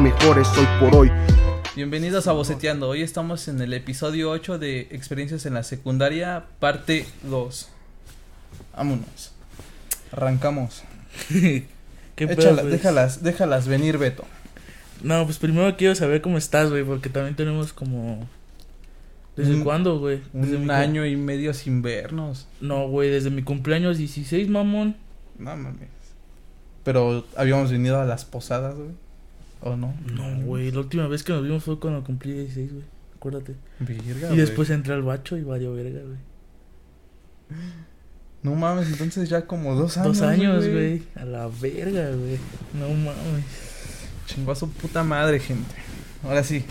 mejores hoy por hoy. Bienvenidos a Boceteando. Hoy estamos en el episodio 8 de Experiencias en la Secundaria, parte 2. Vámonos. Arrancamos. ¿Qué pedo, Échala- déjalas, déjalas venir, Beto. No, pues primero quiero saber cómo estás, güey, porque también tenemos como... ¿Desde Un- cuándo, güey? Desde Un cum- año y medio sin vernos. No, güey, desde mi cumpleaños 16, mamón. No mames. Pero habíamos venido a las posadas, güey. ¿O no? No, güey, la última vez que nos vimos fue cuando cumplí 16, güey. Acuérdate. Verga, y después entré al bacho y valió verga, güey. No mames, entonces ya como dos años. Dos años, güey. A la verga, güey. No mames. Chingó a su puta madre, gente. Ahora sí.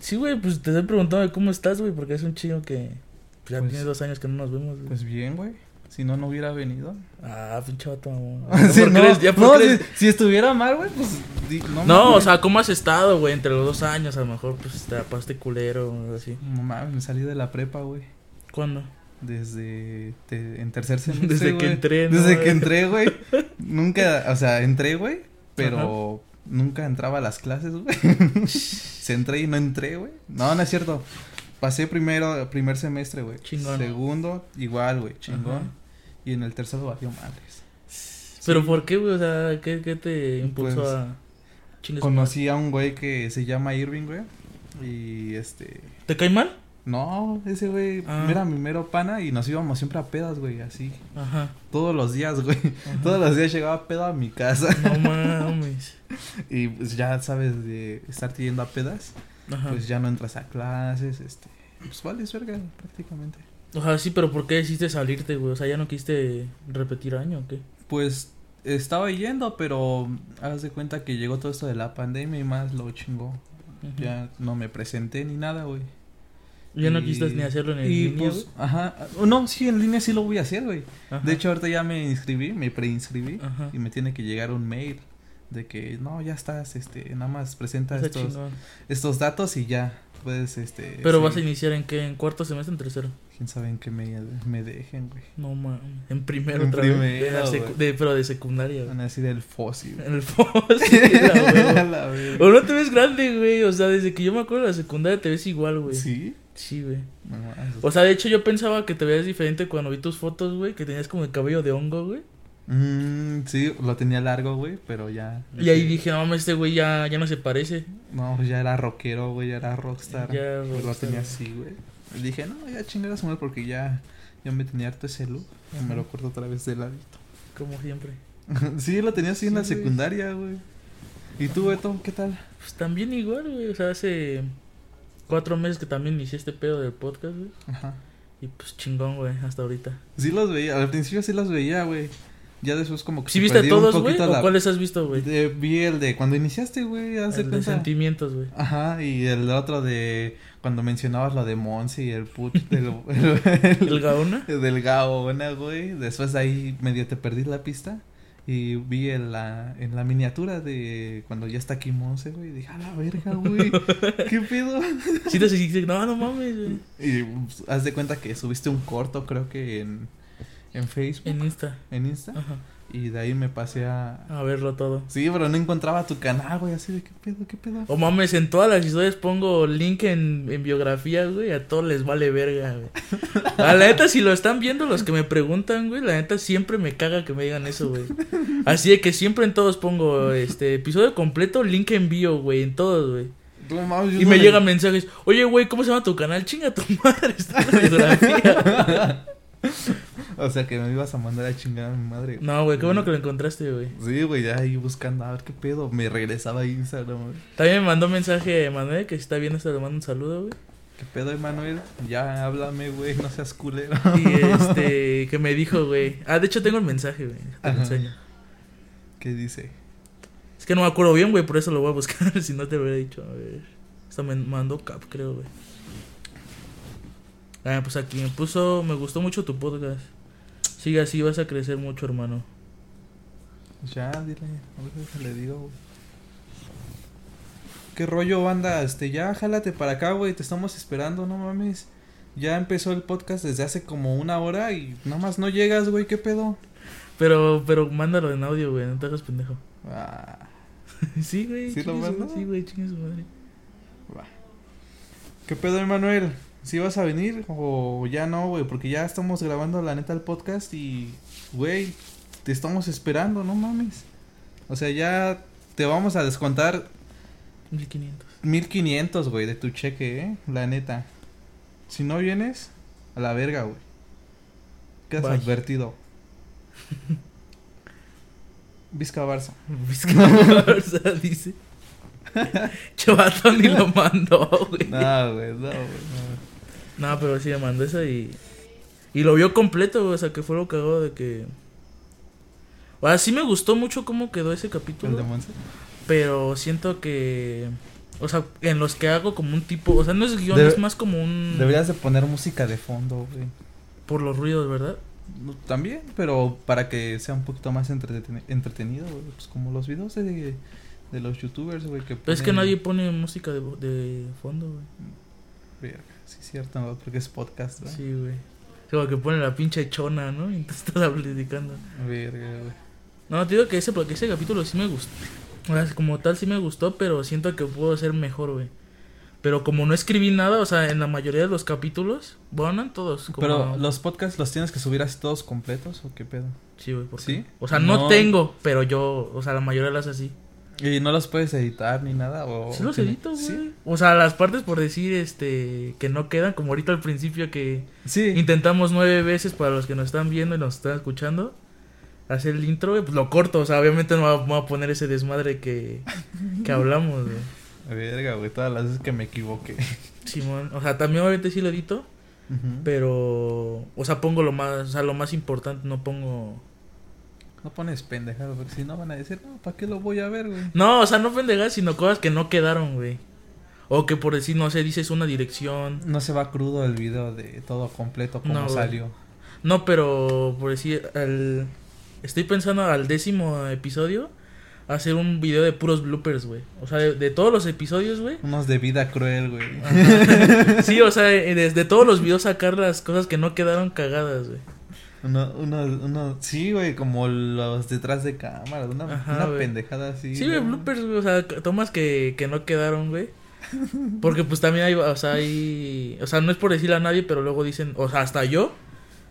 Sí, güey, pues te estoy preguntando cómo estás, güey, porque es un chido que... Ya Pues- tiene dos años que no nos vemos, güey. Pues bien, güey. Si no, no hubiera venido. Ah, pinche vato. Sí, ¿Por qué no, ya si, estuviera mal, güey, pues. di- no, No, o sea, ¿cómo has estado, güey? Entre los dos años, a lo mejor, pues te pasaste culero o algo así. No mames, me salí de la prepa, güey. ¿Cuándo? Desde. te- en tercer semestre. Desde que entré, ¿no? Desde que entré, güey. Nunca. O sea, entré, güey. Pero nunca entraba a las clases, güey. Se entré y no entré, güey. No, no es cierto. Pasé primero, primer semestre, güey. Chingón. Segundo, igual, güey. Chingón. Ajá. Y en el tercero valió madres. ¿Pero Sí. por qué, güey? O sea, ¿qué, qué te impulsó Pues, a chingue su Conocí a un güey que se llama Irving, güey. Y este. ¿Te cae mal? No, ese güey Ah. era mi mero pana y nos íbamos siempre a pedas, güey, así. Ajá. Todos los días, güey. Ajá. Todos los días llegaba pedo a mi casa. No mames. Y pues ya sabes de estar yendo a pedas, Ajá. pues ya no entras a clases, este. Pues vales verga, prácticamente. O sea, sí, pero ¿por qué decidiste salirte, güey? O sea, ¿ya no quisiste repetir año o qué? Pues estaba yendo, pero hagas de cuenta que llegó todo esto de la pandemia y más lo chingó. Ya no me presenté ni nada, güey. ¿Ya no quisiste ni hacerlo en el Y línea, pues, ajá. No, sí, en línea sí lo voy a hacer, güey. Ajá. De hecho, ahorita ya me inscribí, me preinscribí Ajá. y me tiene que llegar un mail de que no, ya estás, este, nada más presenta Está estos, chingón. estos datos y ya puedes, este. Pero sí, vas a iniciar en qué? ¿En cuarto semestre o en tercero? Quién sabe en qué me, me dejen, güey. No mames. En primero En otra vez. primero, güey. de- pero de secundaria, güey. Van a decir el fósil. En el la. La verga. O no te ves grande, güey. O sea, desde que yo me acuerdo de la secundaria te ves igual, güey. ¿Sí? Sí, güey. No. O sea, de hecho yo pensaba que te veías diferente cuando vi tus fotos, güey. Que tenías como el cabello de hongo, güey. Mm, sí, lo tenía largo, güey, pero ya. Y ahí dije, no mames, este güey ya, ya no se parece. No, ya era rockero, güey, ya era rockstar. Ya era Pues Lo rockstar, tenía así, güey. Dije, no, ya chingar a su madre porque ya, ya me tenía harto ese look. Y me lo corto otra vez de ladito. Como siempre. sí, lo tenía así en la güey. secundaria, güey. ¿Y tú, Beto, qué tal? Pues también igual, güey. O sea, hace cuatro meses que también inicié este pedo del podcast, güey. Ajá. Y pues chingón, güey, hasta ahorita. Sí los veía, al principio sí los veía, güey. Ya después como que ¿Sí se viste a todos, güey? poquito ¿O la- cuáles has visto, güey? vi el de cuando iniciaste, güey, El de sentimientos, güey. Ajá, y el otro de cuando mencionabas lo de Monsi y el put del, el, ¿El Gaona? del Gaona, güey. Después de ahí medio te perdí la pista. Y vi en la, en la miniatura de cuando ya está aquí Monse, güey. Dije, a la verga, güey. ¿Qué pedo? Sí te dijiste, no, no mames, güey. Y pues, haz de cuenta que subiste un corto, creo que en, en Facebook, En en, Insta. Insta. Ajá. Y de ahí me pasé a. A verlo todo. Sí, pero no encontraba tu canal, güey. Así de, ¿qué pedo, qué pedo? O mames, en todas las historias pongo link en, en biografías, güey. A todos les vale verga, güey. A la neta, si lo están viendo los que me preguntan, güey, la neta siempre me caga que me digan eso, güey. Así de que siempre en todos pongo este episodio completo, link en bio, güey, en todos, güey. No mames, yo Y no me le- llegan mensajes, oye, güey, ¿cómo se llama tu canal? Chinga tu madre, está en la biografía. O sea, que me ibas a mandar a chingar a mi madre. No, güey, qué bueno que lo encontraste, güey. Sí, güey, ya ahí buscando a ver qué pedo. Me regresaba a Instagram, güey. También me mandó mensaje Manuel, que si está viendo esto, le mando un saludo, güey. ¿Qué pedo, Emanuel? Ya háblame, güey, no seas culero. Y este, que me dijo, güey. Ah, de hecho tengo el mensaje, güey. Te lo Ajá. enseño. ¿Qué dice? Es que no me acuerdo bien, güey, por eso lo voy a buscar. si no te hubiera dicho, a ver. Esto me mandó Cap, creo, güey. Ah, pues aquí me puso, me gustó mucho tu podcast. Sigue así, vas a crecer mucho, hermano. Ya, dile, a ver qué le digo, güey. ¿Qué rollo, banda? Este, ya, jálate para acá, güey, te estamos esperando, no mames. Ya empezó el podcast desde hace como una hora y nada más no llegas, güey, ¿qué pedo? Pero, pero mándalo en audio, güey, no te hagas pendejo. Ah, sí, güey. ¿Sí lo mando? Sí, güey, chingue su madre. ¿Qué pedo, Emanuel? ¿Sí vas a venir o ya no, güey? Porque ya estamos grabando la neta el podcast y, güey, te estamos esperando, no mames. O sea, ya te vamos a descontar 1500. 1500, güey, de tu cheque, ¿eh? La neta. Si no vienes, a la verga, güey. Quedas Bye. advertido. Vizca Barça. Vizca Barça, dice. Chavato ni lo mandó, güey. No, güey, no, güey. No, pero sí me mandó eso y. Y lo vio completo, güey. O sea, que fue lo cagado de que. O sea, sí me gustó mucho cómo quedó ese ¿El de capítulo. Pero siento que. O sea, en los que hago como un tipo. O sea, no es guion, Debe- es más como un. Deberías de poner música de fondo, güey. Por los ruidos, ¿verdad? No, También, pero para que sea un poquito más entreteni- entretenido, güey. Pues como los videos de, de los youtubers, güey. Que es que nadie pone música de, de fondo, güey. Verga, Sí, es cierto, ¿no? porque es podcast, güey. Sí, güey. O sea, que pone la pinche chona, ¿no? Y entonces estás platicando. Verga, güey. No, te digo que ese, porque ese capítulo sí me gustó. O sea, como tal sí me gustó, pero siento que puedo ser mejor, güey. Pero como no escribí nada, o sea, en la mayoría de los capítulos, bueno, no en todos. Como... Pero los podcasts los tienes que subir así todos completos o qué pedo? Sí, güey, ¿por ¿Sí? qué? O sea, no, No. tengo, pero yo, o sea, la mayoría las así. ¿Y no los puedes editar ni nada? O Sí los edito, güey. Sí. O sea, las partes por decir, este, que no quedan, como ahorita al principio que Sí. intentamos nueve veces para los que nos están viendo y nos están escuchando. Hacer el intro, güey, pues lo corto, o sea, obviamente no voy a poner ese desmadre que, que hablamos, güey. Verga, güey, todas las veces que me equivoqué. Simón, o sea, también obviamente sí lo edito, pero, o sea, pongo lo más, o sea, lo más importante, no pongo... No pones pendejado, porque si no van a decir, no, ¿para qué lo voy a ver, güey? No, o sea, no pendejas, sino cosas que no quedaron, güey. O que por decir, no sé, dices una dirección. No se va crudo el video de todo completo como No, güey. salió. No, pero por decir, al... estoy pensando al décimo episodio hacer un video de puros bloopers, güey. O sea, de, de todos los episodios, güey. Unos de vida cruel, güey. Sí, o sea, eh, desde todos los videos sacar las cosas que no quedaron cagadas, güey. Uno, uno, uno, sí, güey, como los detrás de cámara, una, Ajá, una pendejada así. Sí, güey, bloopers, güey, o sea, tomas que, que no quedaron, güey. Porque pues también hay, o sea, hay, o sea, no es por decirle a nadie, pero luego dicen, o sea, hasta yo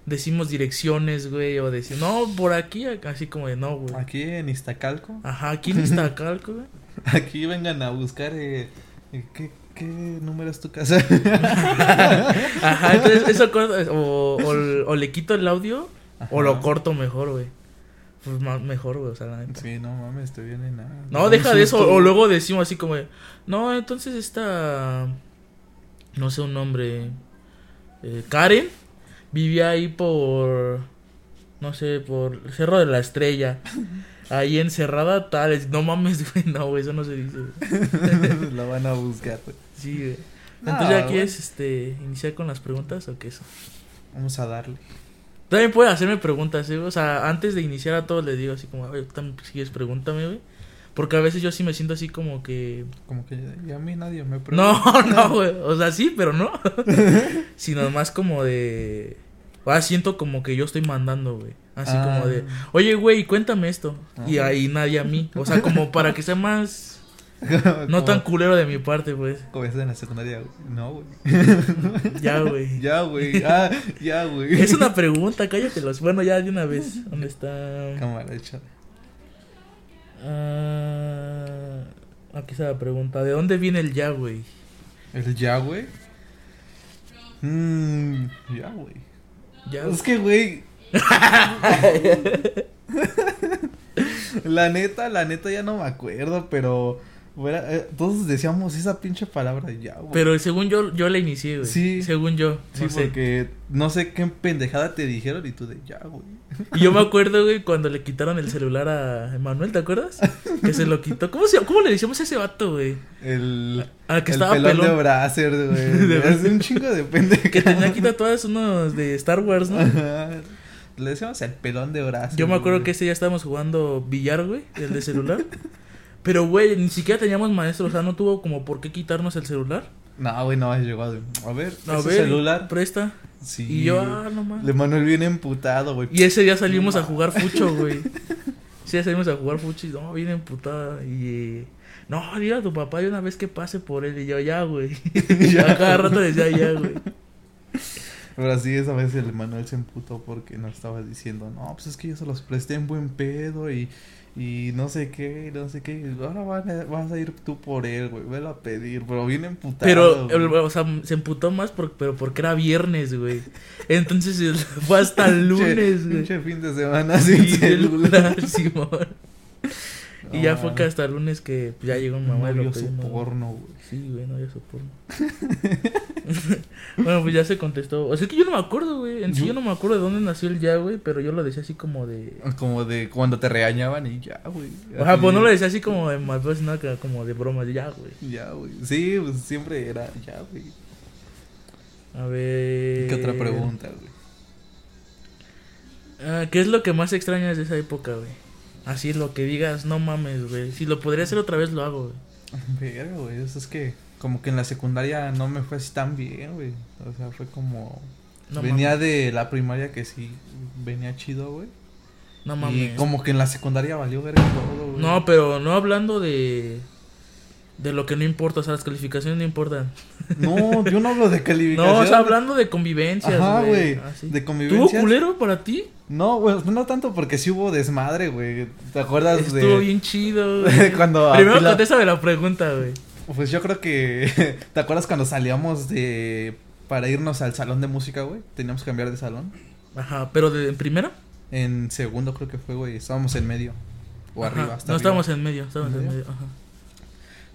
decimos direcciones, güey, o decir, no, por aquí, así como de no, güey. Aquí en Iztacalco, Ajá, aquí en Iztacalco, güey. aquí vengan a buscar, eh, eh, ¿qué, ¿qué número es tu casa? Ajá, entonces eso corta- o, o, o le quito el audio o lo corto mejor, güey. Pues más, mejor, güey, o sea, la neta. Sí, no mames, te viene nada. No, deja de eso. O luego decimos así como, no, entonces esta, no sé un nombre, eh, Karen, vivía ahí por, no sé, por Cerro de la Estrella. Ahí encerrada tal, no mames, güey, no, güey, eso no se dice. güey. La van a buscar, güey. Sí, güey. No, Entonces ya quieres, este, iniciar con las preguntas o qué eso. Vamos a darle. También pueden hacerme preguntas, ¿eh? O sea, antes de iniciar a todos les digo así como, también si quieres pregúntame, güey. Porque a veces yo sí me siento así como que... Como que y a mí nadie me pregunta. No, no, güey. O sea, sí, pero no. Sino más como de... Ah, siento como que yo estoy mandando, güey. Así Ah. como de... Oye, güey, cuéntame esto. Y Ah. ahí nadie a mí. O sea, como para que sea más... No tan culero de mi parte, pues. Estás en la secundaria, güey. No, güey. Ya, güey. Ya, güey. Ah, ya, güey. Es una pregunta, cállatelos. Bueno, ya de una vez. ¿Dónde está? Cámara, échale. Ah, aquí está la pregunta. ¿De dónde viene el ya, güey? ¿El ya, güey? Mmm, ya, güey. Ya, Es que, güey. la neta, la neta ya no me acuerdo, pero. Fuera- eh, todos decíamos esa pinche palabra ya, güey. Pero según yo, yo la inicié, güey. Sí. Según yo. Sí, no sé. porque no sé qué pendejada te dijeron y tú de ya, güey. Y yo me acuerdo, güey, cuando le quitaron el celular a Emanuel, ¿te acuerdas? Que se lo quitó. ¿Cómo, se, cómo le decíamos a ese vato, güey? El, Al que el estaba pelón, pelón. de Bracer, güey. De es un chingo de pendeja. Que tenía aquí tatuadas unos de Star Wars, ¿no? Ajá. Le decíamos el pelón de Bracer. Yo me acuerdo güey. que ese día estábamos jugando billar, güey, el de celular. Pero, güey, ni siquiera teníamos maestro, o sea, no tuvo como por qué quitarnos el celular. No, güey, no, llegó. A ver, A ¿ese ver, celular. presta. Sí. Y yo, ah, no mames. Le Manuel viene emputado, güey. Y ese día salimos No a jugar fucho, güey. Sí, salimos a jugar fuchi. No, bien emputada. Y. eh, no, dile a tu papá de una vez que pase por él. Y yo, ya, güey. Ya. A cada rato decía, ya, güey. Pero así esa vez el Manuel se emputó porque nos estaba diciendo, no, pues es que yo se los presté en buen pedo y, y no sé qué, no sé qué. Ahora van a- vas a ir tú por él, güey, velo a pedir, pero bien emputado. Pero, güey. o sea, se emputó más por, pero porque era viernes, güey. Entonces fue hasta el lunes, güey. Pinche fin de semana sin Sí, celular. el- Simón. Y No, ya fue que hasta el lunes que ya llegó mi No mamá y lo vio porno, güey. Sí, güey, no, ya su porno. bueno, pues ya se contestó. O sea, es que yo no me acuerdo, güey. En sí Yo- no me acuerdo de dónde nació el ya, güey. Pero yo lo decía así como de. Como de cuando te regañaban y ya, güey. Ajá, pues no lo decía así como de más pues, no, que como de broma, de ya, güey. Ya, güey. Sí, pues siempre era ya, güey. A ver. ¿Qué otra pregunta, güey? Ah, ¿Qué es lo que más extrañas de esa época, güey? Así lo que digas, no mames, güey. Si lo podría hacer otra vez, lo hago, güey. Verga, güey, eso es que como que en la secundaria no me fue así tan bien, güey. O sea, fue como... No venía mames. de la primaria que sí venía chido, güey. No Y mames. como que en la secundaria valió ver todo, güey. No, pero no hablando de. De lo que no importa, o sea, las calificaciones no importan. No, yo no hablo de calificación. No, o sea, hablando de convivencias, Ajá, güey. Así. De ¿Tuvo convivencias. culero para ti? No, güey, no tanto porque sí hubo desmadre, güey. ¿Te acuerdas Estuvo de bien chido, güey. cuando Primero Atila- contéstame la pregunta, güey. Pues yo creo que ¿te acuerdas cuando salíamos de para irnos al salón de música, güey? Teníamos que cambiar de salón. Ajá, pero de en primero. En segundo creo que fue, güey. Estábamos en medio. O Ajá, arriba, hasta No arriba. estábamos en medio, estábamos ¿En medio. Ajá.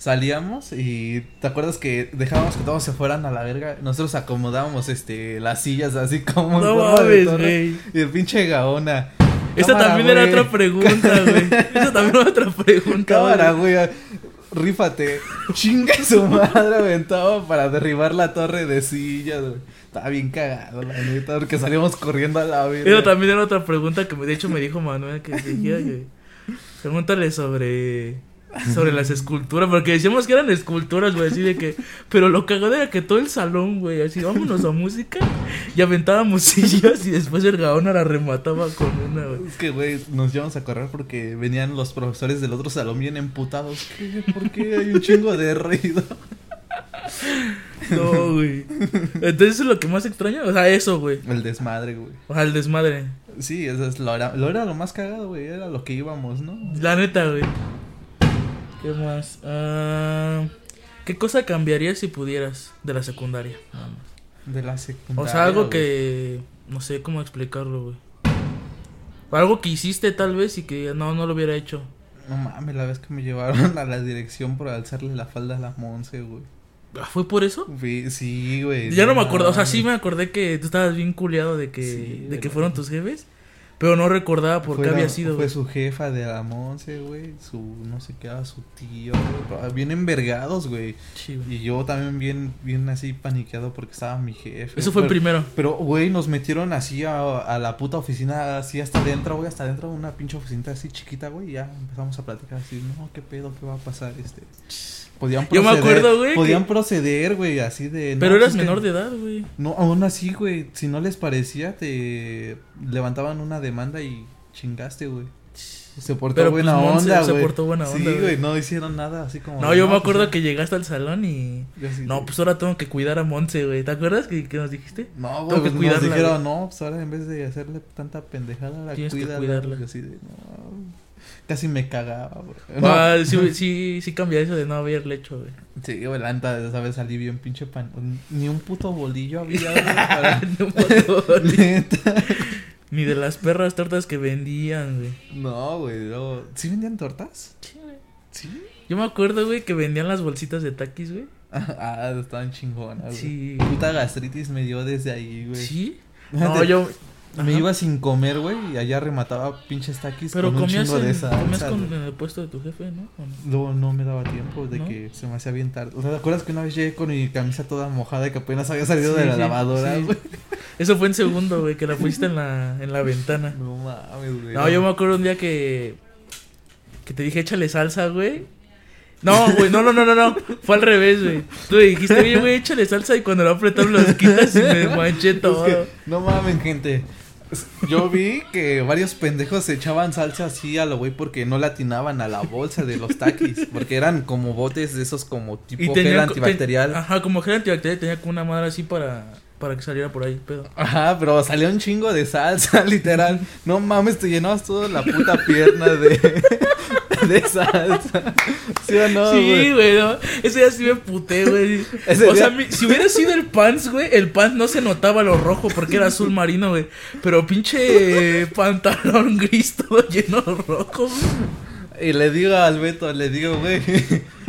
Salíamos y ¿te acuerdas que dejábamos que todos se fueran a la verga? Nosotros acomodábamos este las sillas así como No mames, güey. Y el pinche gaona. Esa también era güey. otra pregunta, güey. Esa también era otra pregunta. Cámara, güey. güey. Rífate. Chinga su madre aventaba para derribar la torre de sillas, güey. Estaba bien cagado, la neta, porque salíamos corriendo a la verga. Esa también era otra pregunta que de hecho me dijo Manuel que decía que pregúntale sobre sobre las esculturas porque decíamos que eran esculturas, güey, así de que pero lo cagado era que todo el salón, güey, así vámonos a música y aventábamos sillas y después el gaona la remataba con una, güey. Es que, güey, nos llevamos a correr porque venían los profesores del otro salón bien emputados. ¿Por qué hay un chingo de ruido? No, güey. Entonces eso es lo que más extraño, o sea, eso, güey. El desmadre, güey. O sea, el desmadre. Sí, eso es lo era, lo era lo más cagado, güey. Era lo que íbamos, ¿no? La neta, güey. ¿Qué más? Ah, ¿Qué cosa cambiarías si pudieras de la secundaria? Nada más. De la secundaria. O sea, algo güey. que no sé cómo explicarlo, güey. O Algo que hiciste tal vez y que no, no lo hubiera hecho. No mames, la vez que me llevaron a la dirección por alzarle la falda a la Monse, güey. Ah, ¿Fue por eso? Sí, güey. Ya no me acuerdo, o sea, sí me acordé que tú estabas bien culiado de que, Sí, de que fueron tus jefes, pero no recordaba por Fue qué la- había sido. Fue su jefa de la Monse, güey. Su, no sé qué era, su tío, güey. pero Bien envergados, güey. Sí. Y yo también bien, bien así paniqueado porque estaba mi jefe. Eso fue pero, primero. Pero, güey, nos metieron así a, a la puta oficina, así hasta adentro, güey, hasta adentro de una pinche oficina así chiquita, güey. Y ya empezamos a platicar así, no, qué pedo, qué va a pasar, este. Podían Yo proceder. me acuerdo, güey, Podían que- proceder, güey, así de. no, Pero eras pues que- menor de edad, güey. No, aún así, güey, si no les parecía, te levantaban una demanda y chingaste, güey. Se portó Pero, buena pues, onda, se güey. portó buena onda, Sí, güey. no hicieron nada así como. No, yo me pues, acuerdo que llegaste al salón y... Yo así No, pues ahora tengo que cuidar a Monse, güey. ¿Te acuerdas que, que nos dijiste? No, güey, que pues cuidarla, nos dijeron, no, pues ahora en vez de hacerle tanta pendejada, ahora Tienes que cuídala. cuidarla. Y así de, no, casi me cagaba, güey. No, Ah, sí, sí, sí cambia eso de no haberle hecho, güey. Sí, güey, la neta, esa vez salí bien pinche pan. Ni un puto bolillo había, güey, para- No, motor. Neta. Ni de las perras tortas que vendían, güey. No, güey, no. ¿Sí vendían tortas? Sí. Yo me acuerdo, güey, que vendían las bolsitas de taquis, güey. Ah, estaban chingonas, güey. Sí. Puta gastritis me dio desde ahí, güey. ¿Sí? No, yo... Me iba sin comer, güey, y allá remataba pinches taquis Pero con un comías, chingo de en, salsa, comías con, en el puesto de tu jefe, ¿no? ¿O no? No me daba tiempo de ¿No? que se me hacía bien tarde. O sea, ¿te acuerdas que una vez llegué con mi camisa toda mojada y que apenas había salido Sí, de la sí, lavadora, sí. Eso fue en segundo, güey, que la pusiste en la, en la ventana. No mames, güey. No, yo me acuerdo un día que. Que te dije, échale salsa, güey. No, güey, no, no, no, no, no. Fue al revés, güey. Tú me dijiste, oye, güey, échale salsa y cuando lo apretaron los quitas y me manché Es todo. que, no mames, gente. Yo vi que varios pendejos se echaban salsa así a lo güey porque no le atinaban a la bolsa de los taquis. Porque eran como botes de esos como tipo gel antibacterial. ten- ajá, como gel antibacterial tenía como una madre así para, para que saliera por ahí, pedo. Ajá, pero salió un chingo de salsa, literal. No mames, te llenabas toda la puta pierna de, de salsa. ¿Sí o no, sí, güey? no. Ese día sí me puté, güey. O sea, mi- si hubiera sido el pants, güey, el pants no se notaba lo rojo porque era azul marino, güey. Pero pinche pantalón gris todo lleno de rojo, güey. Y le digo al Beto, le digo, güey,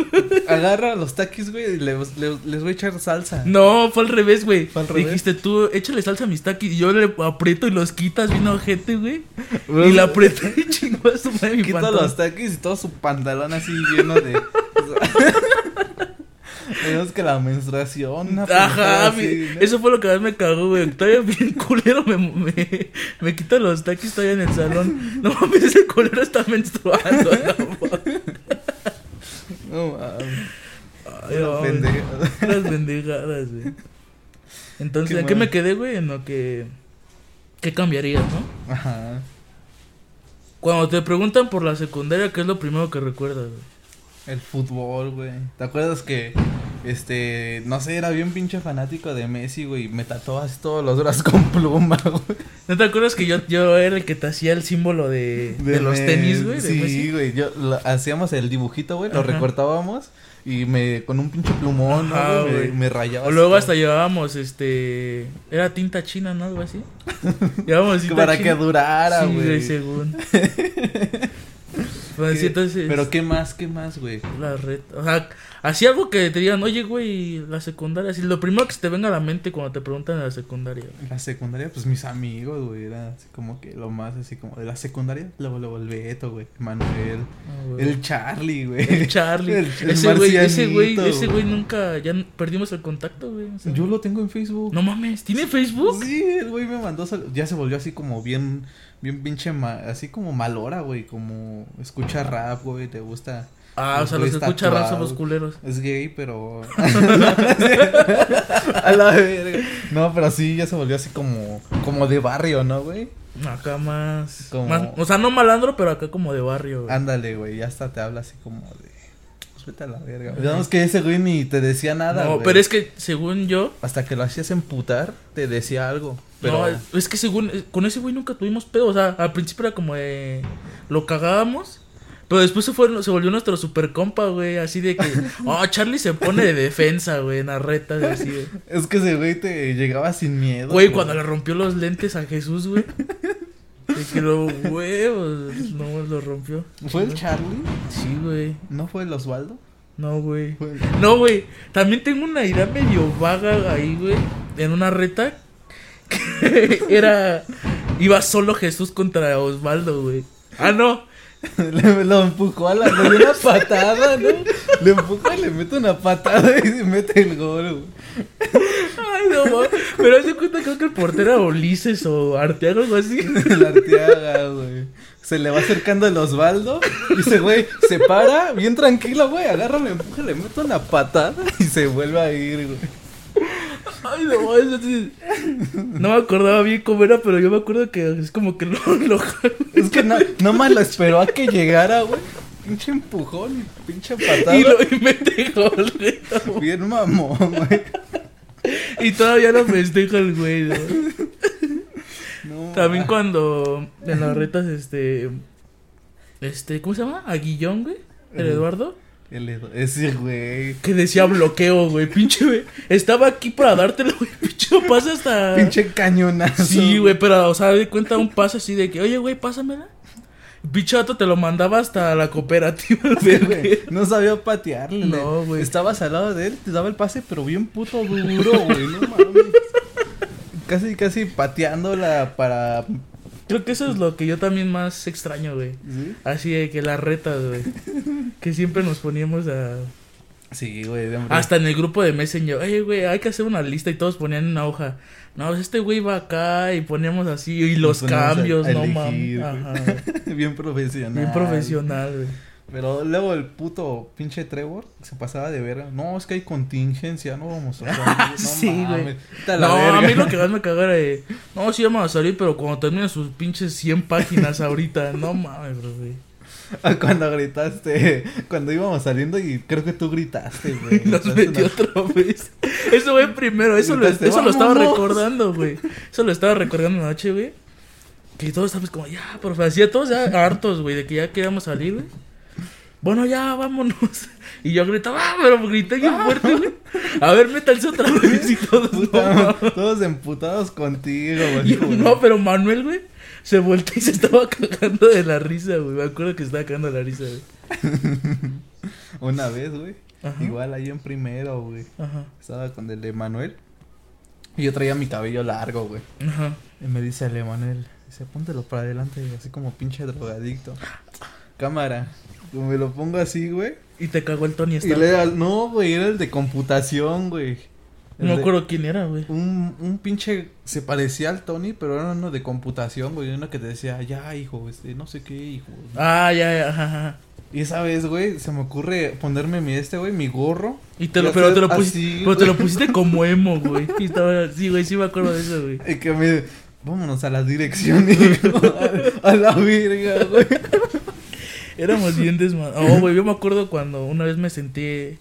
agarra los taquis, güey, y les, les, les voy a echar salsa. No, fue al revés, güey. Fue al revés. Dijiste tú, échale salsa a mis taquis. Y yo le aprieto y los quitas bien ojete, güey. Y la apreté y chingó a su madre mi Quito pantalón. los taquis y todo su pantalón así lleno de... Es que la menstruación, Ajá, así, mi- ¿no? eso fue lo que más me cagó, güey. Todavía bien culero me, me, me quita los taquis todavía en el salón. No mames, ese culero está menstruando. no mames. Ay. Las pendejadas, güey. Entonces, ¿en qué me quedé, güey? En lo que... ¿Qué cambiarías, no? Ajá. Cuando te preguntan por la secundaria, ¿qué es lo primero que recuerdas, güey? El fútbol, güey. ¿Te acuerdas que, este, no sé, era bien pinche fanático de Messi, güey? Me tatuaba así todos los brazos con pluma, güey. ¿No te acuerdas que yo, yo era el que te hacía el símbolo de, de, los tenis, güey? Sí, güey. Yo lo- hacíamos el dibujito, güey. Lo recortábamos y me con un pinche plumón, ¿no, güey, me, me rayaba. O luego todo. hasta llevábamos, este... Era tinta china, ¿no? Algo así. Llevábamos tinta para china. que durara, Sí, güey. güey, según. Pues, ¿Qué- entonces... Pero qué más, qué más, güey. La red. O sea, así algo que te digan, oye, güey, la secundaria. Así, lo primero que se te venga a la mente cuando te preguntan de la secundaria. güey. La secundaria, pues mis amigos, güey, era así como que lo más así como de la secundaria, luego el Beto, güey, Manuel, Ah, güey. el Charlie, güey. El Charlie. El- el ese güey, ese güey, ese güey nunca, ya perdimos el contacto, güey. o sea, Yo lo tengo en Facebook. No mames, ¿tiene Facebook? Sí, el güey me mandó, ya se volvió así como bien, bien pinche, ma- así como malora, güey, como escucha rap, güey, te gusta. Ah, o sea, los escuchan rap tatuados. somos culeros. Es gay, pero... a la verga. No, pero sí, ya se volvió así como, como de barrio, ¿no, güey? Acá más, Como- más- O sea, no malandro, pero acá como de barrio, güey. Ándale, güey, ya hasta te habla así como de... Pues vete a la verga. Digamos que ese güey ni te decía nada, no, güey. pero es que según yo. Hasta que lo hacías emputar, te decía algo. Pero... No, es que según. eh, Con ese güey nunca tuvimos pedo. O sea, al principio era como de. Lo cagábamos. Pero después se, fue, se volvió nuestro super compa, güey. Así de que. Oh, Charlie se pone de defensa, güey. En las retas, así, güey. Es que ese güey te llegaba sin miedo. Güey, cuando le rompió los lentes a Jesús, güey. De que lo huevos. No, lo rompió. ¿Fue el Charlie? Sí, güey. ¿No fue el Osvaldo? No, güey. No, güey. También tengo una idea medio vaga ahí, güey. En una reta. Que era. Iba solo Jesús contra Osvaldo, güey. Ah, no. Le, lo empujó a la le dio una patada, ¿no? Le empuja y le mete una patada y se mete el gol, güey. Ay, no, ma. Pero hace cuenta, creo que el portero era Ulises o Arteaga o algo así. El Arteaga, güey. Se le va acercando el Osvaldo. Y ese güey se para, bien tranquilo, güey. Agarra, le empuja, le mete una patada y se vuelve a ir, güey. Ay, no, eso sí. No me acordaba bien cómo era, pero yo me acuerdo que es como que lo, lo Es que no, nomás lo esperó a que llegara, güey. Pinche empujón y pinche patada. y, lo, gol, güey. Bien mamón, güey. Y todavía lo festeja el güey, ¿no? No, También cuando en las retas, este. Este, ¿cómo se llama? Aguillón, güey. El. Eduardo. Ese güey. Que decía bloqueo, güey. Pinche, güey. Estaba aquí para dártelo, güey. Pinche, pasa hasta. Pinche cañonazo. Sí, güey, pero, o sea, de cuenta un paso así de que, oye, güey, pásamela. Pinche vato te lo mandaba hasta la cooperativa, Sí, güey. güey. No sabía patearle. No, güey. Estabas al lado de él, te daba el pase, pero bien puto duro, güey. No mames. Casi, casi pateándola para. Creo que eso es lo que yo también más extraño, güey. ¿Sí? Así de que las retas, güey. Que siempre nos poníamos a. Sí, güey. de. Hasta en el grupo de Messenger, oye, güey, hay que hacer una lista y todos ponían una hoja. No, pues este güey va acá y poníamos así y los a- cambios, a no mames. bien profesional. Bien profesional, güey. Pero luego el puto pinche Trevor se pasaba de verga. No, es que hay contingencia, no vamos a salir. No Sí, güey. a No, a mí lo que más me cagara de. No, sí vamos a salir, pero cuando terminen sus pinches 100 páginas ahorita. No mames, bro, güey. Cuando gritaste, cuando íbamos saliendo y creo que tú gritaste, güey. Nos metió una- otra vez. Eso fue primero, eso lo, eso lo estaba recordando, güey. Eso lo estaba recordando anoche, güey. Que todos estábamos como, ya, profe, así todos ya hartos, güey, de que ya queríamos salir, güey. Bueno, ya, vámonos. Y yo gritaba, ah, pero grité bien fuerte, güey. A ver, métanse otra vez y todos, Puta, todos emputados contigo, güey. No, pero Manuel, güey, se volteó y se estaba cagando de la risa, güey. Me acuerdo que estaba cagando de la risa, güey. Una vez, güey. Ajá. Igual ahí en primero, güey. Ajá. Estaba con el Emanuel. Y yo traía mi cabello largo, güey. Ajá. Y me dice el Emanuel, dice, póntelo para adelante, así como pinche drogadicto. Cámara. Me lo pongo así, güey. Y te cagó el Tony Y Stark. le era- no, güey, era el de computación, güey. El No me acuerdo quién era, güey. Un, un pinche, se parecía al Tony, pero era uno de computación, güey. Uno que te decía, ya, hijo, este, no sé qué, hijo. Ah, ya, ya, ajá, ajá. Y esa vez, güey, se me ocurre ponerme mi este, güey, mi gorro. Y te Y lo, pero te lo pusiste, así, pero te lo pusiste como emo, güey. Y estaba, sí, güey, sí me acuerdo de eso, güey. Que me, vámonos a la dirección, hijo. A, a la verga, güey. Éramos bien desmadrados. Oh, güey, yo me acuerdo cuando una vez me senté.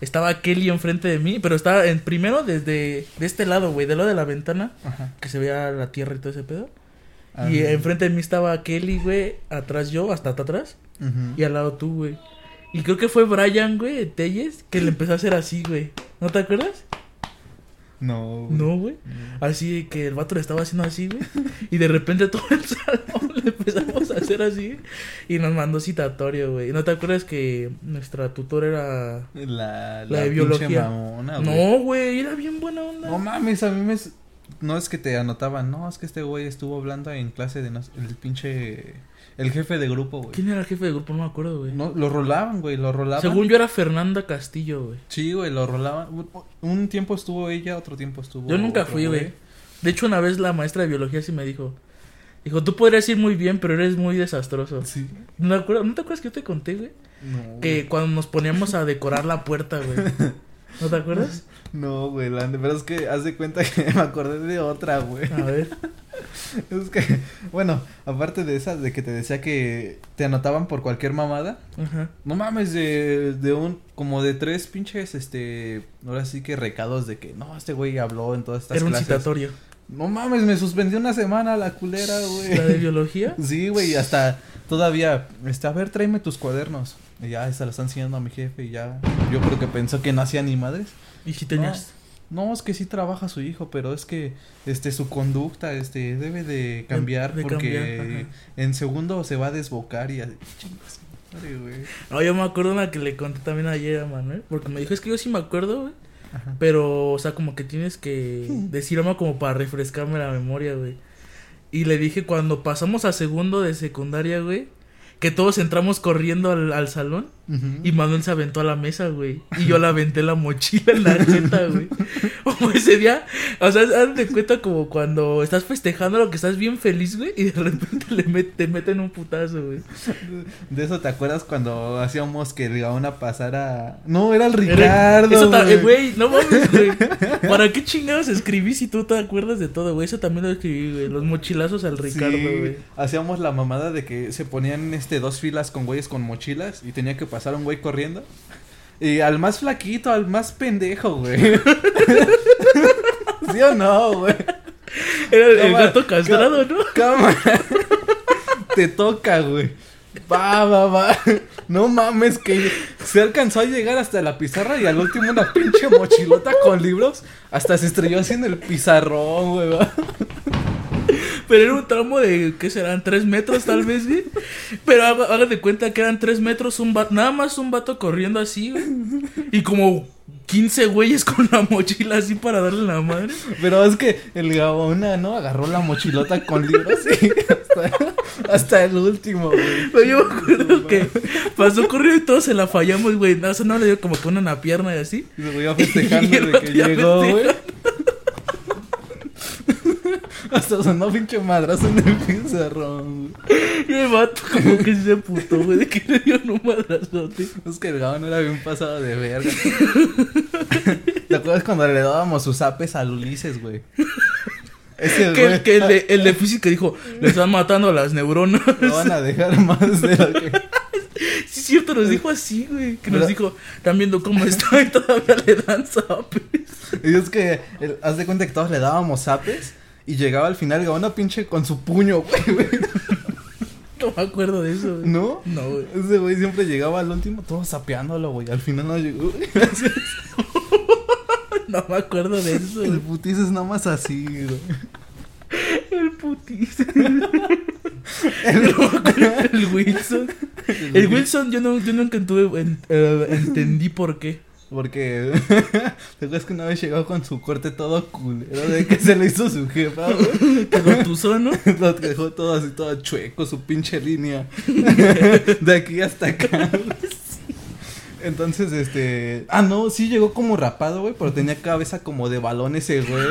Estaba Kelly enfrente de mí, pero estaba en, primero desde de este lado, güey, del lado de la ventana, Ajá. que se veía la tierra y todo ese pedo. Ah, y enfrente de mí estaba Kelly, güey, atrás yo, hasta atrás, y al lado tú, güey. Y creo que fue Brian, güey, Telles, que le empezó a hacer así, güey. ¿No te acuerdas? No, güey. No, güey. Así que el vato le estaba haciendo así, güey. Y de repente todo el salón le empezamos a hacer así. Y nos mandó citatorio, güey. ¿No te acuerdas que nuestra tutora era. La, La de biología. mamona, güey. No, güey, era bien buena onda. No mames, a mí me... No es que te anotaban, no, es que este güey estuvo hablando en clase de... nos- El pinche... El jefe de grupo, güey. ¿Quién era el jefe de grupo? No me acuerdo, güey. No, lo rolaban, güey, lo rolaban. Según yo era Fernanda Castillo, güey. Sí, güey, lo rolaban. Un- tiempo estuvo ella, otro tiempo estuvo... Yo nunca otro fui, güey. De hecho, una vez la maestra de biología sí me dijo. Dijo, tú podrías ir muy bien, pero eres muy desastroso. Sí. ¿No te acuerdas, ¿no te acuerdas que yo te conté, güey? No, Que cuando nos poníamos a decorar la puerta, güey. ¿No te acuerdas? No, güey, la pero es que haz de cuenta que me acordé de otra, güey. A ver. Es que, bueno, aparte de esa, de que te decía que te anotaban por cualquier mamada. Ajá. No mames, de, de un, como de tres pinches, este, ahora sí que recados de que, no, este güey habló en todas estas Era un clases. citatorio. No mames, me suspendió una semana la culera, güey. ¿La de biología? Sí, güey, hasta todavía, este, a ver, tráeme tus cuadernos. Y ya, esa la están enseñando a mi jefe y ya, yo creo que pensó que no hacía ni madres. Y si tenías. No, es que sí trabaja su hijo, pero es que este su conducta este debe de cambiar de porque cambiar, en segundo se va a desbocar y así, madre, güey. No, yo me acuerdo una que le conté también ayer a Manuel. Porque me dijo, es que yo sí me acuerdo, güey. Ajá. Pero, o sea, como que tienes que decir algo como para refrescarme la memoria, güey. Y le dije cuando pasamos a segundo de secundaria, güey. Que todos entramos corriendo al, al salón. Ujú. Y Manuel se aventó a la mesa, güey. Y yo le aventé la mochila en la jeta, güey. Como ese día, o sea, haz de cuenta como cuando estás festejando lo que estás bien feliz, güey. Y de repente le met- te meten un putazo, güey. De eso te acuerdas cuando hacíamos que Gaona pasara. No, era el Era- Ricardo. Eso ta- güey. eh, no mames, güey. ¿Para qué chingados escribí si tú te acuerdas de todo, güey? Eso también lo escribí, güey. Los mochilazos al Ricardo, Sí, güey. Hacíamos la mamada de que se ponían este dos filas con güeyes con mochilas y tenía que pasar un güey corriendo. Y al más flaquito, al más pendejo, güey. ¿Sí o no, güey? Era el, el Cámara, gato castrado, ¿no? Cámara. Te toca, güey. Va, va, va. No mames, que se alcanzó a llegar hasta la pizarra y al último una pinche mochilota con libros. Hasta se estrelló así en el pizarrón, güey. Pero era un tramo de, ¿qué serán? ¿Tres metros tal vez, güey? Pero haga- hagan de cuenta que eran tres metros, un vato, nada más un vato corriendo así, güey. Y como 15 güeyes con la mochila así para darle la madre. Pero es que el Gabona, ¿no? Agarró la mochilota con libros y hasta, hasta el último, güey. Pero yo me acuerdo que pasó corriendo y todos se la fallamos, güey. No, o sea, no le dio como que una en la pierna y así. Y se voy festejando Y el de que llegó, güey. Hasta sonó pinche madrazo en el pizarrón, güey. Y el vato como que se putó, güey, de que le dio un madrazote. Es que el Gabo era bien pasado de verga. ¿Te acuerdas cuando le dábamos sus apes al Ulises, güey? Ese Que, güey. que el, de, el de física dijo, le están matando las neuronas. Lo van a dejar más de lo que. Sí, es cierto, nos dijo así, güey. Que nos dijo, están viendo cómo está y todavía le dan zapes. Y es que, el- haz de cuenta que todos le dábamos apes. Y llegaba al final Gaona pinche con su puño, güey, güey. No me acuerdo de eso, güey. ¿No? No, güey. Ese güey siempre llegaba al último todo sapeándolo, güey. Al final no llegó, güey. No me acuerdo de eso, El putiz es nada más así, güey. El putiza. el Wilson. El Wilson, yo, no, yo nunca eh, entendí por qué. Porque, ¿te acuerdas que una vez llegó con su corte todo culero de que se le hizo su jefa, güey? Que lo tuzó, ¿no? Lo dejó todo así, todo chueco, su pinche línea. De aquí hasta acá. Entonces, este. Ah, no, sí llegó como rapado, güey, pero tenía cabeza como de balón ese, güey.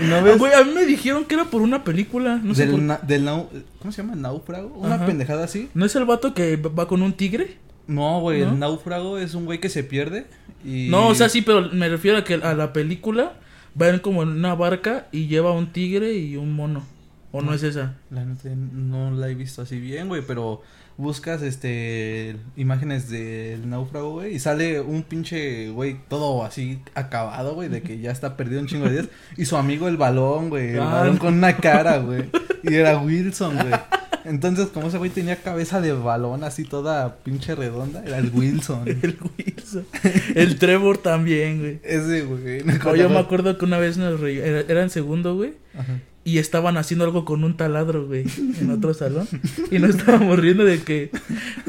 Una Ah, vez. Güey, a mí me dijeron que era por una película. No sé del, por- na- del nau- ¿Cómo se llama? ¿Náufrago? Una Ajá. pendejada así. ¿No es el vato que va con un tigre? No, güey, ¿No? el náufrago es un güey que se pierde. Y... No, o sea, sí, pero me refiero a que a la película van como en una barca y lleva un tigre y un mono. ¿O no es esa? La neta no la he visto así bien, güey, pero buscas este imágenes del náufrago, güey, y sale un pinche güey todo así acabado, güey, de que ya está perdido un chingo de días y su amigo el balón, güey, el Ah, balón no. con una cara, güey, y era Wilson, güey. Entonces, como ese güey tenía cabeza de balón así toda pinche redonda, era el Wilson. El Wilson. El Trevor también, güey. Ese, güey. No, yo me acuerdo que una vez nos reí- era, era en segundo, güey. Ajá. Y estaban haciendo algo con un taladro, güey, en otro salón. Y nos estábamos riendo de que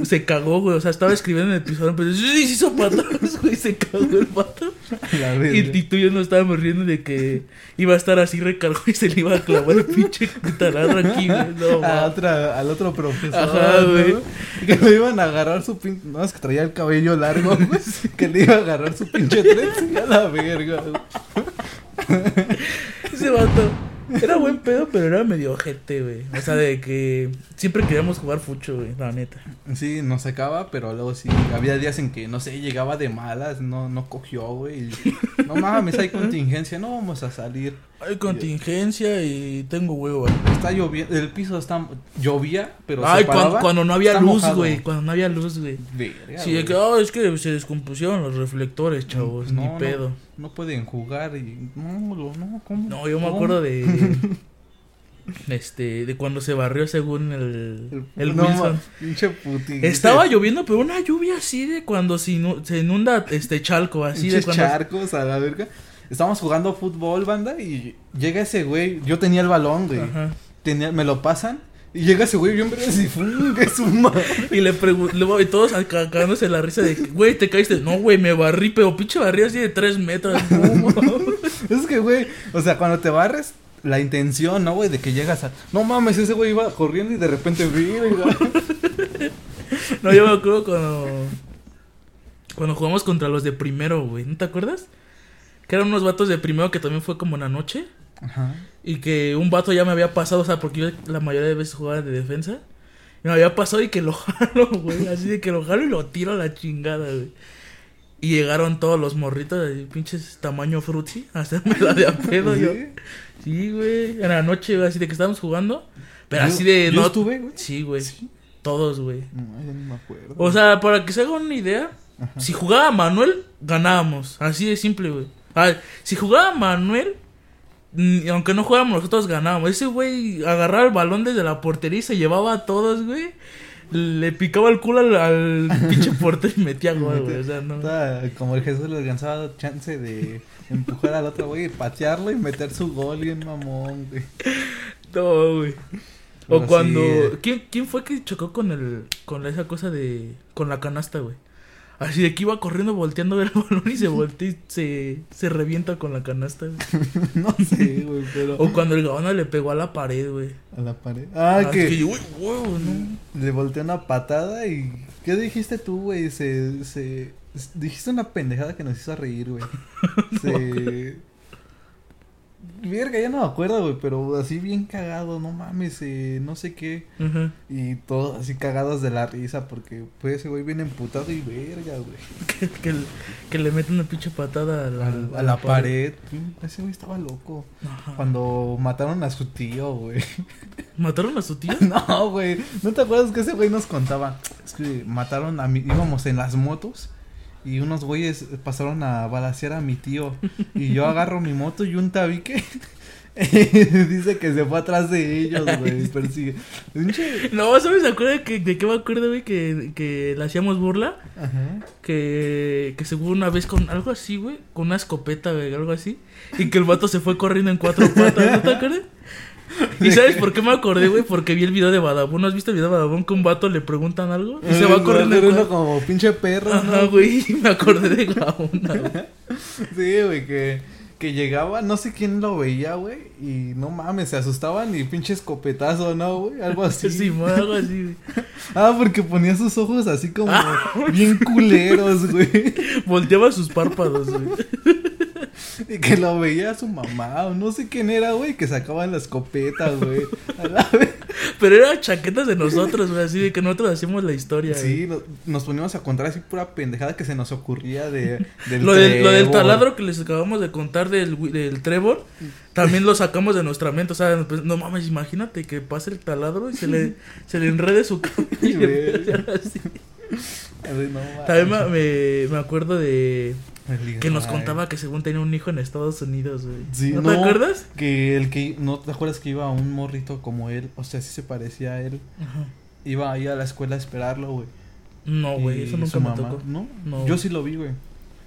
se cagó, güey. O sea, estaba escribiendo en el pizarrón, pero sí se hizo patas, güey. Se cagó el pato. Y, y tú y yo nos estábamos riendo de que iba a estar así recargado y se le iba a clavar el pinche taladro aquí, güey. No, a otra, al otro profesor. Ajá, ¿no? güey. Que le iban a agarrar su pinche. No, es que traía el cabello largo, güey. Que le iba a agarrar su pinche trenza y a la verga, güey. Ese vato era buen pedo, pero era medio ojete, güey. O sea, de que siempre queríamos jugar fucho, güey, la neta. Sí, nos sacaba, pero luego sí. Había días en que, no sé, llegaba de malas, no, no cogió, güey. No mames, hay contingencia, no vamos a salir. Hay contingencia y tengo huevo, güey. Está lloviendo, el piso está. Llovía, pero. Ay, se paraba, cuando, cuando no había luz, mojado. güey. Cuando no había luz, güey. Verga, Sí, de que, oh, es que se descompusieron los reflectores, chavos. No, ni no. pedo. No pueden jugar y. No, lo- no, ¿cómo? No, yo me acuerdo de. Este, de cuando se barrió según el, el No, Wilson. ma- Pinche putín. Estaba lloviendo, pero una lluvia así de cuando se, inu- se inunda este chalco, así de cuando. charcos a la verga. Estábamos jugando fútbol, banda, y llega ese güey. Yo tenía el balón, güey. Ajá. Tenía, me lo pasan. Y llega ese güey bien verga y es un madre. Y le pregunto, y todos cagándose la risa de, que, güey, te caíste. No, güey, me barrí, pero pinche barrí así de tres metros. Es que, güey, o sea, cuando te barres, la intención, ¿no, güey? De que llegas a. No mames, ese güey iba corriendo y de repente, no, yo me acuerdo cuando. Cuando jugamos contra los de primero, güey. ¿No te acuerdas? Que eran unos vatos de primero que también fue como en la noche. Ajá. Y que un vato ya me había pasado, o sea, porque yo la mayoría de veces jugaba de defensa. Y me había pasado y que lo jalo, güey. Así de que lo jalo y lo tiro a la chingada, güey. Y llegaron todos los morritos de pinches tamaño frutzi a hacerme la de a pedo. yo. ¿Sí? Sí, güey. En la noche, güey, así de que estábamos jugando. Pero Yo- así de. yo no... estuve, güey. Sí, güey. Sí. Todos, güey. No, ya ni me acuerdo. O sea, para que se hagan una idea, Ajá. si jugaba Manuel, ganábamos. Así de simple, güey. Si jugaba Manuel, aunque no jugáramos nosotros, ganábamos. Ese güey agarraba el balón desde la portería y se llevaba a todos, güey. Le picaba el culo al, al pinche portero y metía gol, güey. O sea, no. Como el Jesús le alcanzaba chance de empujar al otro güey y patearlo y meter su gol bien mamón, güey. No, güey. O Pero cuando. sí. ¿quién, ¿Quién fue que chocó con el. con esa cosa de. con la canasta, güey? Así de que iba corriendo volteando a ver el balón y se voltea y se, se revienta con la canasta, güey. No sé, güey, pero O cuando el Gabana le pegó a la pared, güey. a la pared. Ah, Así que que, uy, huevo, ¿no? le volteó una patada y ¿qué dijiste tú, güey? Se se dijiste una pendejada que nos hizo reír, güey. Se Verga, ya no me acuerdo, güey, pero así bien cagado, no mames, eh, no sé qué. Y todos así cagados de la risa porque pues ese güey viene emputado y verga, güey. Que, que, le- que le mete una pinche patada a la, Al- A, la pared. Ese güey estaba loco. Ajá. Cuando mataron a su tío, güey. ¿Mataron a su tío? No, güey. ¿No te acuerdas que ese güey nos contaba? Es que mataron a mi... Íbamos en las motos y unos güeyes pasaron a balasear a mi tío. Y yo agarro mi moto y un tabique... dice que se fue atrás de ellos, güey. Persigue. No, ¿sabes? ¿Se acuerda que, de qué me acuerdo, güey? Que, que le hacíamos burla. Ajá. Que, que se fue una vez con algo así, güey. Con una escopeta, güey, algo así. Y que el vato se fue corriendo en cuatro patas, ¿no te acuerdas? ¿Y ¿De sabes por qué me acordé, güey? Porque vi el video de Badabun. ¿No has visto el video de Badabun que un vato le preguntan algo? Y se va Eh, corriendo en corriendo como pinche perro, ¿no? Ajá, güey. Y me acordé de Gauna, güey. Sí, güey, que, que llegaba, no sé quién lo veía, güey, y no mames, se asustaban y pinche escopetazo, ¿no, güey? Algo así. Sí, mo, algo así, güey. Ah, porque ponía sus ojos así como Ah. bien culeros, güey. Volteaba sus párpados, güey. Y que lo veía su mamá, o no sé quién era, güey, que sacaban la escopeta, güey. A la vez. Pero eran chaquetas de nosotros, güey. Así de que nosotros hacíamos la historia. Sí, no- nos poníamos a contar así pura pendejada que se nos ocurría de, del Lo, del- lo del taladro que les acabamos de contar del, del Trevor, también lo sacamos de nuestra mente. O sea, pues, no mames, imagínate que pase el taladro y se le, se le enrede su cabello. Así. No. También me, me, acuerdo de que nos contaba que según tenía un hijo en Estados Unidos, güey. Sí, ¿No, te acuerdas? Que el que, ¿no te acuerdas que iba un morrito como él? O sea, sí se parecía a él. Ajá. Iba ahí a la escuela a esperarlo, güey. No, güey, eso nunca me tocó. ¿No? No. Yo sí lo vi, güey.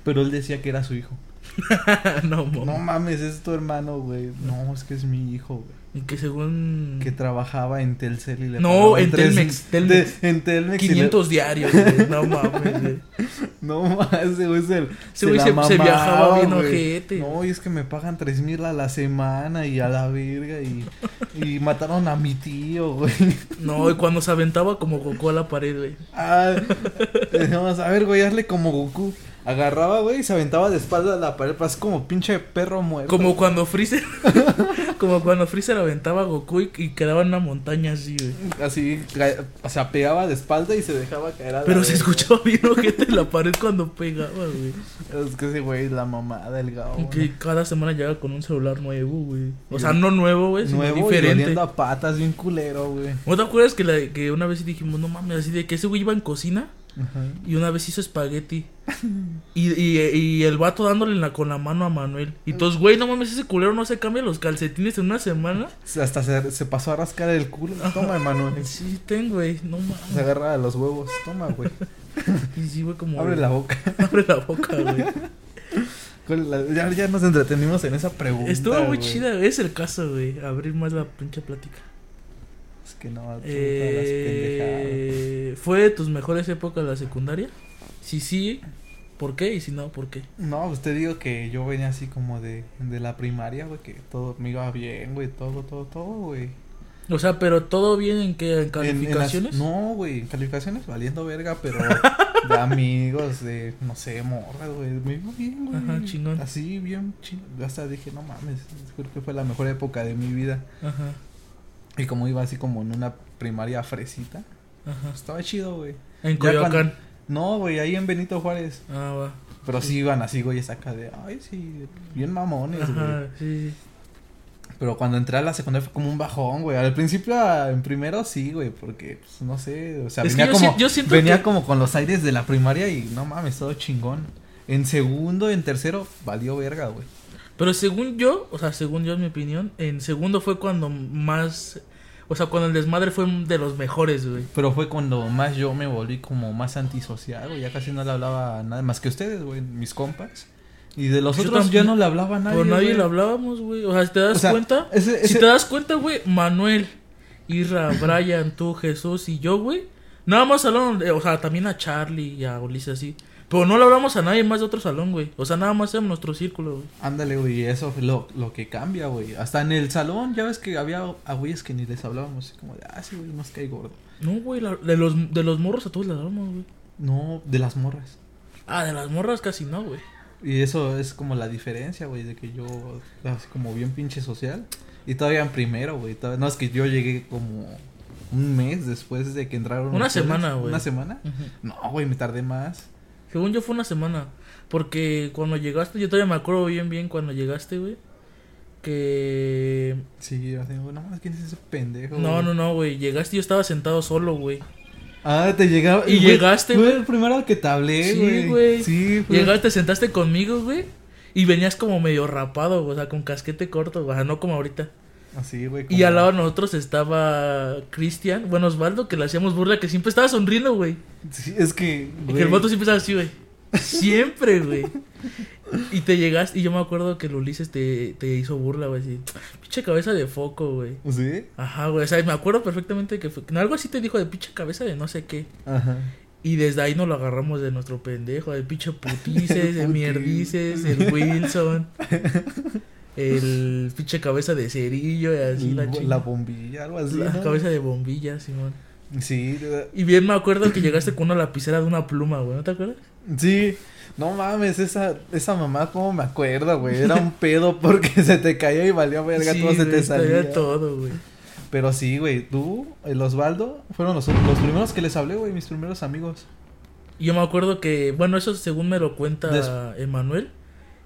Pero él decía que era su hijo. no, mo. No mames, es tu hermano, güey. No, es que es mi hijo, güey. Y que según... Que trabajaba en Telcel y le No, en Telmex, Telmex. de- en Telmex. y le- 500 diarios, güey. No mames, güey. No mames, ese güey se, Ese güey la se- se mamaba, viajaba bien güey. ojete. No, y es que me pagan tres mil a la semana y a la verga y, y mataron a mi tío, güey. No, y cuando se aventaba como Goku a la pared, güey. Ah, a ver, güey, hazle como Goku. Agarraba, güey, y se aventaba de espalda a la pared, pues como pinche perro muerto. Como cuando Freezer. como cuando Freezer aventaba a Goku y, y quedaba en una montaña así, güey. Así, o sea, pegaba de espalda y se dejaba caer a la Pero se escuchaba bien ojete en la pared cuando pegaba, güey. Es que ese güey la mamada del gao. Y. Que cada semana llegaba con un celular nuevo, güey. O sea, no nuevo, güey, sino Nuevo y diferente. oliendo a patas, bien culero, güey. ¿No te acuerdas que, la, que una vez dijimos, no mames, así de que ese güey iba en cocina Ajá. y una vez hizo espagueti? Y, y, y el vato dándole la, con la mano a Manuel. Y todos, güey, no mames, ese culero no se cambia los calcetines en una semana. Hasta se, se pasó a rascar el culo. Toma, Emanuel. Sí, ten, güey, no Se mames. agarra a los huevos. Toma, güey. Y sí, güey, como. Abre la boca. Abre la boca, güey. La- Ya, ya nos entretenimos en esa pregunta. Estuvo muy güey. chida. Es el caso, güey. Abrir más la pinche plática. Que no. Eh, ¿Fue de tus mejores épocas la secundaria? Si sí, ¿por qué? Y si no, ¿por qué? No, pues te digo que yo venía así como de, de la primaria, güey, que todo me iba bien, güey, todo, todo, todo, güey. O sea, pero todo bien en qué? ¿En En- en las- calificaciones? no, güey, en calificaciones valiendo verga, pero de amigos, de, no sé, morras, güey, me iba bien, güey. Ajá, chingón. Así, bien chingón. Hasta dije, no mames, creo que fue la mejor época de mi vida. Ajá, Y como iba así como en una primaria fresita, ajá. estaba chido, güey. En Coyoacán. cuando- No, güey, ahí en Benito Juárez. Ah, va. Pero sí iban así, güey, acá de, ay, sí, bien mamones, güey. Ajá, sí, sí. Pero cuando entré a la secundaria fue como un bajón, güey. Al principio, a- en primero sí, güey, porque, pues, no sé, o sea, Es venía yo como, si- yo siento venía que- como con los aires de la primaria y no mames, todo chingón. En segundo, en tercero, valió verga, güey. Pero según yo, o sea, según yo, en mi opinión, en segundo fue cuando más. O sea, cuando el desmadre fue de los mejores, güey. Pero fue cuando más yo me volví como más antisocial, güey. Ya casi no le hablaba a nadie más que ustedes, güey, mis compas. Y de los Yo otros también. ya no le hablaba a nadie. Pero nadie güey. le hablábamos, güey. O sea, si te das O sea, cuenta. ese- Si te das cuenta, güey, Manuel, Irra, Brian, tú, Jesús y yo, güey. Nada más hablaron, o sea, también a Charlie y a Ulises así. Pero no le hablamos a nadie más de otro salón, güey. O sea, nada más era nuestro círculo, güey. Ándale, güey, y eso fue lo, lo que cambia, güey. Hasta en el salón, ya ves que había a güeyes que ni les hablábamos, así como de, ah, sí, güey, nos cae gordo. No, güey, la- de los, de los morros a todos le hablamos, güey. No, de las morras. Ah, de las morras casi no, güey. Y eso es como la diferencia, güey, de que yo, así como bien pinche social. Y todavía en primero, güey. todavía- No, es que yo llegué como un mes después de que entraron. Una semana, güey. ¿Una semana? No, güey, me tardé más. Según yo fue una semana. Porque cuando llegaste, yo todavía me acuerdo bien, bien cuando llegaste, güey. Que... Sí, así, güey, no, ¿quién es ese pendejo? No, güey? no, no, güey. Llegaste y yo estaba sentado solo, güey. Ah, te llegaba. Y llegaste, Fue güey. el primero que te hablé, Sí, güey. güey. Sí, fue- Llegaste, te sentaste conmigo, güey. Y venías como medio rapado, o sea, con casquete corto, o sea, no como ahorita. Así, güey. Y al lado de nosotros estaba Cristian, bueno, Osvaldo, que le hacíamos burla, que siempre estaba sonriendo, güey. Sí, es que. Y que el vato siempre estaba así, güey. Siempre, güey. Y te llegaste, y yo me acuerdo que el Ulises te, te hizo burla, güey, así. Pinche cabeza de foco, güey. ¿Sí? Ajá, güey, o sea, me acuerdo perfectamente que fue, algo así te dijo de pinche cabeza de no sé qué. Ajá. Y desde ahí nos lo agarramos de nuestro pendejo, el pinche putices, Putis. mierdices, el Wilson, el pinche cabeza de cerillo y así la la, bombilla, algo así. La ¿no? cabeza de bombilla, Simón. Sí, Y bien me acuerdo que llegaste con una lapicera de una pluma, güey, ¿no te acuerdas? sí. No mames, esa, esa mamá, cómo me acuerdo, güey. Era un pedo porque se te caía y valía verga, Sí, todo se güey, te salía. todo, güey. Pero sí, güey, tú, el Osvaldo, fueron los, los primeros que les hablé, güey, mis primeros amigos. Y yo me acuerdo que, bueno, eso según me lo cuenta Emanuel,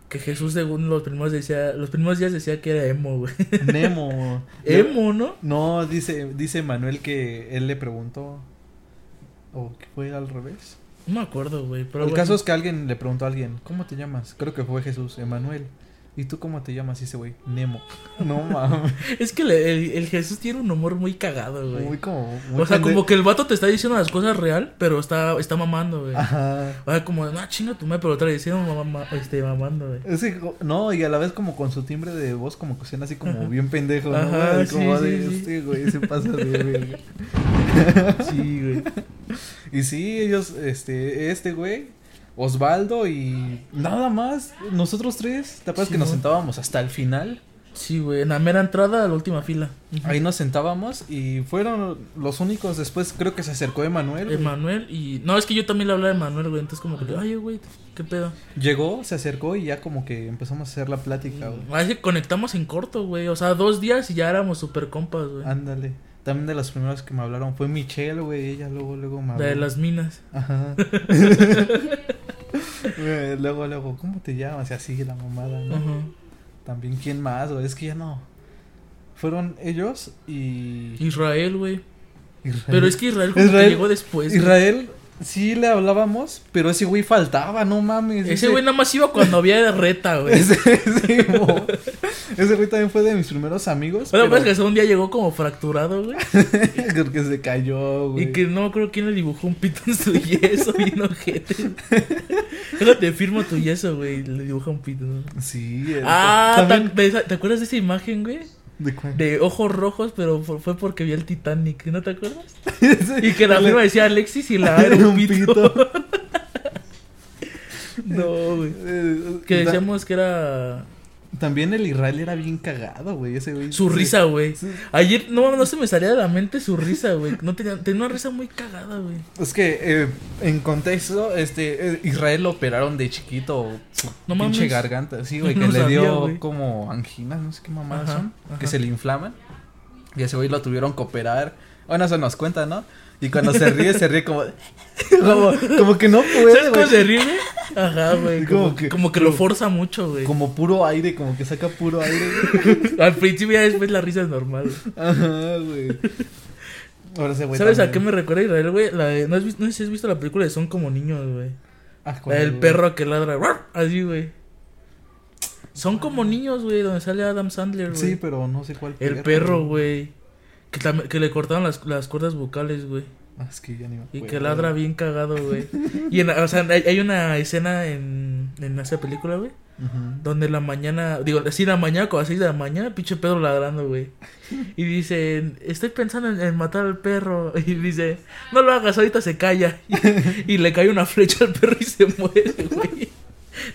que Jesús según los primeros decía, los primeros días decía que era emo, güey. Nemo. emo, ¿no? No, dice, dice Manuel que él le preguntó. ¿O que fue al revés? No me acuerdo, güey. Pero el bueno. caso es que alguien le preguntó a alguien, ¿cómo te llamas? Creo que fue Jesús, Emanuel. ¿Y tú cómo te llamas? Ese güey, Nemo. No mames. Es que le- el, el Jesús tiene un humor muy cagado, güey. Muy como. muy O sea, como que el vato te está diciendo las cosas real, pero está, está mamando, güey. Ajá. O sea, como, no, chinga tu madre, pero otra vez diciendo mamá, este, mamando, güey. Es que, no, y a la vez como con su timbre de voz como que suena así como bien pendejo, ¿no? Ajá, Así como sí, de, sí, sí. este güey se pasa de verga. Sí, güey. Y sí, ellos, este, este güey, Osvaldo y nada más, nosotros tres, ¿te acuerdas Sí, que nos ¿no? sentábamos hasta el final? Sí, güey. En la mera entrada a la última fila. Ahí nos sentábamos y fueron los únicos, después creo que se acercó Emanuel. Emanuel y. No, es que yo también le hablaba de Emanuel, güey. Entonces, como que, ay, güey, ¿qué pedo? Llegó, se acercó y ya como que empezamos a hacer la plática, güey. Ahí que conectamos en corto, güey. O sea, dos días y ya éramos super compas, güey. Ándale. También de las primeras que me hablaron fue Michelle, güey, ella luego, luego me La habló. de las minas. Ajá. Luego, luego, ¿cómo te llamas? Y así la mamada, ¿no? También, ¿quién más? güey? Es que ya no. Fueron ellos y. Israel, güey. Israel. Pero es que Israel como Israel- que llegó después. Israel, sí le hablábamos, pero ese güey faltaba, no mames. Ese güey nada más iba cuando había reta, güey. Ese, ese, mo- ese güey también fue de mis primeros amigos. Bueno, pues pero que un día llegó como fracturado, güey. creo que se cayó, güey. Y que no creo quién le dibujó un pito en su yeso, bien ojete. Déjate, firmo tu yeso, güey. Le dibuja un pito. ¿no? Sí. Ah, también- ¿te, ¿te acuerdas de esa imagen, güey? ¿De ojos rojos, pero fue porque vi el Titanic, ¿no te acuerdas? Sí, Y que la firma decía Alexis y la era un pito. no, güey. Eh, Que decíamos que era También el Israel era bien cagado, güey. Ese güey. su risa, güey. Sí. Ayer no, no se me salía de la mente su risa, güey. No tenía, tenía una risa muy cagada, güey. Es que eh, en contexto, este eh, Israel lo operaron de chiquito, No pinche mames. garganta, sí, güey, que No le sabía, dio como anginas, no sé qué mamadas Ajá, son, ajá. que se le inflaman. Y ese güey lo tuvieron que operar. Bueno, eso nos cuenta, ¿no? Y cuando se ríe, se ríe como como, como que no puede, ¿Sabes cómo se ríe? güey? Ajá, güey. Como, como que, que- como que lo forza mucho, güey. Como puro aire, como que saca puro aire. Al principio ya después la risa es normal. Ajá, güey. Ahora ese güey ¿Sabes a qué me recuerda Israel, güey? La de- ¿no, has visto, no sé si has visto la película de Son como niños, güey. Ah, La ¿cuál, del güey? perro que ladra. Así, güey. Son como niños, güey, donde sale Adam Sandler, güey. Sí, pero no sé cuál. El perro, güey. Que, tam- que le cortaron las, las cuerdas vocales, güey. Ah, es que ya ni me Y acuerdo. que ladra bien cagado, güey. Y en, o sea, hay, hay una escena en, en esa película, güey. Ujú. Donde en la mañana, digo, así la mañana, como a las 6 de la mañana, pinche Pedro ladrando, güey. Y dice, estoy pensando en, en matar al perro. Y dice, no lo hagas, ahorita se calla. Y, y le cae una flecha al perro y se muere, güey.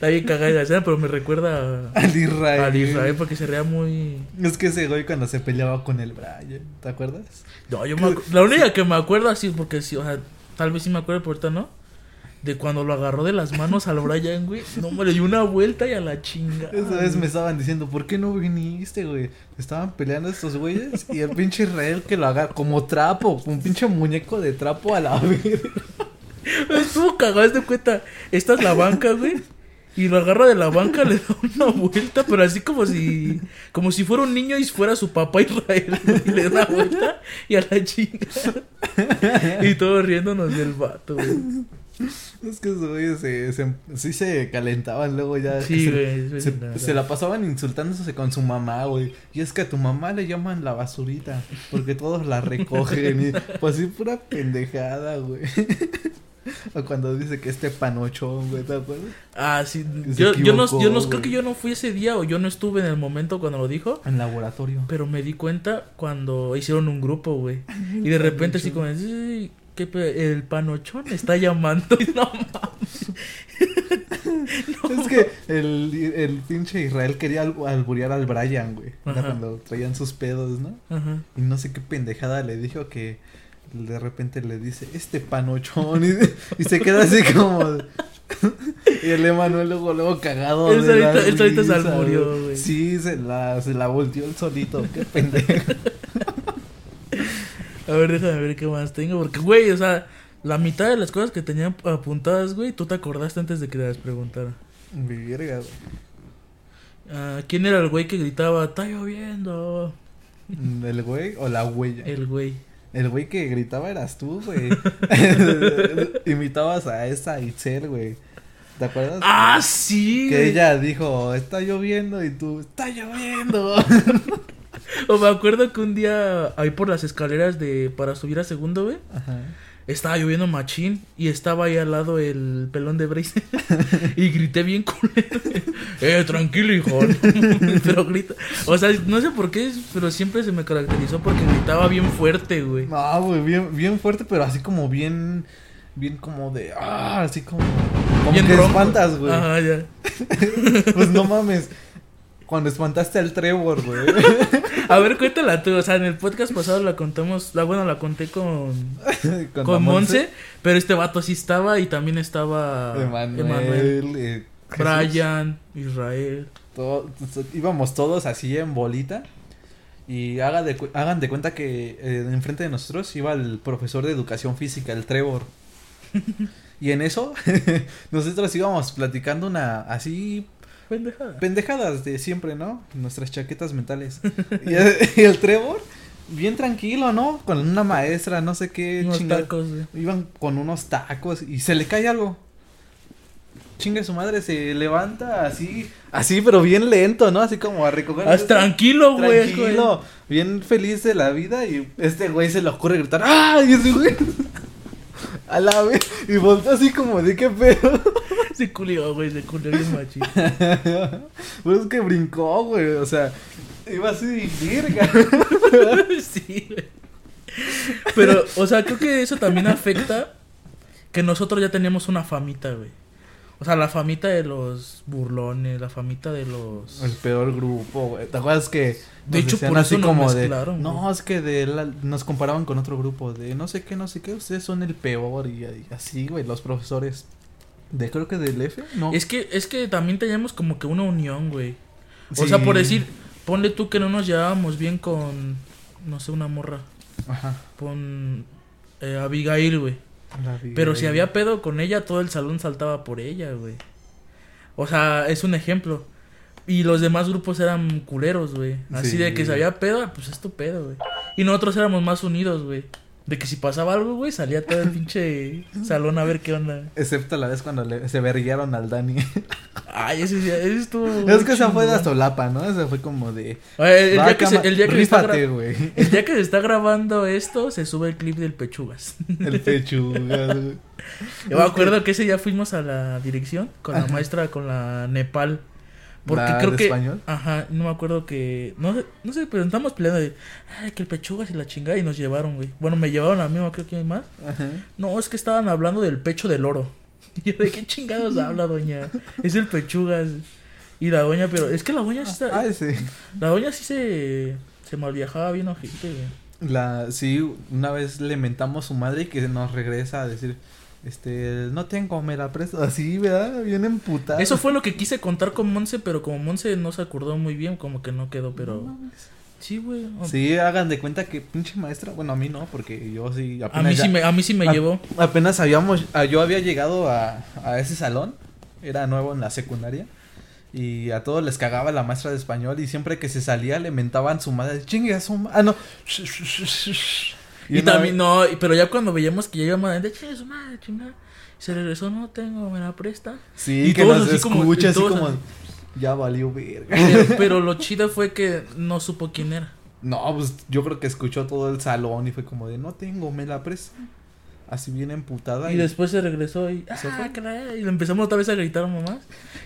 Está bien cagada esa escena, pero me recuerda a, Al Israel. al Israel porque se rea muy... Es que ese güey cuando se peleaba con el Brian, ¿te acuerdas? No, yo me acu- La única que me acuerdo así, porque sí, o sea, tal vez sí me acuerdo, pero ahorita no. De cuando lo agarró de las manos al Brian, güey. No, me le dio una vuelta y a la chinga. Esa vez me estaban diciendo, ¿por qué no viniste, güey? Estaban peleando estos güeyes y el pinche Israel que lo agarra como trapo, un pinche muñeco de trapo a la vez. Estuvo cagado, de cuenta. Esta es la banca, güey. Y lo agarra de la banca, le da una vuelta, pero así como si como si fuera un niño y fuera su papá Israel. Y le da vuelta y a la chinga. Y todos riéndonos del vato, güey. Es que esos güeyes se, se, sí se calentaban luego ya. Sí, se, güey. se, se la pasaban insultándose con su mamá, güey. Y es que a tu mamá le llaman la basurita, porque todos la recogen. Y, pues sí, pura pendejada, güey. O cuando dice que este panochón, güey, ¿te acuerdas? Ah, sí. Yo, yo no, yo no creo que yo no fui ese día o yo no estuve en el momento cuando lo dijo. En laboratorio. Pero me di cuenta cuando hicieron un grupo, güey. Y de repente así como, "Sí, ¿qué pe- el panochón está llamando. Y no mames. Es que el, el pinche Israel quería al- alburear al Brian, güey. Era cuando traían sus pedos, ¿no? Ajá. Y no sé qué pendejada le dijo que de repente le dice, este panochón. Y, y se queda así como. y el Emanuel luego, luego cagado. Él solito- se alburió, güey. Sí, se la, se la volteó él solito. Qué pendejo. A ver, déjame ver qué más tengo. Porque, güey, o sea, la mitad de las cosas que tenía apuntadas, güey, tú te acordaste antes de que te las preguntara. Verga, güey. Ah, ¿Quién era el güey que gritaba, está lloviendo? ¿El güey o la huella? El güey. El güey que gritaba eras tú, güey. Imitabas a esa Itzel, güey. ¿Te acuerdas? ¡Ah, sí! Que ella dijo, está lloviendo y tú, está lloviendo. O me acuerdo que un día ahí por las escaleras de para subir a segundo, güey, Ajá. estaba lloviendo machín y estaba ahí al lado el pelón de Brace y grité bien culero. eh, tranquilo, hijo. pero grita. O sea, no sé por qué, pero siempre se me caracterizó porque gritaba bien fuerte, güey. No, güey, bien, bien fuerte, pero así como bien, bien como de, ah, así como, como Bien que ronco. espantas, güey. Ajá, ya. Pues no mames, cuando espantaste al Trevor, güey. A ver, cuéntala tú. O sea, en el podcast pasado la contamos. La bueno, la conté con, con, con Monse. Pero este vato sí estaba y también estaba Emanuel, Emanuel, eh, Jesús. Brian, Israel. Todo- to- íbamos todos así en bolita. Y haga de, hagan de cuenta que eh, enfrente de nosotros iba el profesor de educación física, el Trevor. y en eso, nosotros íbamos platicando una así Pendejada. pendejadas de siempre, ¿no? Nuestras chaquetas mentales. y, el, y el Trevor, bien tranquilo, ¿no? Con una maestra, no sé qué Unos tacos, güey. Iban con unos tacos y se le cae algo. Chingue su madre, se levanta así, así, pero bien lento, ¿no? Así como a recoger. Haz tranquilo, güey. Tranquilo, bien feliz de la vida y este güey se le ocurre gritar, ¡ah! Y ese güey, a la vez, y voltea así como de qué pedo. Se culió, güey. Se culió bien machín. pues es que brincó, güey, o sea, iba así, virga. sí, güey. Pero, o sea, creo que eso también afecta que nosotros ya teníamos una famita, güey. O sea, la famita de los burlones, la famita de los... El peor grupo, güey. ¿Te acuerdas que De hecho, eso nos de no, güey. es que de la- nos comparaban con otro grupo de no sé qué, no sé qué, ustedes son el peor y, y así, güey, los profesores de creo que del F, no. Es que, es que también teníamos como que una unión, güey. O sea, por decir, ponle tú que no nos llevábamos bien con, no sé, una morra. Ajá. Con eh, Abigail, güey. Pero si había pedo con ella, todo el salón saltaba por ella, güey. O sea, es un ejemplo. Y los demás grupos eran culeros, güey. Así Sí. de que si había pedo, pues es tu pedo, güey. Y nosotros éramos más unidos, güey. De que si pasaba algo, güey, salía todo el pinche salón a ver qué onda. Excepto la vez cuando le, se verguiaron al Dani. Ay, ese, ese estuvo. es que esa fue de solapa, ¿no? Esa fue como de. Oye, El, "Va, día que se, cama- el día que se está el día que se está grabando esto, se sube el clip del Pechugas. El pechuga, güey. Yo me acuerdo que ese día fuimos a la dirección con la maestra, con la Nepal. Porque ¿La creo de que. español? Ajá, no me acuerdo que. No sé, no sé, pero estamos peleando de. Ay, que el pechugas y la chingada y nos llevaron, güey. Bueno, me llevaron a mí, no creo que hay más. Ajá. No, es que estaban hablando del pecho del oro. Y yo, ¿de qué chingados habla, doña? Es el pechugas. Y la doña, pero es que la doña sí está. Ah, ese. La doña sí se. Se malviajaba bien ojete, güey. La, sí, una vez le mentamos su madre y que nos regresa a decir, Este, no tengo, me la presto. Así, ¿verdad? Bien emputada. Eso fue lo que quise contar con Monse, pero como Monse no se acordó muy bien, como que no quedó, pero... No. Sí, güey. Sí, hagan de cuenta que pinche maestra, bueno, a mí no, porque yo sí A mí ya- sí me, a mí sí me a- llevó. Apenas habíamos, ah, yo había llegado a, a ese salón, era nuevo en la secundaria, y a todos les cagaba la maestra de español, y siempre que se salía le mentaban su madre, chingue a su ma-". ah, no. Y, también, vez- no, pero ya cuando veíamos que ya iba de chingue su madre, chingada. Se regresó, no tengo, me la presta. Sí, y que nos así como- escucha así como, ya valió verga. Pero, pero lo chido fue que no supo quién era. No, pues yo creo que escuchó todo el salón y fue como de, no tengo, me la presta. Así bien emputada. Y después se regresó y, Se ah, y le empezamos otra vez a gritar mamás.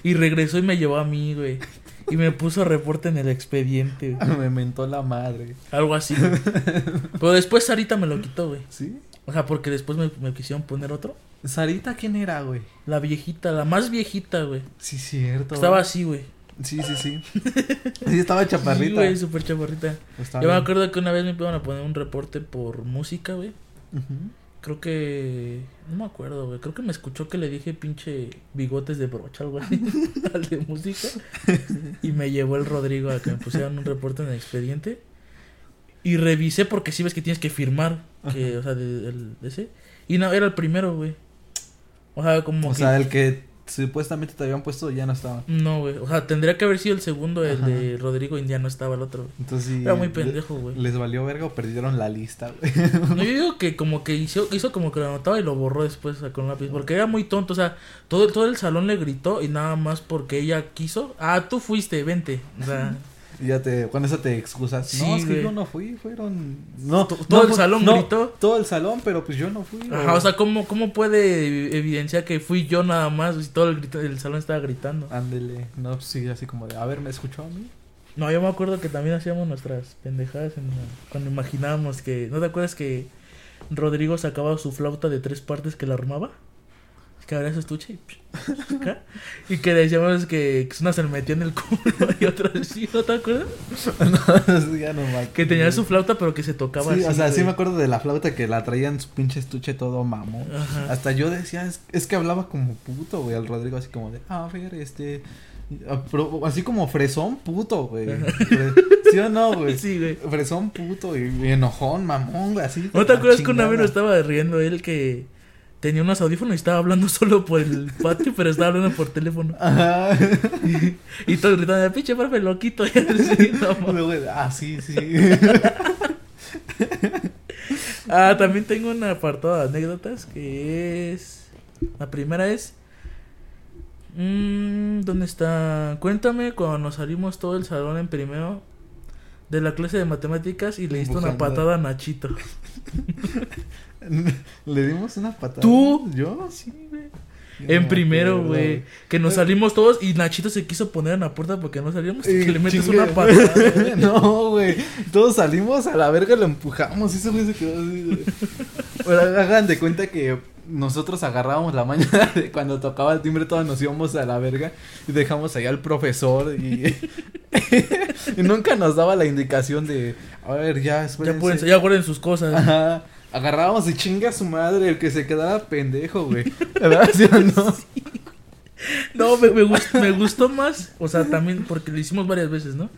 Y regresó y me llevó a mí, güey. Y me puso reporte en el expediente. güey. me mentó la madre. Algo así, güey. Pero después Sarita me lo quitó, güey. ¿Sí? O sea, porque después me, me quisieron poner otro. Sarita, ¿quién era, güey? La viejita, la más viejita, güey. Sí, cierto. Estaba así, güey. Sí, sí, sí. Sí, estaba Sí, chaparrita. güey, súper chaparrita. Yo me acuerdo que una vez me iban a poner un reporte por música, güey. Ujú. Creo que. No me acuerdo, güey. Creo que me escuchó que le dije pinche bigotes de brocha, algo así. al de música. Y me llevó el Rodrigo a que me pusieran un reporte en el expediente. Y revisé porque sí ves que tienes que firmar. Que, o sea, de, ese. Y no, era el primero, güey. O sea, como. O que- sea, el que supuestamente te habían puesto ya no estaba. No, güey. O sea, tendría que haber sido el segundo, el Ajá. de Rodrigo y ya no estaba el otro. Entonces sí. Era muy pendejo, güey. Les valió verga o perdieron la lista, güey. No, yo digo que como que hizo, hizo como que lo anotaba y lo borró después con lápiz. Porque era muy tonto. O sea, todo, todo el salón le gritó y nada más porque ella quiso. Ah, tú fuiste, vente. O sea, Y ya te, con eso te excusas. Sí, no, es que yo no fui, fueron. No, To- no todo el salón no, gritó. Todo el salón, pero pues yo no fui. ajá, o sea ¿cómo, ¿cómo puede evidenciar que fui yo nada más si todo el, grito- el salón estaba gritando? Ándele. No, pues sí, así como de, a ver, ¿me escuchó a mí? No, yo me acuerdo que también hacíamos nuestras pendejadas en cuando imaginábamos que... ¿No te acuerdas que Rodrigo sacaba su flauta de tres partes que la armaba? Que abría su estuche y... y que decíamos que, una se le metió en el culo y otra sí, ¿no te acuerdas? no, ya no me. Que tenía su flauta pero que se tocaba Sí, así. o sea, sí me acuerdo de la flauta que la traía en su pinche estuche todo mamón. Ajá. Hasta yo decía, es, es que hablaba como puto, güey, al Rodrigo, así como de, ah, ver, este. ah, así como fresón puto, güey. ¿Sí o no, güey? Sí, güey. Fresón puto y, enojón, mamón, güey, así. ¿No te acuerdas que una vez chingada. nos estaba riendo él que tenía unos audífonos y estaba hablando solo por el patio, pero estaba hablando por teléfono? Ajá. Y todos gritando, pinche profe loquito. Ah, sí, sí. Ah, también tengo un apartado de anécdotas que es. La primera es. Mmm, ¿Dónde está? Cuéntame cuando nos salimos todo el salón en primero de la clase de matemáticas y le diste una patada a Nachito. Le dimos una patada. ¿Tú? ¿Yo? Sí, güey. No En me primero, güey. Que nos salimos todos y Nachito se quiso poner en la puerta porque no salíamos y Eh, que le metes chingue. una patada. no, güey. Todos salimos a la verga, lo empujamos. Y ese güey se quedó así. güey. Pero hagan de cuenta que nosotros agarrábamos la mañana de cuando tocaba el timbre, todos nos íbamos a la verga y dejamos allá al profesor. Y, y nunca nos daba la indicación de, a ver, ya, Ya espérense. pueden, ya guarden sus cosas. Ajá. Agarrábamos y chinga a su madre el que se quedara pendejo, güey. ¿Verdad? ¿Sí o no? No, me, me, gust- me gustó más. O sea, también porque lo hicimos varias veces, ¿no?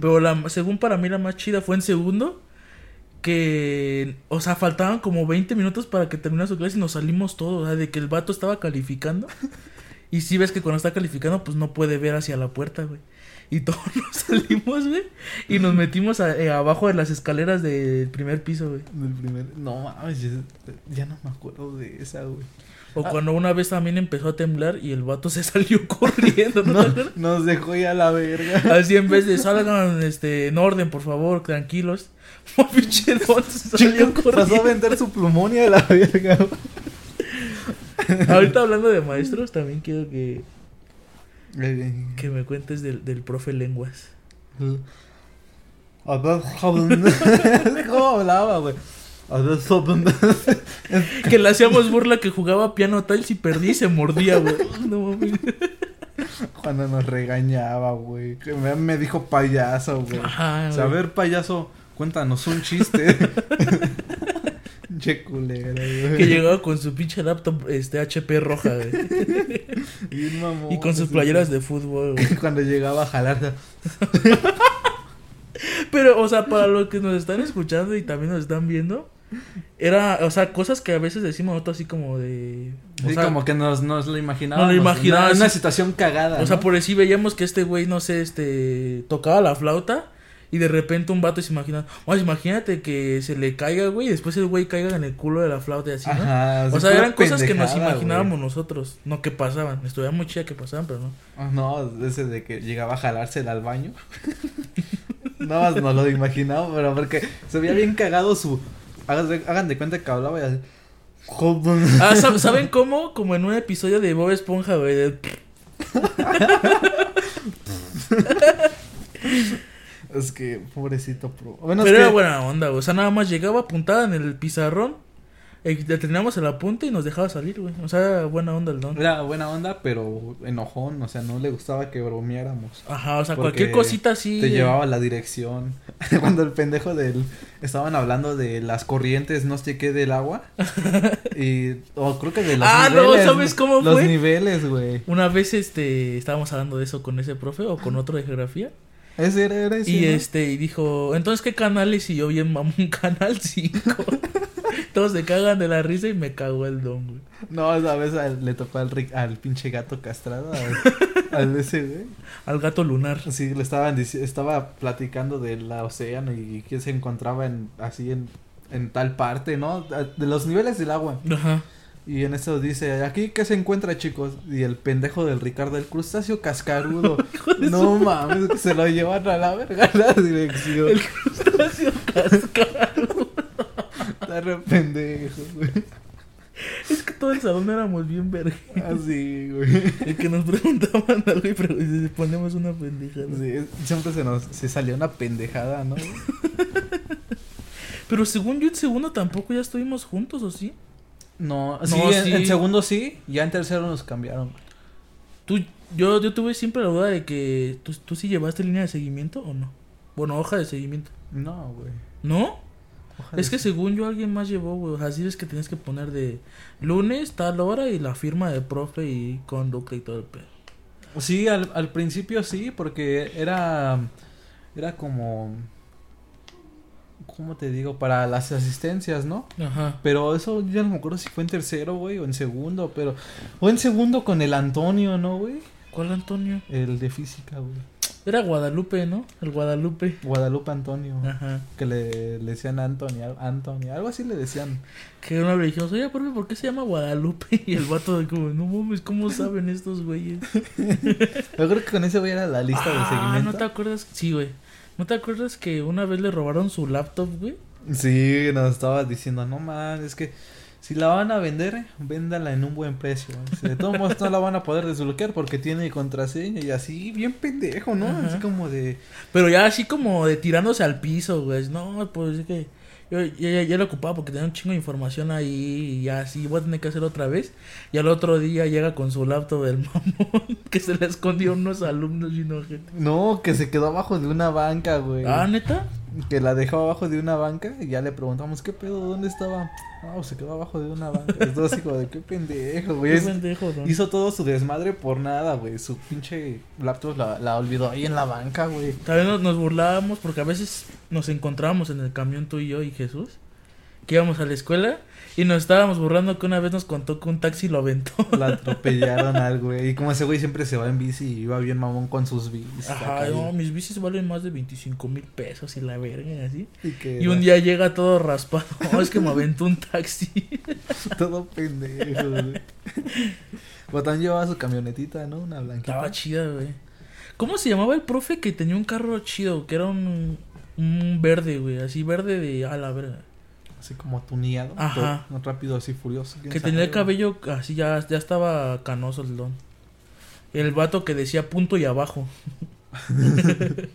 Pero la, según para mí la más chida fue en segundo. Que, o sea, faltaban como 20 minutos para que terminara su clase y nos salimos todos. O sea, de que el vato estaba calificando. Y si ves que cuando está calificando, pues no puede ver hacia la puerta, güey. Y todos nos salimos, güey. Y nos metimos a- eh, abajo de las escaleras del primer piso, güey. Del primer... No mames, ya, ya no me acuerdo de esa, güey. O Ah. cuando una vez también empezó a temblar y el vato se salió corriendo, ¿no, nos dejó ya la verga. Así en vez de salgan este, en orden, por favor, tranquilos. Oh, pinche don, se salió Pasó a corriendo. vender su plumón y a la verga. güey. Ahorita hablando de maestros, también quiero que, que me cuentes del, del profe lenguas. ¿Cómo hablaba, güey? Que le hacíamos burla que jugaba piano tiles y perdí y se mordía, güey. No mames. Cuando nos regañaba, güey. Me, dijo payaso, güey. O sea, a ver, payaso, cuéntanos un chiste. Che culero, güey. Que llegaba con su pinche laptop este HP roja, güey. Bien mamón, Y con sus playeras de fútbol, güey. Cuando llegaba a jalar. Pero, o sea, para los que nos están escuchando y también nos están viendo, era, o sea, cosas que a veces decimos nosotros así como de... O Sí, sea, como que nos, nos lo imaginábamos. Nos lo imaginábamos, Una, situación cagada. O sea, por decir, veíamos que este güey, no sé, este, tocaba la flauta y de repente un vato se imagina, oye, imagínate que se le caiga, güey, y después el güey caiga en el culo de la flauta y así, ¿no? Ajá, o sea, eran cosas que nos imaginábamos güey. nosotros, no que pasaban. Estuviera muy chida que pasaban, pero no. Ah, No, ese de que llegaba a jalársela al baño. Nada más nos lo imaginaba, pero porque se veía bien cagado su. Hagan de, cuenta que hablaba y así. Ah, ¿sab- ¿saben cómo? Como en un episodio de Bob Esponja, güey. de- Es que, pobrecito, pro. Bueno, Pero es era que buena onda, güey. O sea, nada más llegaba apuntada en el pizarrón. Y deteníamos el apunte y nos dejaba salir, güey. O sea, buena onda el don. era buena onda, pero enojón. O sea, no le gustaba que bromeáramos. Ajá, o sea, cualquier cosita así. Te eh, llevaba la dirección. Cuando el pendejo del. Estaban hablando de las corrientes, no sé qué, del agua. y. O creo que de los Ah, no, niveles. ¿sabes cómo Los niveles, güey. Una vez, este, estábamos hablando de eso con ese profe o con otro de geografía. Ese era, era ese. Y ¿no? este, y dijo, entonces, ¿qué canales? Y yo bien mamón, canal 5. Todos se cagan de la risa y me cagó el don, güey. No, esa vez le tocó al, al pinche gato castrado. Al, al ese, güey. Al gato lunar. Sí, le estaban estaba platicando del océano y que se encontraba en así en, en tal parte, ¿no? De los niveles del agua. Ajá. Y en eso dice, aquí qué se encuentra, chicos. Y el pendejo del Ricardo, el crustáceo cascarudo. no mames, que se lo llevan a la verga la dirección. El crustáceo cascaro. Está re pendejo, güey. Es que todo el salón éramos bien verga. Así, güey. El que nos preguntaban algo y pre- ponemos una pendejada. Sí, siempre se nos se salió una pendejada, ¿no? Pero según yo en segundo tampoco ya estuvimos juntos, ¿o sí? No, No, sí, en, sí. en segundo sí, ya en tercero nos cambiaron. Tú, yo, yo tuve siempre la duda de que tú, tú sí llevaste línea de seguimiento o no. Bueno, hoja de seguimiento. No, güey. ¿No? Ojalá Es que según yo alguien más llevó, güey. Así es que tienes que poner de lunes, tal hora y la firma de profe y conducta y todo el pedo. Sí, al, al principio sí, porque era era como ¿cómo te digo? Para las asistencias, ¿no? Ajá. Pero eso yo no me acuerdo si fue en tercero, güey, o en segundo, pero o en segundo con el Antonio, ¿no, güey? ¿Cuál Antonio? El de física, güey. Era Guadalupe, ¿no? El Guadalupe. Guadalupe Antonio, Ajá. que le, le decían Antonio, Antonio, algo así le decían. Que una vez le dijimos, oye, profe, ¿por qué se llama Guadalupe? Y el vato de como, no mames, ¿cómo saben estos güeyes? Yo creo que con ese güey era la lista de ah, seguimiento. ¿no te acuerdas? Sí, güey. ¿No te acuerdas que una vez le robaron su laptop, güey? Sí, nos estaba diciendo, no man, es que si la van a vender, véndala en un buen precio. De todos modos no la van a poder desbloquear porque tiene contraseña y así, bien pendejo, ¿no? Ajá. Así como de... Pero ya así como de tirándose al piso, güey. No, pues es que yo ya, ya, ya lo ocupaba porque tenía un chingo de información ahí y así voy a tener que hacer otra vez. Y al otro día llega con su laptop del mamón que se le escondió a unos alumnos y no gente. No, que se quedó abajo de una banca, güey. Ah, neta. Que la dejó abajo de una banca y ya le preguntamos, ¿qué pedo? ¿Dónde estaba? No, se quedó abajo de una banca. Es así como de, qué pendejo, güey. Qué pendejo, ¿no? Hizo todo su desmadre por nada, güey. Su pinche laptop la, la olvidó ahí en la banca, güey. También nos, nos burlábamos porque a veces nos encontrábamos en el camión tú y yo y Jesús. Que íbamos a la escuela y nos estábamos burlando que una vez nos contó que un taxi lo aventó. La atropellaron al güey. Y como ese güey siempre se va en bici y iba bien mamón con sus bicis. Ajá, no, mis bicis valen más de 25 mil pesos y la verga y así. y, un día llega todo raspado. "Oh, es que me aventó un taxi. Todo pendejo, güey. Botán llevaba su camionetita, ¿no? Una blanquita. Estaba chida, güey. ¿Cómo se llamaba el profe que tenía un carro chido? Que era un, un verde, güey. Así verde de a la verga. Así como tuneado. Ajá. todo rápido, así furioso. ¿quién Que tenía el cabello así ya, ya estaba canoso el don. El vato que decía punto y abajo.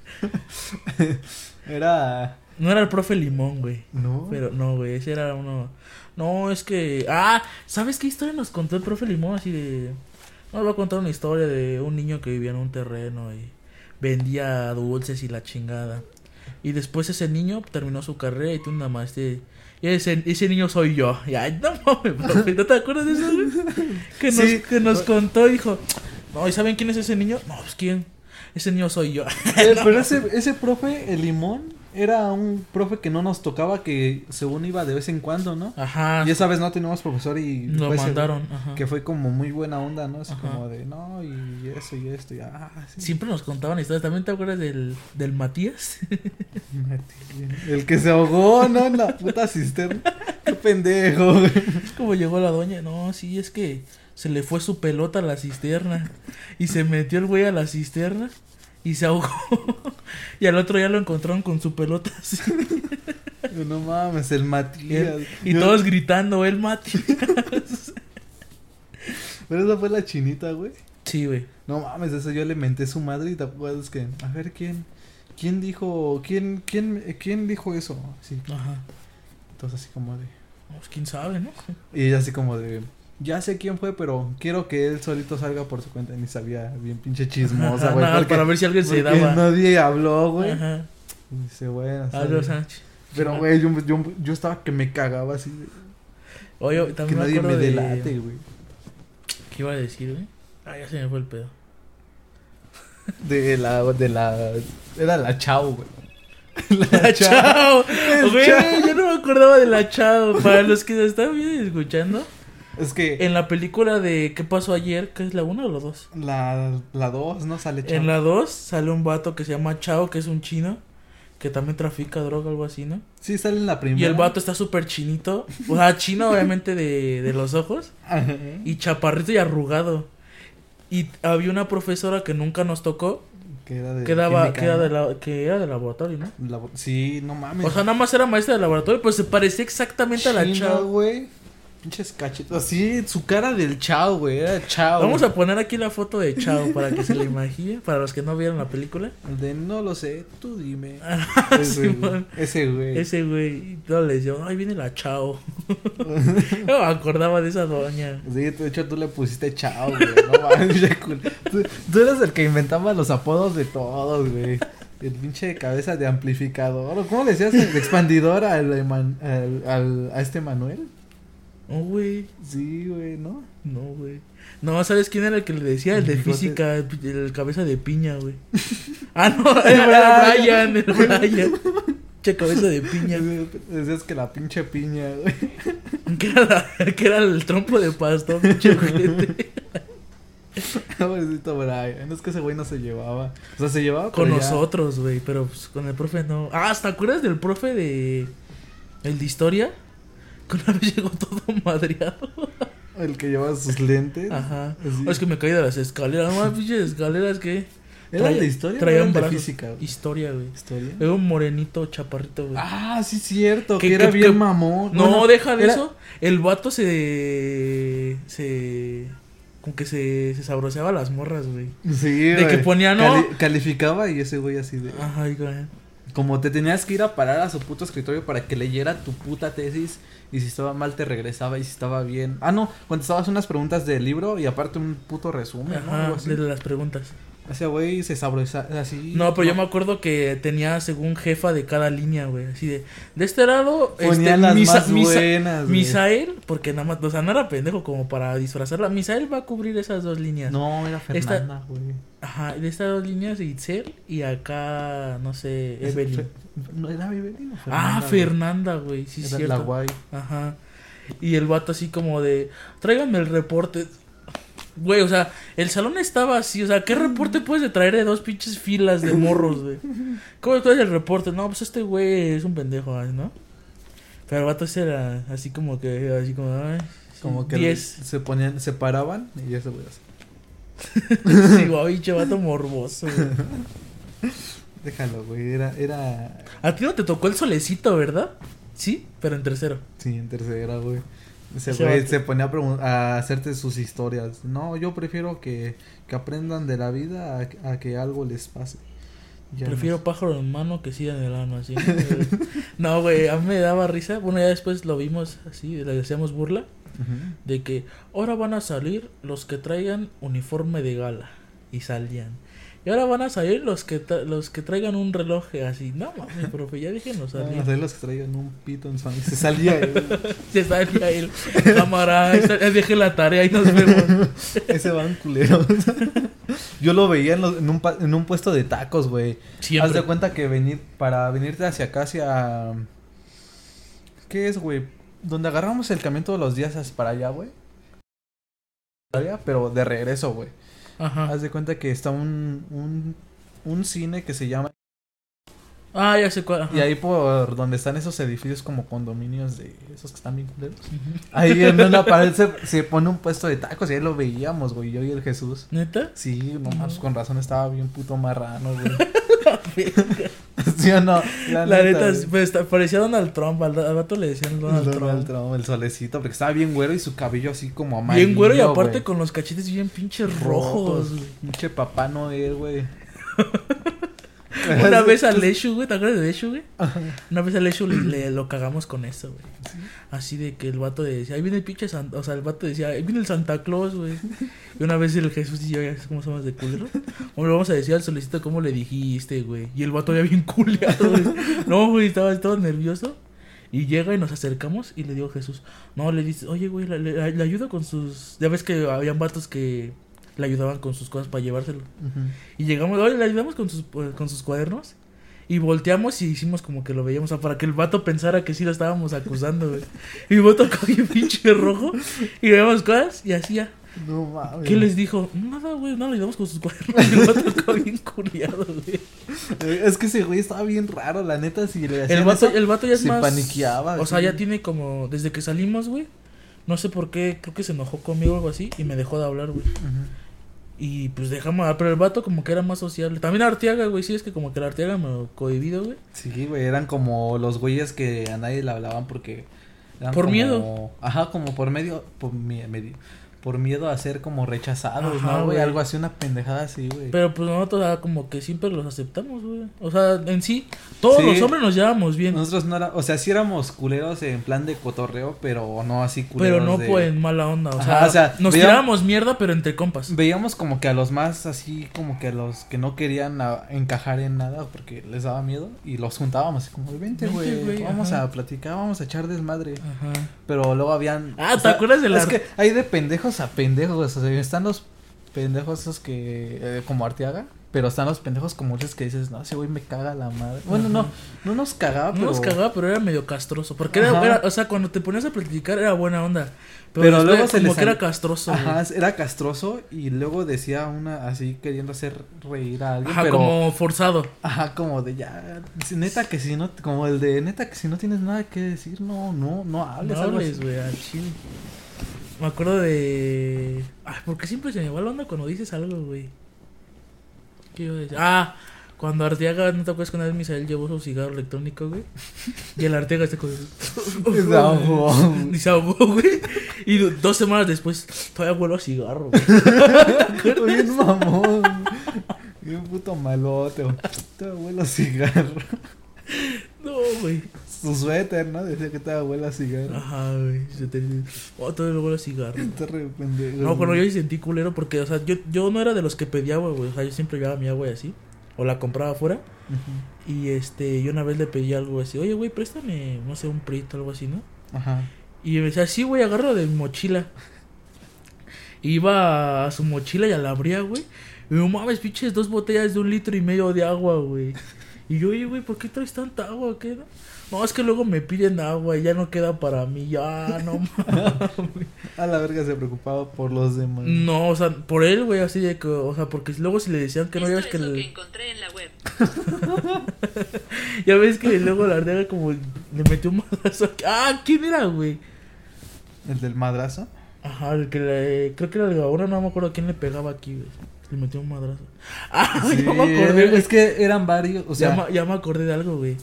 Era. No era el profe Limón, güey. No. Pero no, güey, ese era uno. No, es que. Ah, ¿sabes qué historia nos contó el profe Limón? Así de. Nos va a contar una historia de un niño que vivía en un terreno y vendía dulces y la chingada. Y después ese niño terminó su carrera y tiene una maestría. Y ese, ese niño soy yo. Y ay, no mames, profe, ¿no te acuerdas de eso, güey? Que nos, Sí. que nos contó dijo, no, ¿y saben quién es ese niño? No, pues quién. Ese niño soy yo. Eh, Pero ese, ese profe, el limón, era un profe que no nos tocaba, que según iba de vez en cuando, ¿no? Ajá. Y esa vez no teníamos profesor y Lo fue ese- mandaron. Ajá. que fue como muy buena onda, ¿no? Así Ajá. como de, no, y eso y esto, y ah, sí. Siempre nos contaban historias. ¿También te acuerdas del, del Matías? El que se ahogó, ¿no? En la puta cisterna. Qué pendejo, güey. Es como llegó la doña. No, sí, es que se le fue su pelota a la cisterna. Y se metió el güey a la cisterna. Y se ahogó. y al otro ya lo encontraron con su pelota así. No mames, el Matías. Y todos gritando, el Matías. Pero esa fue la chinita, güey. Sí, güey. No mames, eso yo le menté a su madre y te acuerdas que, a ver, ¿quién? ¿Quién dijo, quién, quién, quién dijo eso? Sí, Ajá. entonces así como de, Pues quién sabe, ¿no? y ella así como de, ya sé quién fue, pero quiero que él solito salga por su cuenta. Ni sabía, bien pinche chismosa, güey. para ver si alguien se daba. nadie habló, güey. Ajá. Y dice, bueno, bien. Sánchez. Pero, güey, yo, yo, yo estaba que me cagaba así. de- Oye, que también me nadie me de... delate, güey. ¿Qué iba a decir, güey? Ah, ya se me fue el pedo. De la, de la, era la chao, güey. La chao. El Güey, Chao. yo no me acordaba de la chao. Para los que se están y escuchando, Es que en la película de ¿Qué pasó ayer? ¿Qué es la 1 o la 2? la, la dos no sale chao. En la 2 sale un vato que se llama Chao, que es un chino, que también trafica droga o algo así, ¿no? Sí, sale en la primera. Y el vato está súper chinito. O sea, chino obviamente de, de los ojos. Ajá. Y chaparrito y arrugado. Y había una profesora que nunca nos tocó, Que era de que, daba, química, que, era de la, que era de laboratorio, ¿no? La- sí, no mames. O sea, nada más era maestra de laboratorio, pues se parecía exactamente a la Chao. güey. Pinches cachetos. Así, su cara del chao, güey. Era chao. Vamos a poner aquí la foto de Chao para que se la imagine, para los que no vieron la película. El de no lo sé, tú dime. Ah, Ese, güey. Ese, güey. Ese güey, les digo, ay, viene la Chao. no me acordaba de esa doña. Sí, de hecho tú le pusiste chao, güey. No mames, tú, tú eres el que inventaba los apodos de todos, güey. El pinche cabeza de amplificador. ¿Cómo le decías? El expandidor al, eman- al, al- a este Manuel. No, güey. Sí, güey, ¿no? No, güey. No, ¿sabes quién era el que le decía? El de física, el, el cabeza de piña, güey. Ah, no, era el Brian, el Brian. Che, cabeza de piña. Decías que la pinche piña, güey. Que era, la- que era el trompo de pasto, pinche ojete. Pobrecito Brian. Es que ese güey no se llevaba. O sea, se llevaba Con nosotros, güey, pero pues, con el profe no. Ah, ¿hasta acuerdas del profe de. El de historia? Que vez llegó todo madreado. El que llevaba sus lentes. Ajá. Oh, es que me caí de las escaleras. No, pinches escaleras que. ¿Era de historia? traía un de física, güey? Historia, güey. ¿Historia? Era un morenito chaparrito, güey. Ah, sí, cierto. Que- Que, era que- bien que- mamón. No, Bueno, deja de era- eso. El vato se. Se. Como que se, se sabroseaba las morras, güey. Sí, De que güey. ponía, ¿no? Cali- calificaba y ese güey así de. Ay, güey. Como te tenías que ir a parar a su puto escritorio para que leyera tu puta tesis. Y si estaba mal te regresaba y si estaba bien. Ah, no, contestabas unas preguntas del libro y aparte un puto resumen, ¿no? Ajá, Algo así. de las preguntas. Ese güey se sabrosaba así. No, pero yo me acuerdo que tenía según jefa de cada línea, güey. Así de. De este lado. Este, las Misa- más buenas. Misael, porque nada más. O sea, no era pendejo como para disfrazarla. Misael va a cubrir esas dos líneas. No, era Fernanda, güey. Ajá, de estas dos líneas, Itzel y acá, no sé, Evelyn. Fe- ¿No era Evelyn o ah, güey? Fernanda, güey, sí, Era cierto. la guay. Ajá. Y el vato así como de, tráiganme el reporte. Güey, o sea, el salón estaba así, o sea, ¿qué reporte puedes de traer de dos pinches filas de morros, güey? ¿Cómo traes el reporte? No, pues este güey es un pendejo, ¿no? Pero el vato ese era así como que, así como, ay, Como que 10. se ponían, se paraban y eso, güey. así. Sí, güey, pinche vato morboso, güey. Déjalo, güey. Era, era. A ti no te tocó el solecito, ¿verdad? Sí, pero en tercero. Sí, en tercera, güey. Ese güey se ponía a, hacerte sus historias. No, yo prefiero que, que aprendan de la vida a, a que algo les pase. Ya Prefiero no pájaro en mano que sida en el ano, así. no, güey, a mí me daba risa. Bueno, ya después lo vimos así, le hacíamos burla. De que ahora van a salir los que traigan uniforme de gala. Y salían. Y ahora van a salir los que tra- los que traigan un reloj así. No mames, profe, ya déjenos Vamos salir. a ser los que traigan un pito en su mano. Se salía él. Se salía el cámara, dejé la tarea y nos vemos. Ese van culeros. Yo lo veía en, los- en un, en un puesto de tacos, güey. Haz de cuenta que venir, para venirte hacia acá, hacia... ¿Qué es, güey? Donde agarramos el camión todos los días para allá, güey. Pero de regreso, güey. Ajá. Haz de cuenta que está un, un, un cine que se llama... Ah, ya sé cuál. ajá. Y ahí por donde están esos edificios como condominios de esos que están bien culeros. Ahí en una pared se, se pone un puesto de tacos y ahí lo veíamos, güey. Yo y el Jesús. ¿Neta? Sí, no más, Ujú. con razón estaba bien puto marrano, güey. ¿Sí o no? La, neta, pues, parecía Donald Trump. Al, al vato le decían Donald, Donald Trump. Trump, el solecito, porque estaba bien güero y su cabello así como amarillo. Bien güero y aparte güey. con los cachetes bien pinches rojos. rojos. Pinche papá Noel, güey. Una vez al Leshu, güey, ¿te acuerdas de Leshu, güey? Una vez al Leshu le, le- lo cagamos con eso, güey. Así de que el vato decía, ahí viene el pinche Santa, o sea, el vato decía, ahí viene el Santa Claus, güey. Y una vez el Jesús y yo, cómo somos de culero. Hombre, vamos a decir al solicito cómo le dijiste, güey. Y el vato ya bien culeado, güey. No, güey, estaba todo nervioso. Y llega y nos acercamos y le digo a Jesús, no, le dice, oye, güey, le, le- le ayudo con sus... Ya ves que habían vatos que le ayudaban con sus cosas para llevárselo. Y llegamos, oye, le ayudamos con sus, eh, con sus cuadernos. Y volteamos y hicimos como que lo veíamos, o sea, para que el vato pensara que sí lo estábamos acusando, güey. Y el vato bien pinche rojo. Y veíamos cosas y así ya. No mames. ¿Qué les dijo? Nada, güey, no le ayudamos con sus cuadernos. Y el vato acá bien curiado, güey. Es que ese güey estaba bien raro, la neta, si le El vato, eso, el vato ya es se más. paniqueaba. O sea, ya tiene como. Desde que salimos, güey. No sé por qué, creo que se enojó conmigo o algo así. Y me dejó de hablar, güey. Ujú. Y pues dejamos, ah, pero el vato como que era más sociable. También Arteaga, güey, sí, es que como que el Arteaga me cohibido, güey. Sí, güey, eran como los güeyes que a nadie le hablaban porque... eran Por como- miedo. Ajá, como por medio... Por, medio, por miedo a ser como rechazados, Ajá, ¿no, güey? Algo así, una pendejada así, güey. Pero pues nosotros ah, como que siempre los aceptamos, güey. O sea, en sí, todos Sí. los hombres nos llevamos bien. Nosotros no era... O sea, sí éramos culeros en plan de cotorreo, pero no así culeros pero no de- pues en mala onda. O, Ajá, sea, o sea, nos veíamos- tirábamos mierda, pero entre compas. Veíamos como que a los más así, como que a los que no querían a- encajar en nada porque les daba miedo y los juntábamos así como, vente, güey, vamos ajá. a platicar, vamos a echar desmadre. Ajá. Pero luego habían... Ah, o ¿te acuerdas de la- Es que hay de pendejos a pendejos, o sea, están los pendejos esos que... eh, como Arteaga, pero están los pendejos como esos que dices, no, ese güey me caga la madre. Bueno, no, Ajá. no nos cagaba, No pero... nos cagaba, pero era medio castroso. Porque era, o sea, cuando te ponías a platicar era buena onda. Pero, Pero después luego se como les que era castroso. Ajá, güey. era castroso y luego decía una así queriendo hacer reír a alguien, Ajá, pero... como forzado. Ajá, como de ya, neta que si no, como el de neta que si no tienes nada que decir, no, no, no hables. No hables, güey, al chile. Me acuerdo de. Ay, porque siempre se me va la onda cuando dices algo, güey. ¿Qué iba a decir? Ah, cuando Arteaga, ¿no te acuerdas que una vez Misael llevó su cigarro electrónico, güey? Y el Arteaga está con. Se ahogó. Y se ahogó, güey. Y do- dos semanas después, todavía huelo a cigarro, güey. Bien mamón. Bien puto malote. güey. Te abuelo cigarro. No, güey. Su suéter, ¿no? Decía que te abuela cigarro. Ajá, güey. Se te... Oh, todavía huelo a cigarro. Te re pendejo. No, cuando yo sí sentí culero porque, o sea, yo, yo no era de los que pedía agua, güey. O sea, yo siempre llevaba mi agua y así. O la compraba afuera. Ujú. Y este, yo una vez le pedí algo así, oye, güey, préstame, no sé, un prito o algo así, ¿no? Ajá. Y me decía, sí, güey, agarro de mi mochila. Iba a su mochila y a la abría, güey. Y no mames, pinches dos botellas de un litro y medio de agua, güey. Y yo, oye, güey, ¿por qué traes tanta agua? ¿Qué? no? No, es que luego me piden agua y ya no queda para mí. Ya, no mames. A la verga se preocupaba por los demás. No, o sea, por él, güey, así de que, o sea, porque luego si le decían que no, ya ves que, es lo el- que encontré en la web. ya ves que luego la ardega como le metió un madrazo. aquí. Ah, ¿quién era, güey? El del madrazo. Ajá, el que le, creo que era el Gaona, no me acuerdo quién le pegaba aquí, güey. Le metió un madrazo. Ah, Sí, ya me acordé, güey. es que eran varios, o sea, ya me acordé de algo, güey.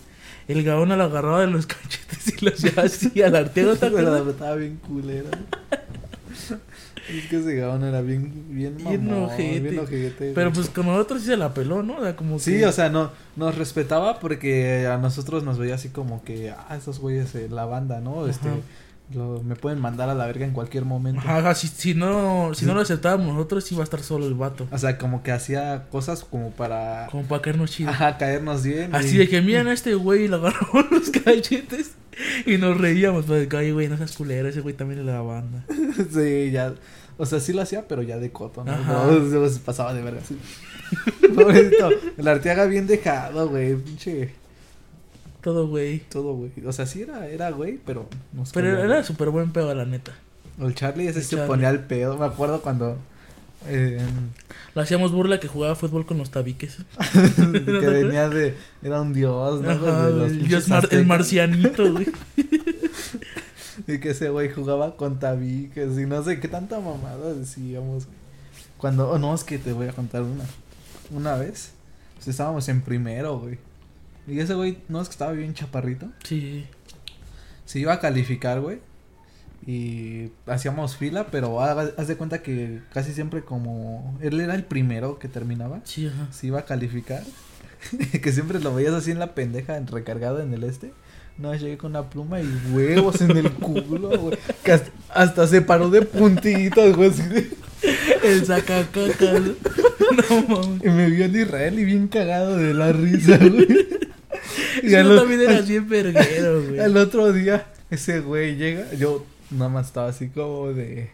El Gaona lo agarraba de los cachetes y lo hacía así al artero, ¿te acuerdas? estaba bien culera. es que ese gabón era bien, bien Bien mamón, bien ojete, Pero pues con nosotros sí se la peló, ¿no? O sea, como Sí, que- o sea, no, nos respetaba porque a nosotros nos veía así como que, ah, esos güeyes, eh, la banda, ¿no? Este, Ajá. Lo- me pueden mandar a la verga en cualquier momento. Ajá, si, si no, si no lo aceptábamos nosotros, iba a estar solo el vato. O sea, como que hacía cosas como para Como para caernos chido. ajá, caernos bien. Así y- de que miran a este güey y le agarramos los cachetes y nos reíamos. Pues, ay, güey, no seas culero, ese güey también es de la banda. Sí, ya. O sea, sí lo hacía, pero ya de coto, ¿no? No, se pasaba de verga, sí. Pobrecito, El Arteaga bien dejado, güey. Pinche. Todo güey. Todo, güey. O sea, sí era, era güey, pero. No sé Pero era súper buen pedo, la neta. El Charlie ese El se Charlie. ponía al pedo. Me acuerdo cuando. eh, Le hacíamos burla que jugaba fútbol con los tabiques. que venía de. Era un dios, ¿no? Ajá, De los el, dios mar- el marcianito, güey. Y que ese güey jugaba con tabiques y no sé qué tanta mamada decíamos. Cuando, oh no, es que te voy a contar una. Una vez, pues estábamos en primero, güey. Y ese güey, no es que estaba bien chaparrito. Sí. Se iba a calificar, güey. Y hacíamos fila, pero haz haz de cuenta que casi siempre como él era el primero que terminaba, Sí, ajá. se iba a calificar. que siempre lo veías así en la pendeja, recargado en el este. No, llegué con una pluma y huevos en el culo, güey. Que hasta, hasta se paró de puntitos, güey. El sacacacas. No mames. Y me vio en Israel y bien cagado de la risa, güey. Y también eras bien verguero, güey. al otro día, ese güey llega. Yo nada más estaba así como de.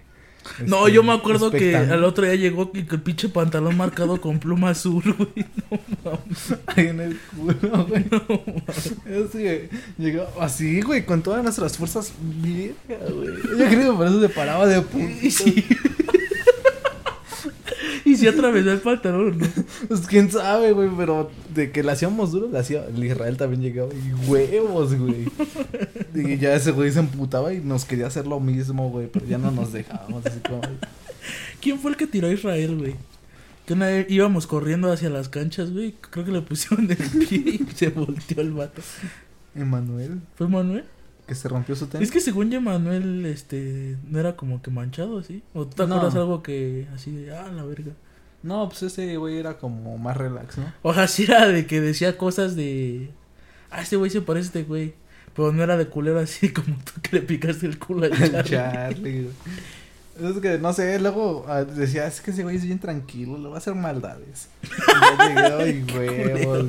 No, este, yo me acuerdo que al otro día llegó y que el pinche pantalón marcado con pluma azul, güey. No mames. Ahí en el culo, güey. Ese, llegó así, güey, con todas nuestras fuerzas. Mierda, güey. Yo creo que por eso se paraba de Y puntitos. sí. Y si atravesó el pantalón, ¿no? Pues quién sabe, güey, pero de que la hacíamos duro, la hacía. El Israel también llegaba y huevos, güey. Y ya ese güey se emputaba y nos quería hacer lo mismo, güey, pero ya no nos dejábamos así como. ¿Quién fue el que tiró a Israel, güey? Que una vez íbamos corriendo hacia las canchas, güey. Creo que le pusieron el pie y se volteó el vato. Emanuel, ¿Fue Manuel? Que se rompió su tenis. Es que según yo, Manuel, este, no era como que manchado, ¿sí? ¿O tú te No. acuerdas algo que así de, ah, la verga? No, pues ese güey era como más relax, ¿no? O sea, sí era de que decía cosas de, ah, este güey se parece a este güey. Pero no era de culero así como tú que le picaste el culo El Charlie. Es que, no sé, luego ah, decía, es que ese güey es bien tranquilo, le va a hacer maldades. Y yo llegué, ay, huevos.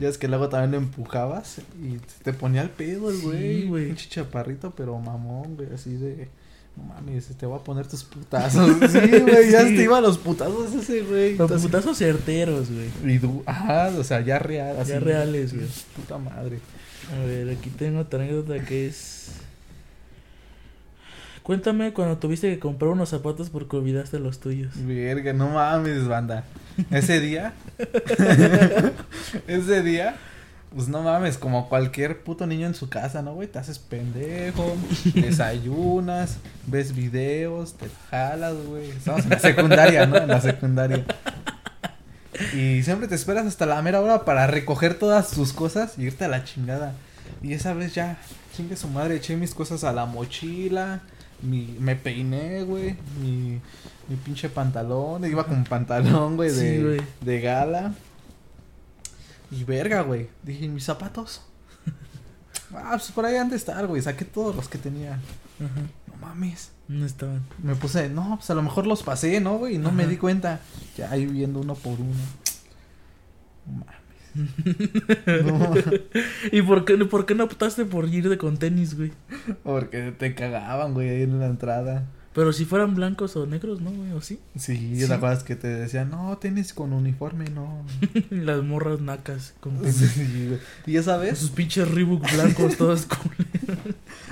Ya es que luego también lo empujabas y te ponía pedo el Sí, güey. güey. Pinche chaparrito, pero mamón, güey, así de... No mames, te voy a poner tus putazos. Sí, güey, ya te iba a los putazos ese güey. Los Entonces- putazos certeros, güey. Y du- Ajá, o sea, ya real. Así, Ya reales, güey. Puta madre. A ver, aquí tengo otra anécdota que es... Cuéntame cuando tuviste que comprar unos zapatos porque olvidaste los tuyos. Verga, no mames, banda. Ese día. ese día. Pues no mames, como cualquier puto niño en su casa, ¿no, güey? Te haces pendejo, desayunas, ves videos, te jalas, güey. Estamos en la secundaria, ¿no? En la secundaria. Y siempre te esperas hasta la mera hora para recoger todas tus cosas y irte a la chingada. Y esa vez ya, chingue su madre, eché mis cosas a la mochila, mi, me peiné, güey, mi, mi pinche pantalón, iba con pantalón, güey, de, güey. de gala. Y verga, güey, dije, ¿mis zapatos? ah, pues por ahí han de estar, güey, saqué todos los que tenía. Ajá. No mames. No estaban. Me puse, no, pues a lo mejor los pasé, ¿no, güey? Y no me di cuenta. Ya ahí viendo uno por uno. No mames. No, ¿Y por qué, por qué no optaste por irte con tenis, güey? porque te cagaban, güey, ahí en la entrada. Pero si fueran blancos o negros, ¿no, güey? ¿O sí? Sí, Sí. ¿te acuerdas que te decían, no, tenis con uniforme, no? Las morras nacas con tenis. Sí, güey. Y esa vez, Sus pinches Reebok blancos todos con...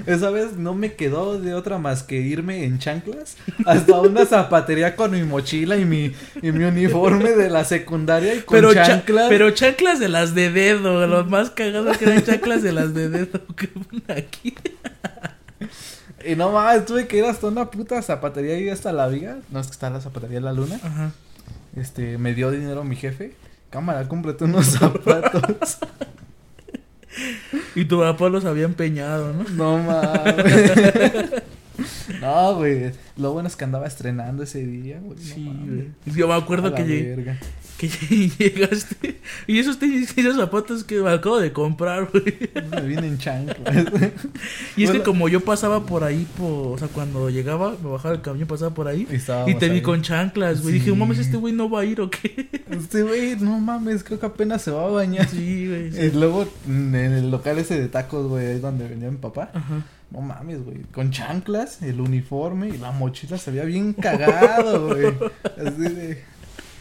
esa vez no me quedó de otra más que irme en chanclas hasta una zapatería con mi mochila y mi, y mi uniforme de la secundaria y con Pero, cha- chanclas. pero chanclas de las de dedo, lo más cagado que eran chanclas de las de dedo que aquí. Y no mames, tuve que ir hasta una puta zapatería y hasta la viga. No es que está la zapatería La Luna. Ajá. Este, me dio dinero mi jefe. Cámara, cómprate unos zapatos. Y tu papá los había empeñado, ¿no? no mames. no, güey. Lo bueno es que andaba estrenando ese día, güey. no Sí, güey. Yo me acuerdo que llegué, verga. Que llegaste y esos tenis esos zapatos que me acabo de comprar, güey. Me vienen chanclas. Y es que como yo pasaba por ahí, por, o sea, cuando llegaba, me bajaba el camión, pasaba por ahí Y te vi con chanclas, güey. Sí. Dije, mames, este güey no va a ir o qué. Este güey, no mames, creo que apenas se va a bañar. Sí, güey. sí. Y luego en el local ese de tacos, güey, ahí donde venía mi papá. Ajá. No mames, güey. Con chanclas, el uniforme y la mochila se veía bien cagado, güey. Así de.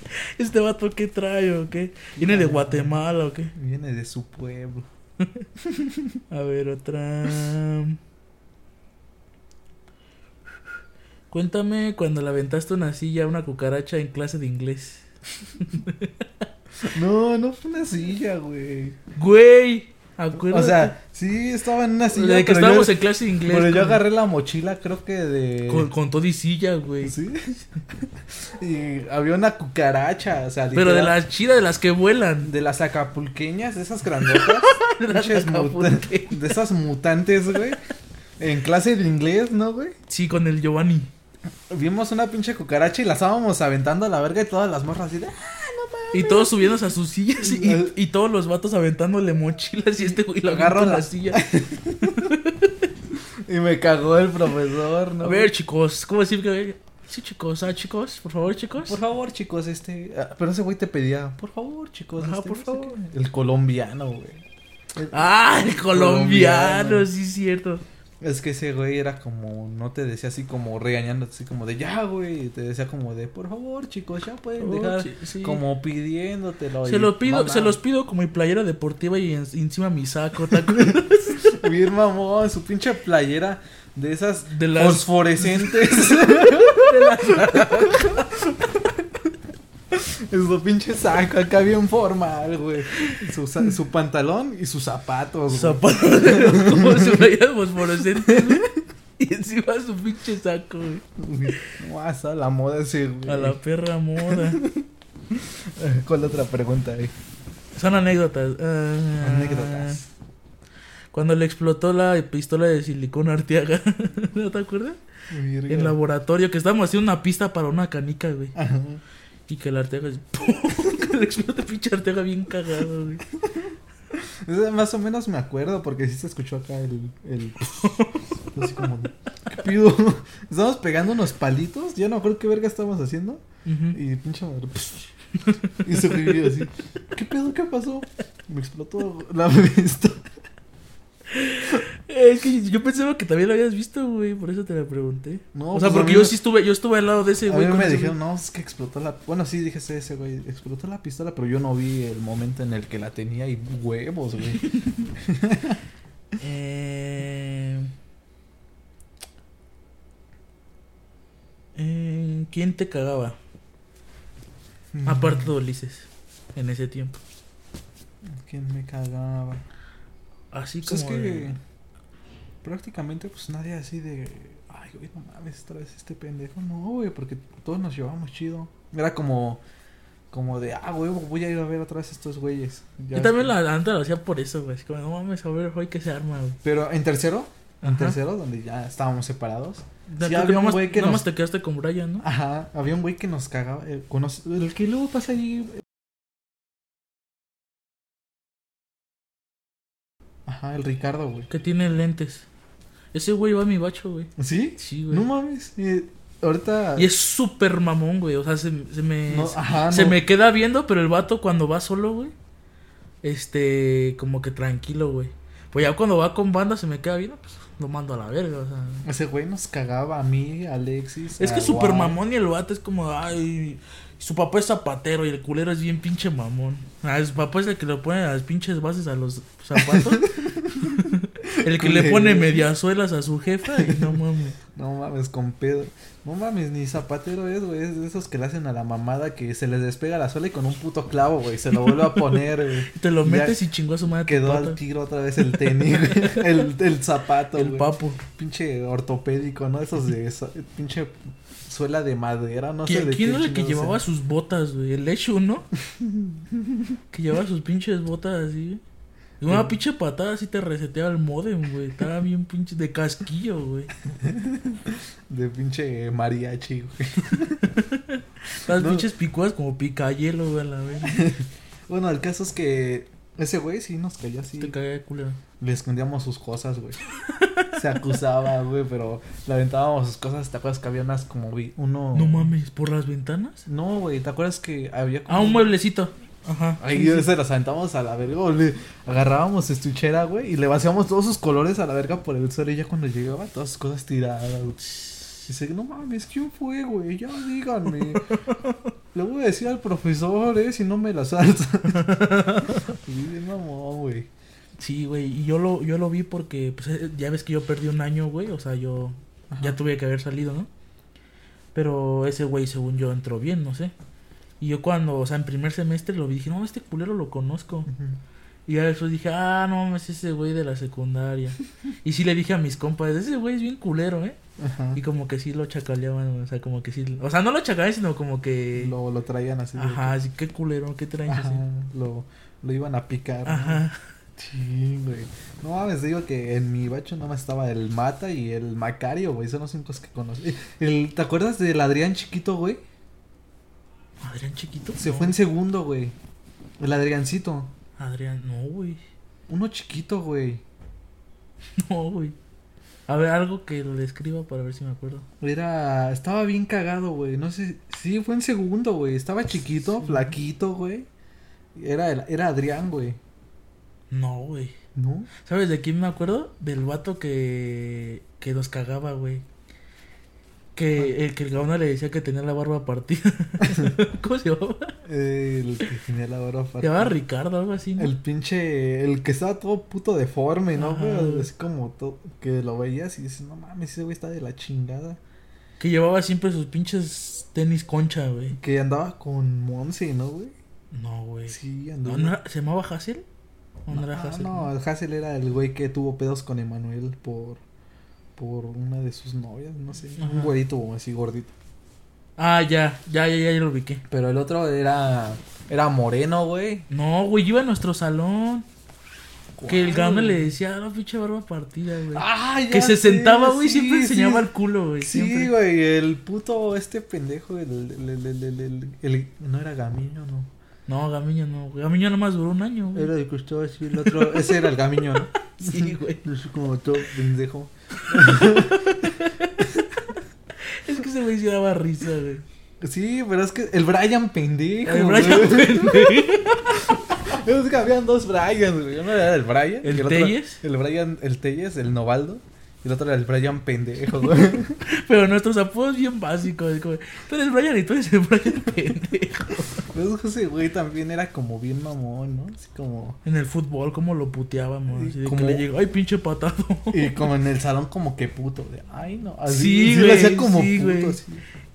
Este vato, ¿qué trae o qué? ¿Viene de Guatemala o qué? Viene de su pueblo. A ver, otra. Cuéntame cuando le aventaste una silla a una cucaracha en clase de inglés. No, no fue una silla, güey. Güey, acuérdate. O sea, sí estaba en una silla. de que estábamos yo, en clase de inglés. Pero yo agarré la mochila, creo que de. con, con todo y silla, güey. Sí. y había una cucaracha, o sea, Pero de literal, las chidas, de las que vuelan. de las acapulqueñas, de esas grandotas. De las de esas mutantes, güey. En clase de inglés, ¿no, güey? Sí, con el Giovanni. Vimos una pinche cucaracha y la estábamos aventando a la verga y todas las morras así de. "Ah, Y todos subiéndose a sus sillas y, y todos los vatos aventándole mochilas y este güey lo Agarro agarró la la- silla. Y me cagó el profesor, ¿no? A ver, chicos, ¿cómo decir que Sí, chicos, ah, chicos, por favor, chicos. Por favor, chicos, este. ah, pero ese güey te pedía, por favor, chicos. Ajá, este, por favor. qué". El colombiano, güey. El- Ah, el colombiano, Colombiano. sí, cierto. Es que ese güey era como, no te decía así como regañando, así como de ya, güey. Te decía como de, por favor, chicos, ya pueden Oh, dejar. sí, sí. Como pidiéndotelo. Se lo pido, mamá, se los pido como mi playera deportiva y en- encima mi saco, ¿te acuerdas? Bien mamón, su pinche playera de esas De las- fosforescentes. su pinche saco acá bien formal, güey. Su, su pantalón y sus zapatos. güey. Zapatos como su playera fosforescente, güey. Y encima su pinche saco, güey. Hasta la moda güey. A la perra moda. ¿Cuál otra pregunta hay? Son anécdotas. Ah, Anécdotas. Cuando le explotó la pistola de silicona Arteaga. ¿No te acuerdas? En laboratorio, que estábamos haciendo una pista para una canica, güey. Ajá. Y que Arteaga así, ¡pum! que le explota pinche Arteaga bien cagado, güey. Más o menos me acuerdo porque sí se escuchó acá el. el así como. ¿Qué pido? Estábamos pegando unos palitos. Ya no me acuerdo qué verga estábamos haciendo. Y pinche madre. Y se así. ¿Qué pedo? ¿Qué pasó? Me explotó la vista. Es que yo pensaba que también lo habías visto, güey, por eso te la pregunté. No, o sea, pues a porque mí yo me- sí estuve, yo estuve al lado de ese A güey. mí con me ese dijeron, no, es que explotó la. Bueno, sí, dije ese güey. Explotó la pistola, pero yo no vi el momento en el que la tenía y huevos, güey. Eh... Eh, ¿Quién te cagaba? Aparte de Ulises, en ese tiempo. ¿Quién me cagaba? Así Pues como. es que de- prácticamente pues nadie así de ay güey no mames otra vez este pendejo no güey porque todos nos llevamos chido era como como de ah güey voy a ir a ver otra vez estos güeyes Ya Yo también la antes lo hacía por eso, güey. Es como, no mames, a ver hoy que se arma, güey. pero en tercero en Ajá. tercero donde ya estábamos separados Sí, había un güey que nomás nos- te quedaste con Brian, ¿no? ajá había un güey que nos cagaba eh, conoce- el que luego pasa ahí ajá el Ricardo güey Que tiene lentes. Ese güey va a mi bacho, güey. sí Sí, güey. no mames ahorita Y es súper mamón, güey. O sea, se, se me. no, ajá se no. me queda viendo, pero el vato cuando va solo, güey. Este, como que tranquilo, güey. Pues ya cuando va con banda se me queda viendo, pues lo mando a la verga, o sea. Ese güey nos cagaba a mí, a Alexis. Es que a Juan. mamón y el vato es como, ay, su papá es zapatero y el culero es bien pinche mamón. Ah, su papá es el que le pone las pinches bases a los zapatos. el que le pone mediasuelas a su jefa y no mames. No mames, con pedo. No mames, ni zapatero es, güey. Es de esos que le hacen a la mamada que se les despega la suela y con un puto clavo, güey. Se lo vuelve a poner, güey. Te lo Ya metes y chingó a su madre. Quedó al tiro otra vez el tenis, güey. El, el zapato, El güey. papo. Pinche ortopédico, ¿no? Esos de esa- pinche suela de madera, no sé ¿Quién, de quién era el que llevaba sus botas, güey? El Lechu, ¿no? que llevaba sus pinches botas así. Una pinche patada así te reseteaba el modem, güey. Estaba bien pinche de casquillo, güey. De pinche mariachi, güey. Las No. pinches picudas como picayelo, güey, a la vez. Bueno, el caso es que ese güey sí nos caía así. Te caía de culero. Le escondíamos sus cosas, güey. Se acusaba, güey, pero le aventábamos sus cosas. ¿Te acuerdas que había unas como vi uno? No mames, ¿por las ventanas? No, güey, ¿te acuerdas que había como Ah, un mueblecito. Ajá. Ahí Sí, sí. se las aventábamos a la verga, o le agarrábamos su estuchera, güey, y le vaciábamos todos sus colores a la verga por el suelo y ya cuando llegaba todas sus cosas tiradas, güey. Dice, no mames, ¿quién fue, güey? Ya díganme. le voy a decir al profesor, eh, si no me la salta. y bien mamón, güey. Sí, güey, y yo lo, yo lo vi porque, pues, eh, ya ves que yo perdí un año, güey, o sea, yo Ajá. ya tuve que haber salido, ¿no? Pero ese güey, según yo, entró bien, no sé. Y yo cuando, o sea, en primer semestre lo vi, dije, no, este culero lo conozco. Y ya después dije, ah, no mames, ese güey de la secundaria. y sí le dije a mis compas, ese güey es bien culero, ¿eh? Ajá. Y como que sí lo chacaleaban, o sea, como que sí. O sea, no lo chacaleaban, sino como que. Lo, lo traían así. Ajá, así, qué culero, qué traen Ajá, así. lo, lo iban a picar. ¿no? Ajá. Sí, güey. No mames, digo que en mi bacho nada más estaba el Mata y el Macario, güey. Son los únicos que conozco. El, ¿Te acuerdas del Adrián chiquito, güey? Adrián chiquito. Se No. fue en segundo, güey. El Adriancito. Adrián, no, güey. Uno chiquito, güey. No, güey. A ver, algo que lo escriba para ver si me acuerdo. Era. Estaba bien cagado, güey. No sé. Sí, fue en segundo, güey. Estaba chiquito, Sí. flaquito, güey. Era, el- era Adrián, güey. No, güey. ¿No? ¿Sabes de quién me acuerdo? Del vato que. que nos cagaba, güey. Que el que el gauna le decía que tenía la barba partida. ¿Cómo se llamaba? El que tenía la barba Se llamaba Ricardo, algo así, ¿no? El pinche, el que estaba todo puto deforme, ¿no, güey? Así como todo, que lo veías y dices, no mames, ese güey está de la chingada. Que llevaba siempre sus pinches tenis concha, güey. Que andaba con Monse, ¿no, güey? No, güey. Sí, ¿No, andaba. no era- ¿Se llamaba Hassel? ¿O no, no, era Hassel? no, el Hassel era el güey que tuvo pedos con Emanuel por, por una de sus novias, no sé. Ajá. Un güerito así gordito. Ah, ya, ya, ya, ya, ya lo ubiqué. Pero el otro era, era moreno, güey. No, güey, iba a nuestro salón. Que el ¿Cuál, gauna le decía, la pinche barba partida, güey. Ah, ya que se sé, sentaba, güey, sí, siempre sí. enseñaba el culo, güey. Sí, siempre. güey, el puto, este pendejo, el, el, el, el, no era Gamiño, no. No, Gamiño no. Gamiño nomás duró un año, güey. Era que estaba así, el otro, ese era el Gamiño, ¿no? Sí, güey. Como todo pendejo. Es que ese güey sí daba risa, güey. Sí, pero es que el Brian pendejo. El güey. Brian pendejo. Es que habían dos Brian, güey. Uno era el Brian. ¿El otro- Telles? El Brian, el Telles, el Novaldo. Y el otro era el Brian pendejo, güey. Pero nuestros apodos bien básicos. es como, tú eres Brian y tú eres el Brian pendejo. Pero ese güey también era como bien mamón, ¿no? Así como. En el fútbol, cómo lo puteábamos. Así Como- que le llegó, ay, pinche patado. Y como en el salón, como que puto. De, Ay, no. Así, Sí, sí, lo güey, hacía como sí, puto, güey. así.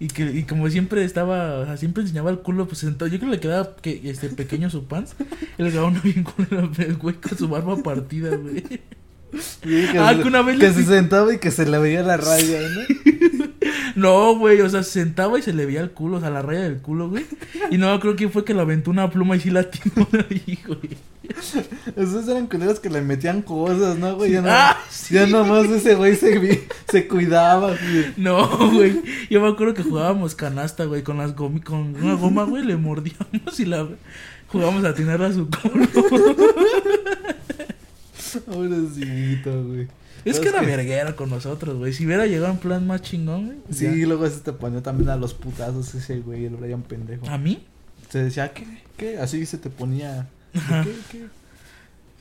Y que y como siempre estaba, o sea, siempre enseñaba el culo, pues sentado. Yo creo que le quedaba que, este pequeño su pants. El gauna bien culero, el güey con su barba partida, güey. Sí, que, Ah, se, vez que sentaba y que se le veía la raya, ¿no? No, güey, o sea, se sentaba y se le veía el culo, o sea, la raya del culo, güey. Y no, creo que fue que le aventó una pluma y sí la tiró ahí, güey. Esos eran culeros que le metían cosas, ¿no, güey? Ya, no, Ah, sí. ya nomás ese güey se, se cuidaba, güey. No, güey. Yo me acuerdo que jugábamos canasta, güey, con las gomi, con una goma, güey, le mordíamos y la jugábamos a tirarla a su culo. Pobrecito, güey. Es que era verguero con nosotros, güey. Si hubiera llegado en plan más chingón, güey. Sí, ya. luego ese te ponía también a los putazos ese güey, el Brian pendejo. ¿A mí? Se decía, ¿qué? ¿Qué? Así se te ponía. ¿Qué? ¿Qué?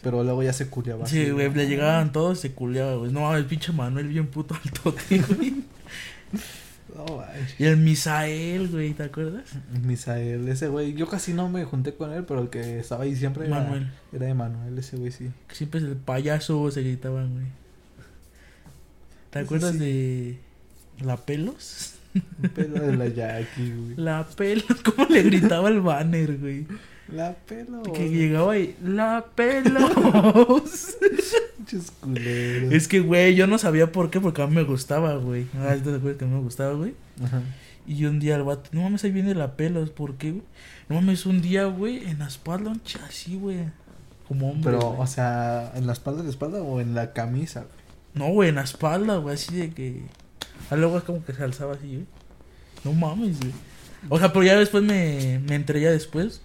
Pero luego ya se culiaba. Sí, güey, le llegaban todos, se culeaba, güey. No, el pinche Manuel bien puto altote, güey. Y el Misael, güey, ¿te acuerdas? Misael, ese güey, yo casi no me junté con él, pero el que estaba ahí siempre era, Manuel. era Emanuel, ese güey sí. Que siempre es el payaso, se gritaban, güey. ¿Te Ese acuerdas sí. de la pelos? Pelo de la Jackie, güey. La pelos, ¿cómo le gritaba el banner, güey? La pelo. Que llegaba ahí, la pelos. Es que, güey, yo no sabía por qué, porque a mí me gustaba, güey. Ah, ¿te acuerdas que a mí me gustaba, güey? Ajá. Y un día el vato, no mames, ahí viene la pelos, ¿por qué, güey? No mames, un día, güey, en la espalda, un así, güey. como hombre. Pero, o sea, ¿en la espalda de la espalda o en la camisa, güey? No, güey, en la espalda, güey, así de que. Ah, luego es como que se alzaba así, güey. No mames, güey. O sea, pero ya después me, me enteré ya después.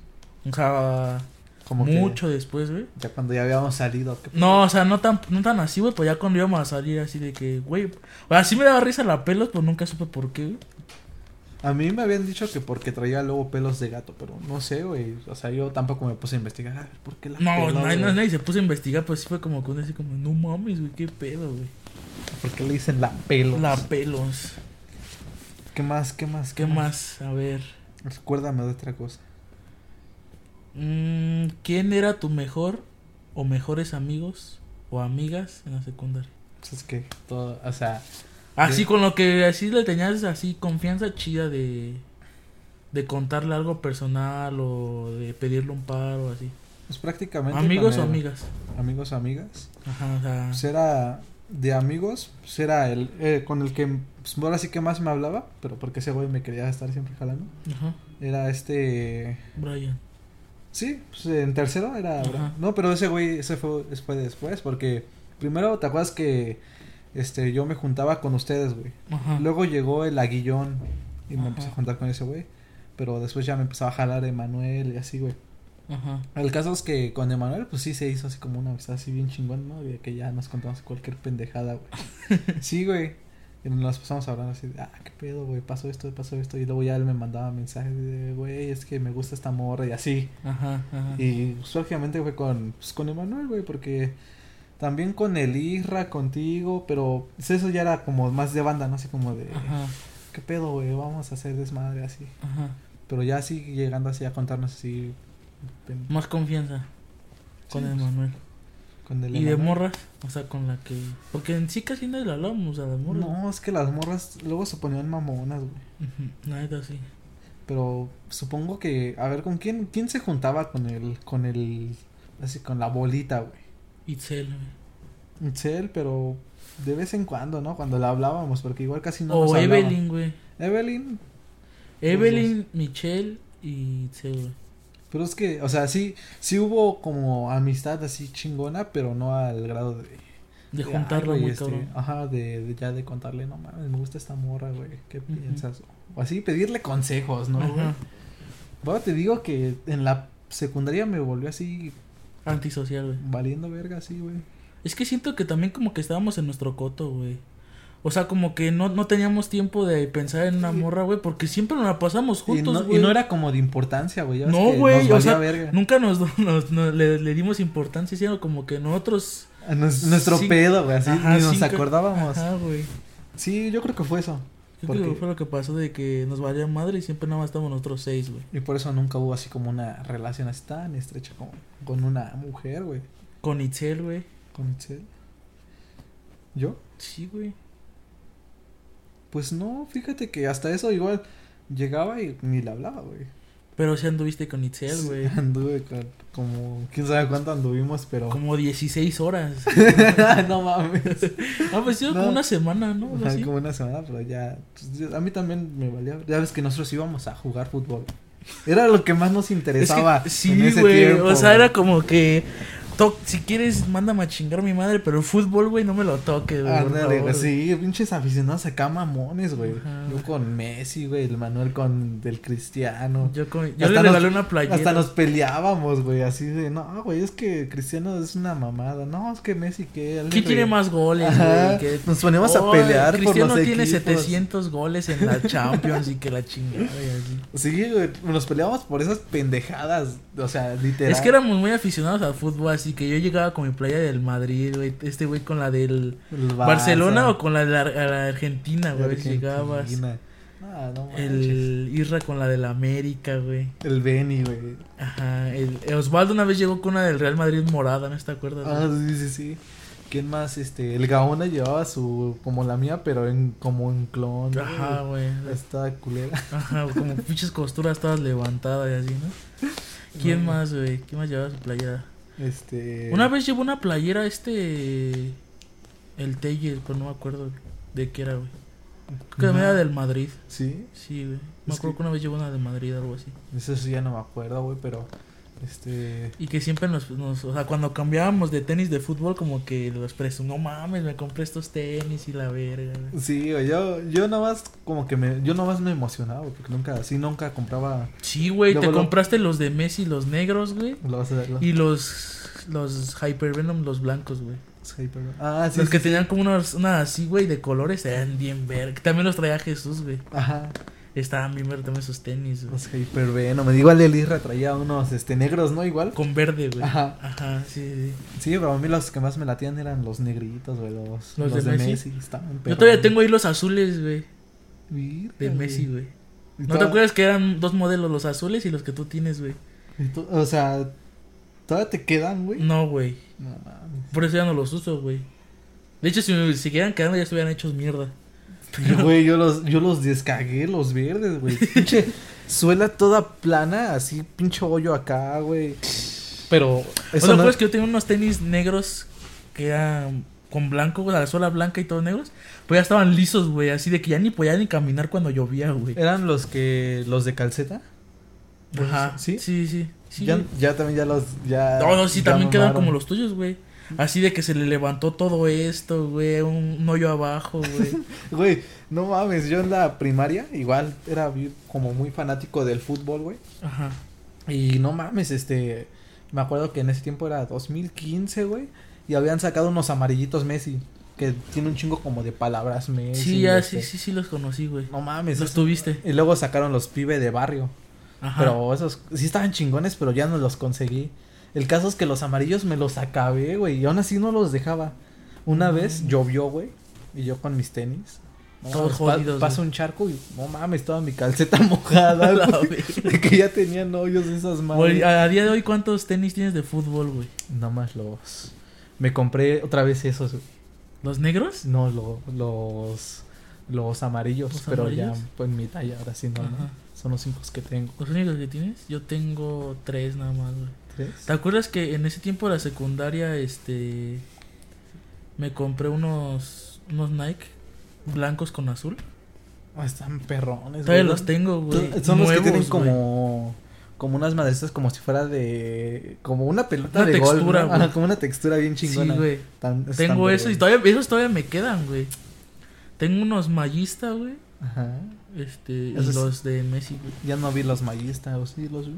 O sea, Como mucho después, güey. ya cuando ya habíamos salido. ¿qué- No, o sea, no tan, no tan así, güey, pues ya cuando íbamos a salir así de que, güey. O sea, sí me daba risa la pelos, pero nunca supe por qué, güey. A mí me habían dicho que porque traía luego pelos de gato, pero no sé, güey. O sea, yo tampoco me puse a investigar. A ver, ¿por qué la No, pelo, nadie, nadie se puso a investigar, pues sí fue como con así como, no mames, güey, qué pedo, güey. ¿Por qué le dicen la pelo? La pelos. ¿Qué más? ¿Qué más? ¿Qué más? A ver. Recuérdame de otra cosa. Mm, ¿Quién era tu mejor o mejores amigos o amigas en la secundaria? Pues es que todo, o sea, Así Sí. con lo que así le tenías así confianza chida de de contarle algo personal o de pedirle un paro así. pues prácticamente. Amigos o amigas. Amigos o amigas. Ajá, o sea, Pues era de amigos, pues era el eh, con el que pues, ahora sí que más me hablaba, pero porque ese güey me quería estar siempre jalando. ajá, Era este Brian. Sí, pues en tercero era. Ajá. No, pero ese güey, ese fue, fue después, porque primero te acuerdas que este yo me juntaba con ustedes, güey. Ajá. Luego llegó el aguillón y me Ajá. empecé a juntar con ese güey. Pero después ya me empezaba a jalar Emanuel y así, güey. Ajá. El caso es que con Emanuel, pues sí se hizo así como una amistad así bien chingón, ¿no? De que ya nos contamos cualquier pendejada, güey. sí, güey. Y nos pasamos a hablar así de, ah, qué pedo, güey, pasó esto, pasó esto. Y luego ya él me mandaba mensajes de, güey, es que me gusta esta morra y así. Ajá, ajá. Y pues, lógicamente fue con, pues, con Emanuel, güey, porque también con el Isra, contigo, pero pues, eso ya era como más de banda, ¿no? Así como de, Ajá, ¿qué pedo, güey? Vamos a hacer desmadre así. ajá. Pero ya así llegando así a contarnos así. Más confianza con Sí, el Manuel. Con el Y de morras, o sea, con la que porque en sí casi nadie le hablábamos a las morras. No, es que las morras luego se ponían mamonas, güey. Ujú, Nada así. Pero supongo que, a ver, ¿con quién, quién se juntaba con el, con el, así, con la bolita, güey? Itzel, güey. Itzel, pero de vez en cuando, ¿no? Cuando la hablábamos, porque igual casi no o. Evelyn, güey. Evelyn, Evelyn, Michelle y Itzel, güey. Pero es que, o sea, sí, sí hubo como amistad así chingona, pero no al grado de... De de, juntarla "Ay, güey, muy este, cabrón. Ajá, de, de ya de contarle, no mames, me gusta esta morra, güey, ¿qué piensas? O así, pedirle consejos, ¿no, güey? Bueno, te digo que en la secundaria me volvió así Antisocial, güey. valiendo verga, así, güey. Es que siento que también como que estábamos en nuestro coto, güey. O sea, como que no, no teníamos tiempo de pensar en una morra, güey, porque siempre nos la pasamos juntos, güey. y no era como de importancia, güey. No, güey, o sea, verga. Nunca nos, nos- nos- le, le dimos importancia, sino como que nosotros... Nos- nuestro Sí. pedo, güey, así, Ajá, ni nos acordábamos. Ajá, güey. Sí, yo creo que fue eso. Yo creo que fue lo que pasó de que nos valía madre y siempre nada más estamos nosotros seis, güey. Y por eso nunca hubo así como una relación así tan estrecha como con una mujer, güey. Con Itzel, güey. Con Itzel. ¿Yo? Sí, güey. Pues no, fíjate que hasta eso igual llegaba y ni le hablaba, güey. Pero sí anduviste con Itzel, güey. Anduve con, como, quién sabe cuánto anduvimos, pero... Como 16 horas. no mames. Ah, pues No. como una semana, ¿no? Algo Ajá, así. como una semana, pero ya. pues, yo- a mí también me valía. Ya ves que nosotros íbamos a jugar fútbol. Era lo que más nos Es interesaba. que, sí, güey. O sea, era como que. To- si quieres, mándame a chingar a mi madre, pero el fútbol, güey, no me lo toques, güey. Ándale, sí, pinches aficionados acá mamones, güey. Ajá. Yo con Messi, güey, el Manuel con del Cristiano. Yo, con- yo Hasta le nos- regalé una playera. Hasta nos peleábamos, güey, así de, no, güey, es que Cristiano es una mamada. No, es que Messi, que ¿Quién tiene más goles, güey? Que- Nos poníamos a pelear por Cristiano los tiene equipos. 700 goles en la Champions y que la chingada y así. Sí, güey, nos peleábamos por esas pendejadas, o sea, literal. Es que éramos muy aficionados al fútbol, así que yo llegaba con mi playa del Madrid, güey. Este güey con la del El Barça, Barcelona o con la de la, la Argentina, güey. Llegabas. Ah, no. El Isra con la del América, güey. El Benny, güey. Ajá. El Osvaldo una vez llegó con una del Real Madrid morada, ¿no te acuerdas? Ah, sí, sí, sí. ¿Quién más? Este, el Gaona llevaba su, como la mía, pero en, como en clon. Ajá, güey. Está culera. Ajá, como pinches costuras todas levantadas y así, ¿no? ¿Quién No. más, güey? ¿Quién más llevaba su playera? Este. Una vez llevó una playera este. El Telles, pero no me acuerdo de qué era, güey. Creo que No. era del Madrid. Sí, Sí, güey. Me Es acuerdo que- que una vez llevó una de Madrid, algo así. eso sí ya no me acuerdo, güey, pero. Este. Y que siempre nos, nos, o sea, cuando cambiábamos de tenis de fútbol, como que los presumí, no mames, me compré estos tenis y la verga. güey". Sí, güey, yo, yo nomás como que me, yo nomás me emocionaba, porque nunca, así nunca compraba Sí, güey, te lo- compraste los de Messi, los negros, güey. los, los, Y los, los Hyper Venom, los blancos, güey. ah, sí, los que sí, tenían como unos, una así, güey, de colores, eran bien verga. También los traía Jesús, güey. Ajá, Estaban bien también esos tenis, güey. los Hyper Venom, igual el Isra traía unos, este, negros, ¿no? Igual. Con verde, güey. Ajá. Ajá, sí, sí. Sí, pero a mí los que más me latían eran los negritos, güey, los, ¿Los los, de de, Messi? Messi. estaban Yo todavía tengo ahí los azules, güey, de Messi, güey. ¿No te acuerdas que eran dos modelos, los azules y los que tú tienes, güey? O sea, ¿todavía te quedan, güey? No, güey. No. Por eso ya no los uso, güey. De hecho, si me siguieran quedando ya estuvieran hechos mierda. Y, Güey, yo los, yo los descagué, los verdes, güey. Pinche suela toda plana, así, pinche hoyo acá, güey. Pero eso o sea, no... pues que yo tenía unos tenis negros que eran con blanco, güey, la suela blanca y todos negros. Pues ya estaban lisos, güey, así de que ya ni podía ni caminar cuando llovía, güey. ¿Eran los que, los de calceta? Ajá. ¿Sí? Sí, sí. sí ya, también ya los, ya... No, no, sí, también quedan como los tuyos, güey. Así de que se le levantó todo esto, güey, un, un hoyo abajo, güey. Güey, no mames, yo en la primaria igual era como muy fanático del fútbol, güey. Ajá. Y no mames, este... Me acuerdo que en ese tiempo era 2015, güey. Y habían sacado unos amarillitos Messi. Que tiene un chingo como de palabras Messi. Sí, ya, este, sí, sí, sí los conocí, güey. No mames. Los eso- tuviste. Y luego sacaron los pibe de barrio. Ajá. Pero esos sí estaban chingones, pero ya no los conseguí. El caso es que los amarillos me los acabé, güey. Y aún así no los dejaba. Una Mm. vez llovió, güey. Y yo con mis tenis. no Todos pa- jodidos, güey. un charco y no mames, toda mi calceta mojada. La güey. de que ya tenían hoyos esas madres. a, a día de hoy, ¿cuántos tenis tienes de fútbol, güey? Nada más los. Me compré otra vez esos. güey. ¿Los negros? No, lo- los. Los amarillos. ¿Los pero amarillos? ya, pues mi talla, ahora sí no. ¿no? Son los cinco que tengo. ¿Los únicos que tienes? Yo tengo tres nada más, güey. ¿Te acuerdas que en ese tiempo de la secundaria, este... Me compré unos... Unos Nike blancos con azul? Ah, están perrones, Todavía güey. los tengo, güey. Son los que Nuevos, tienen güey. como como unas madresas como si fuera de como una pelota Una de textura, ¿no? güey. Ajá, como una textura bien chingona. Sí, güey. Tan- Tengo eso y todavía, esos todavía me quedan, güey. Tengo unos Magista, güey. Ajá. Este, y los de Messi, güey. Ya no vi los mallistas, o sí los vi.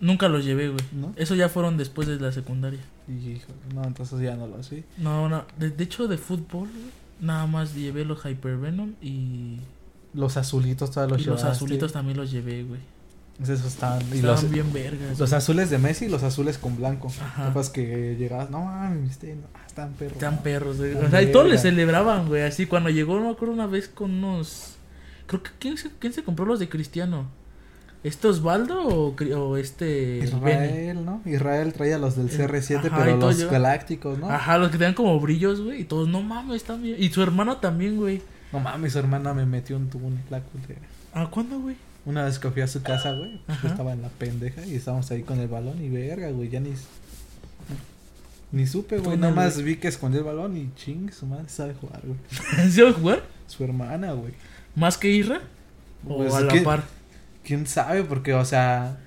Nunca los llevé, güey. ¿No? Eso ya fueron después de la secundaria. Y hijo, no, entonces ya no los vi. No, no. De, de hecho, de fútbol, nada más llevé los Hypervenom y, Los azulitos todos los y los azulitos también los llevé, güey. Esos estaban y Estaban los, bien vergas. los azules de Messi y los azules con blanco. Ajá. Capaz que llegabas, no mames, viste, no, ah, están perros. Están perros, güey. O sea, y todos le celebraban, güey. Así, cuando llegó, no me acuerdo una vez con unos... Creo que... ¿Quién se, quién se compró los de Cristiano? ¿Este Osvaldo o, o este... Israel, ¿no? Israel traía los del Eh, CR7, ajá, y pero los galácticos, ¿no? Ajá, los que tenían como brillos, güey. Y todos, no mames, bien. Y su hermano también, güey. No mames, su hermana me metió un túnel, la culera. ¿Ah, cuándo, güey? Una vez que fui a su casa, güey, yo estaba en la pendeja y estábamos ahí con el balón y verga, güey, ya ni... Ni supe, güey, nada más vi que escondió el balón y ching, su madre sabe jugar, güey. ¿Sí va a jugar? Su hermana, güey. ¿Más que Irra? ¿O Pues, a la ¿qué- par? ¿Quién sabe? Porque, o sea,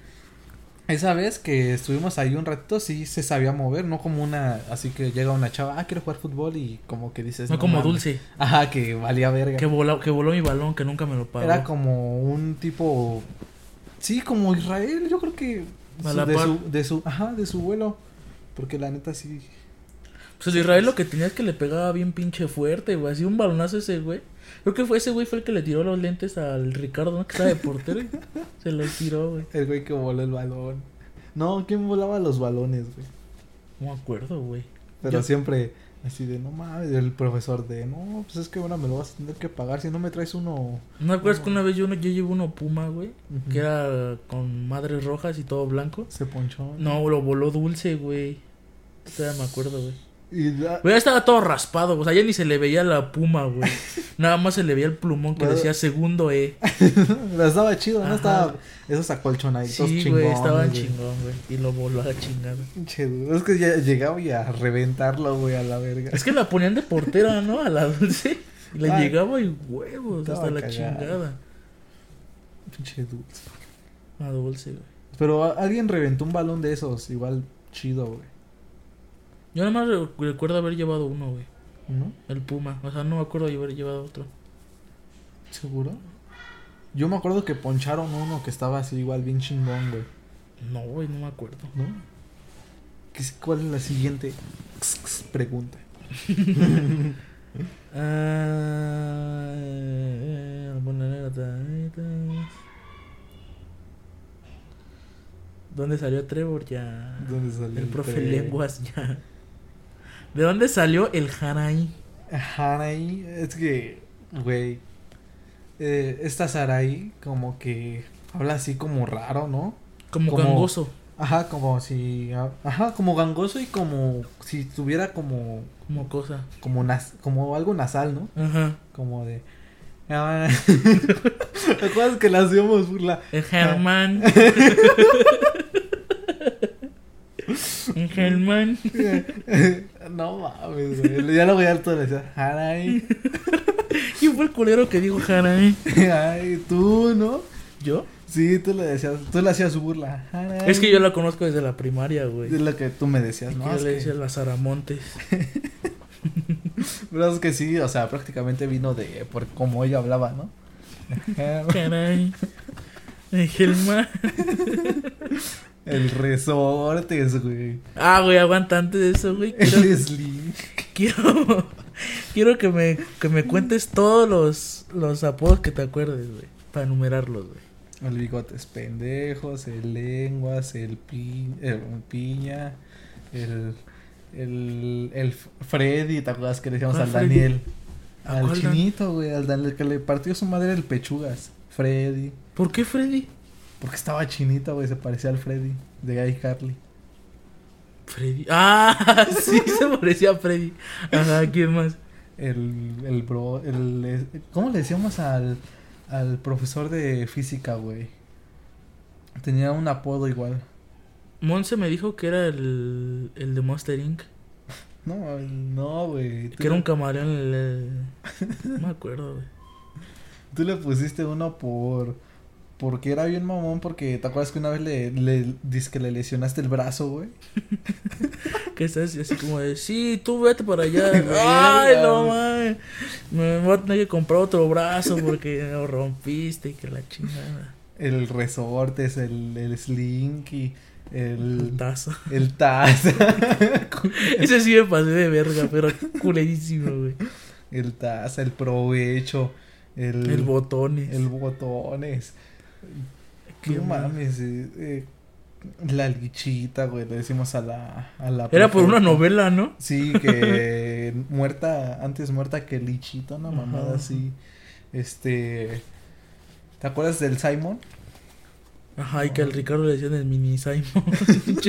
esa vez que estuvimos ahí un ratito sí se sabía mover, no como una, así que llega una chava, ah, quiero jugar fútbol y como que dices... No como mames". Dulce. Ajá, que valía verga. Que voló, que voló mi balón, que nunca me lo pagó. Era como un tipo. Sí, como Israel, yo creo que. Su- de, su, de su. Ajá, de su vuelo. Porque la neta sí. Pues el Israel lo que tenía es que le pegaba bien pinche fuerte, güey. Así un balonazo ese, güey. Creo que fue ese güey fue el que le tiró los lentes al Ricardo, ¿no? Que estaba de portero. Se los tiró, güey. El güey que voló el balón. No, ¿quién volaba los balones, güey? No me acuerdo, güey. Pero Yo- siempre así de, no mames, el profesor de, no, pues es que ahora me lo vas a tener que pagar si no me traes uno. ¿No acuerdas que una vez yo, yo llevé uno Puma, güey? Que era con madres rojas y todo blanco. Se ponchó. No, lo voló dulce, güey. Todavía me acuerdo, güey. Y da- ya estaba todo raspado, o sea, ya ni se le veía la puma, güey. Nada más se le veía el plumón que decía segundo E. Pero estaba chido, ¿no? Estaba esos acolchonaditos Sí, chingones. güey, estaban güey. chingón, güey. Y lo voló a la chingada. Es que ya llegaba y a reventarlo, güey, a la verga. Es que la ponían de portera, ¿no? A la dulce. Y le Ay. llegaba y huevos hasta la cagada. chingada. Pinche dulce. A dulce, güey. Pero alguien reventó un balón de esos, igual chido, güey. Yo nada más re- recuerdo haber llevado uno, güey. ¿No? El Puma. O sea, no me acuerdo de haber llevado otro. ¿Seguro? Yo me acuerdo que poncharon uno que estaba así igual bien chingón, güey. No, güey, no me acuerdo. ¿No? ¿Qué ¿Cuál es la siguiente pregunta? ¿Dónde salió Trevor ya? ¿Dónde salió El profe Lenguas ya. ¿De dónde salió el Hanai? Hanai, es que, güey, eh, esta Sarai como que habla así como raro, ¿no? Como, Como- gangoso. Ajá, como si, ah, ajá, como gangoso y como si tuviera como, Como cosa. como nas, como algo nasal, ¿no? Ajá. Como de, ah, ¿te acuerdas que la hacíamos burla? El Germán. Germán. no mames, güey, ya lo voy a dar todo, le decía, Hanai, ¿Quién fue el culero que dijo Hanai? ay, tú, ¿no? ¿Yo? Sí, tú le decías, tú le hacías su burla, Hanai. Es que yo la conozco desde la primaria, güey. Es lo que tú me decías, ¿no? que yo Es le que- decía las Aramontes. Pero es que sí, o sea, prácticamente vino de por cómo ella hablaba, ¿no? Caray. Germán. El resortes, güey. Ah, güey, aguanta antes de eso, güey. El Quiero, slim. quiero, quiero que me, que me cuentes todos los, los apodos que te acuerdes, güey. Para enumerarlos, güey. El bigotes pendejos, el lenguas, el, pi, el piña, el, el, el Freddy, ¿te acuerdas que le decíamos ¿Cuál al Freddy? Daniel? ¿A Al chinito, güey, al Daniel que le partió su madre el pechugas. Freddy. ¿Por qué Freddy? Porque estaba chinito, güey, se parecía al Freddy de Guy Carly. Freddy. Ah, sí, se parecía a Freddy. Ajá, ¿quién más? El, el bro, el, ¿cómo le decíamos al, al profesor de física, güey? Tenía un apodo igual. Monse me dijo que era el, el de Monster Inc. No, no, güey. Que era un camaleón. el- el- No me acuerdo, güey. Tú le pusiste uno por, porque era bien mamón, porque te acuerdas que una vez le, le, que le lesionaste el brazo, güey. Que estás así como de, sí, tú vete para allá. Ay, no mames. Me voy a tener que comprar otro brazo porque lo rompiste y que la chingada. El resortes, el, el slinky, El el, tazo. el taz. Ese sí me pasé de verga, pero culerísimo, güey. el taz, el provecho, el, El botones. el botones. Qué mames, eh, eh, la lichita, güey, le decimos a la, a la Era por una novela, ¿no? Sí, que muerta, antes muerta que lichita, una mamada Ajá. así. Este, ¿te acuerdas del Simon? Ajá, y que al Ricardo le decían el mini Simon.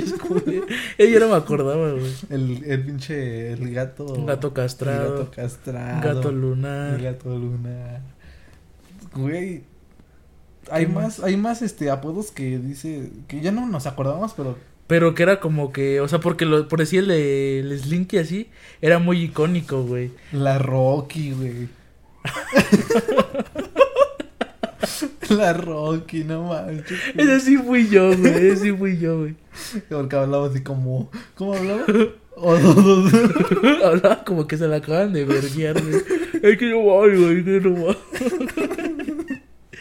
Yo no me acordaba, güey. El, el pinche, el gato. Gato El castrado. gato castrado. Gato El lunar. gato lunar. Güey, hay ¿Qué más, hay más este apodos que dice, que ya no nos acordamos, pero Pero que era como que, o sea, porque lo, por decir el Slinky así, era muy icónico, güey. la Rocky, güey. la Rocky, no manches. Ese sí fui yo, güey. Ese sí fui yo, güey. Porque hablaba así como, ¿cómo hablaba? O- o- o- Hablaba como que se la acaban de verguiar, güey. Es que no voy, güey, que no voy.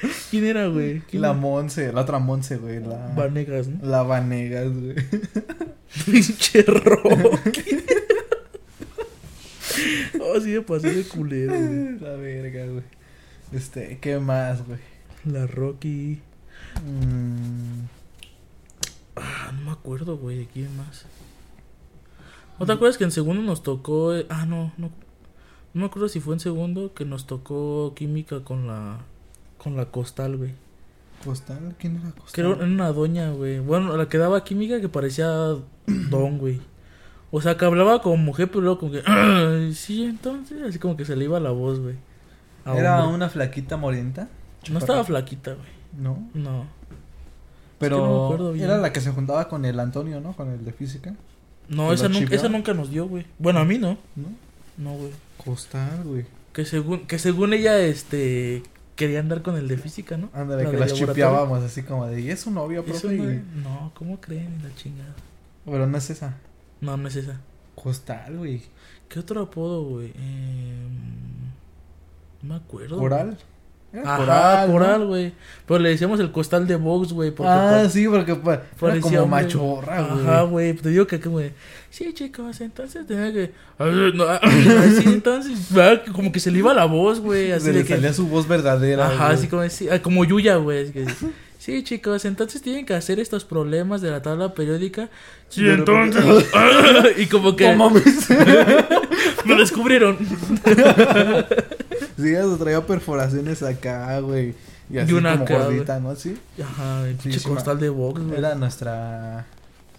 ¿Quién era, güey? ¿Quién la era? Monse, la otra Monse, güey, la Vanegas, ¿no? la Vanegas, güey. Pinche Rocky. oh, sí me pasé de culero, güey. La verga, güey. Este, ¿qué más, güey? La Rocky. Mm, Ah, no me acuerdo, güey, de quién más. ¿No te acuerdas que en segundo nos tocó... eh, Ah, no, no. No me acuerdo si fue en segundo que nos tocó química con la... Con la costal, güey. ¿Costal? ¿Quién era Costal? Que era una doña, güey. Bueno, la que daba química que parecía don, güey. O sea, que hablaba como mujer, pero luego como que... "Ah, sí, entonces, así como que se le iba la voz, güey. ¿Era hombre. una flaquita morenta? No estaba flaquita, güey. No. No. Pero que no me acuerdo bien. era la que se juntaba con el Antonio, ¿no? Con el de física. No, ¿Te esa nunca, esa nunca nos dio, güey. Bueno, a mí no. ¿No? No, güey. Costal, güey. Que según, que según ella, este, quería andar con el de física, ¿no? Ándale, La que las chipeábamos así como de, ¿y es su novio, profe? Y- no, ¿cómo creen? La chingada. Pero no es esa. No, no es esa. Costal, güey. ¿Qué otro apodo, güey? Eh, no me acuerdo. ¿Coral? Era Ajá, ¿no? coral, güey. Pero le decíamos el costal de Vox, güey. Ah, sí, porque pa- era parecía como machorra, güey. Ajá, güey. Te digo que, güey. Sí, chicos, entonces tenía que. Así, entonces. Como que se le iba la voz, güey. Así Se de le que. salía su voz verdadera. Ajá, güey. así como, sí, ah, como Yuya, güey. Sí, chicos, entonces tienen que hacer estos problemas de la tabla periódica. Sí, entonces. y como que No mames. me descubrieron. sí, eso traía perforaciones acá, güey. Y así una como acá, gordita, ¿no? Sí. Ajá, el Sí, ma- costal de Vox, güey. Era nuestra...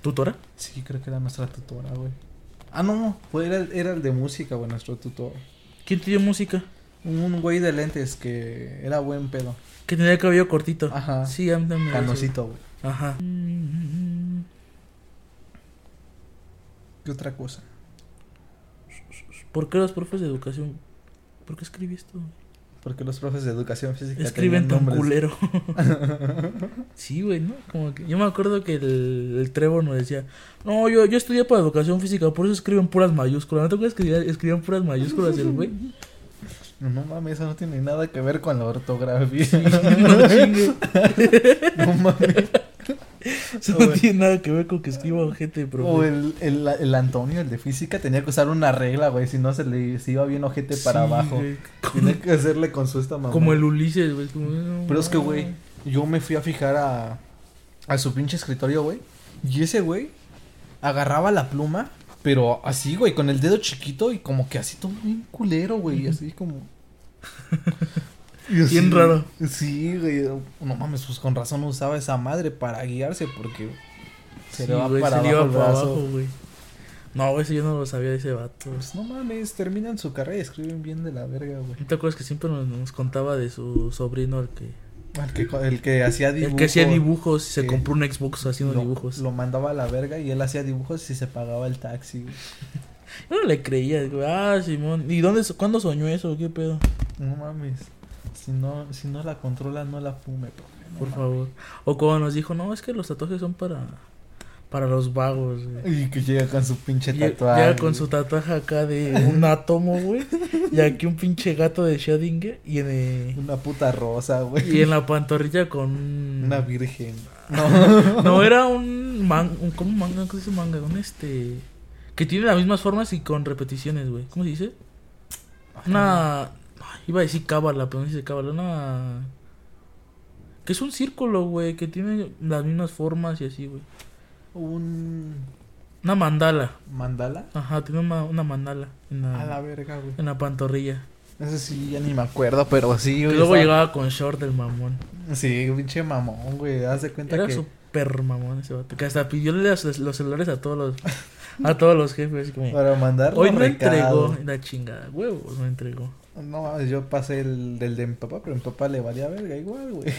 ¿Tutora? Sí, creo que era nuestra tutora, güey. Ah, no. Fue, era, el- era el de música, güey, nuestro tutor. ¿Quién te dio música? Un güey de lentes que era buen pedo. Que tenía el cabello cortito. Ajá. Sí, a mí también Canosito, güey. Ajá. ¿Qué otra cosa? ¿Por qué los profes de educación? ¿Por qué escribí esto? Porque los profes de educación física Escriben tan nombres. culero. sí, güey, ¿no? Como que yo me acuerdo que el, el Trevor nos decía, no, yo, yo estudié para educación física, por eso escriben puras mayúsculas. ¿No te acuerdas que escribían puras mayúsculas el güey? No mames, eso no tiene nada que ver con la ortografía. no chingue. no mames. Eso no tiene nada que ver con que escriba gente, profe. O el, el, el Antonio, el de física, tenía que usar una regla, güey. Si no, se le se iba bien ojete para Sí, abajo. güey. Tenía que hacerle con su esta mamá. Como el Ulises, güey. como, no, Pero es que, güey, yo me fui a fijar a, a su pinche escritorio, güey. Y ese güey agarraba la pluma, pero así, güey, con el dedo chiquito y como que así todo bien culero, güey. Así como. Y así, Bien raro. Sí, güey. No mames, pues con razón usaba esa madre para guiarse porque se le va güey, para se abajo iba el para brazo. abajo, güey. No, güey, eso yo no lo sabía de ese vato. Pues no mames, terminan su carrera y escriben bien de la verga, güey. ¿No te acuerdas que siempre nos, nos contaba de su sobrino, el que, El que, el que hacía dibujos. el que hacía dibujos y se compró un Xbox haciendo lo, dibujos? Lo mandaba a la verga y él hacía dibujos y se pagaba el taxi. Yo no le creía, güey. Ah, Simón. ¿Y dónde, cuándo soñó eso? ¿Qué pedo? No mames. Si no, si no la controla, no la fume, profe. No Por mames. favor. O cuando nos dijo, no, es que los tatuajes son para, para los vagos, güey. Y que llega con su pinche tatuaje. Llega con su tatuaje acá de un átomo, güey. Y aquí un pinche gato de Schrödinger. Y en, Una puta rosa, güey. y en la pantorrilla con un... Una virgen. No. No, era un man, un, ¿cómo manga? ¿Cómo se dice manga? Un este que tiene las mismas formas y con repeticiones, güey. ¿Cómo se dice? Una ay, iba a decir cábala, pero no dice cábala, una que es un círculo, güey, que tiene las mismas formas y así, güey. Un Una mandala. mandala. Ajá, tiene una, una mandala en A la la, verga, güey. en la pantorrilla. Ese sí, ya ni me acuerdo, pero sí, güey. luego estaba- llegaba con short el mamón. Sí, pinche mamón, güey. Haz de cuenta Era que. súper mamón ese vato. Que hasta pidió los, los celulares a todos los a todos los jefes. Como, Para mandar Hoy no entregó la chingada, huevos, no entregó. No, mames, yo pasé el del de mi papá, pero mi papá le valía verga igual, güey.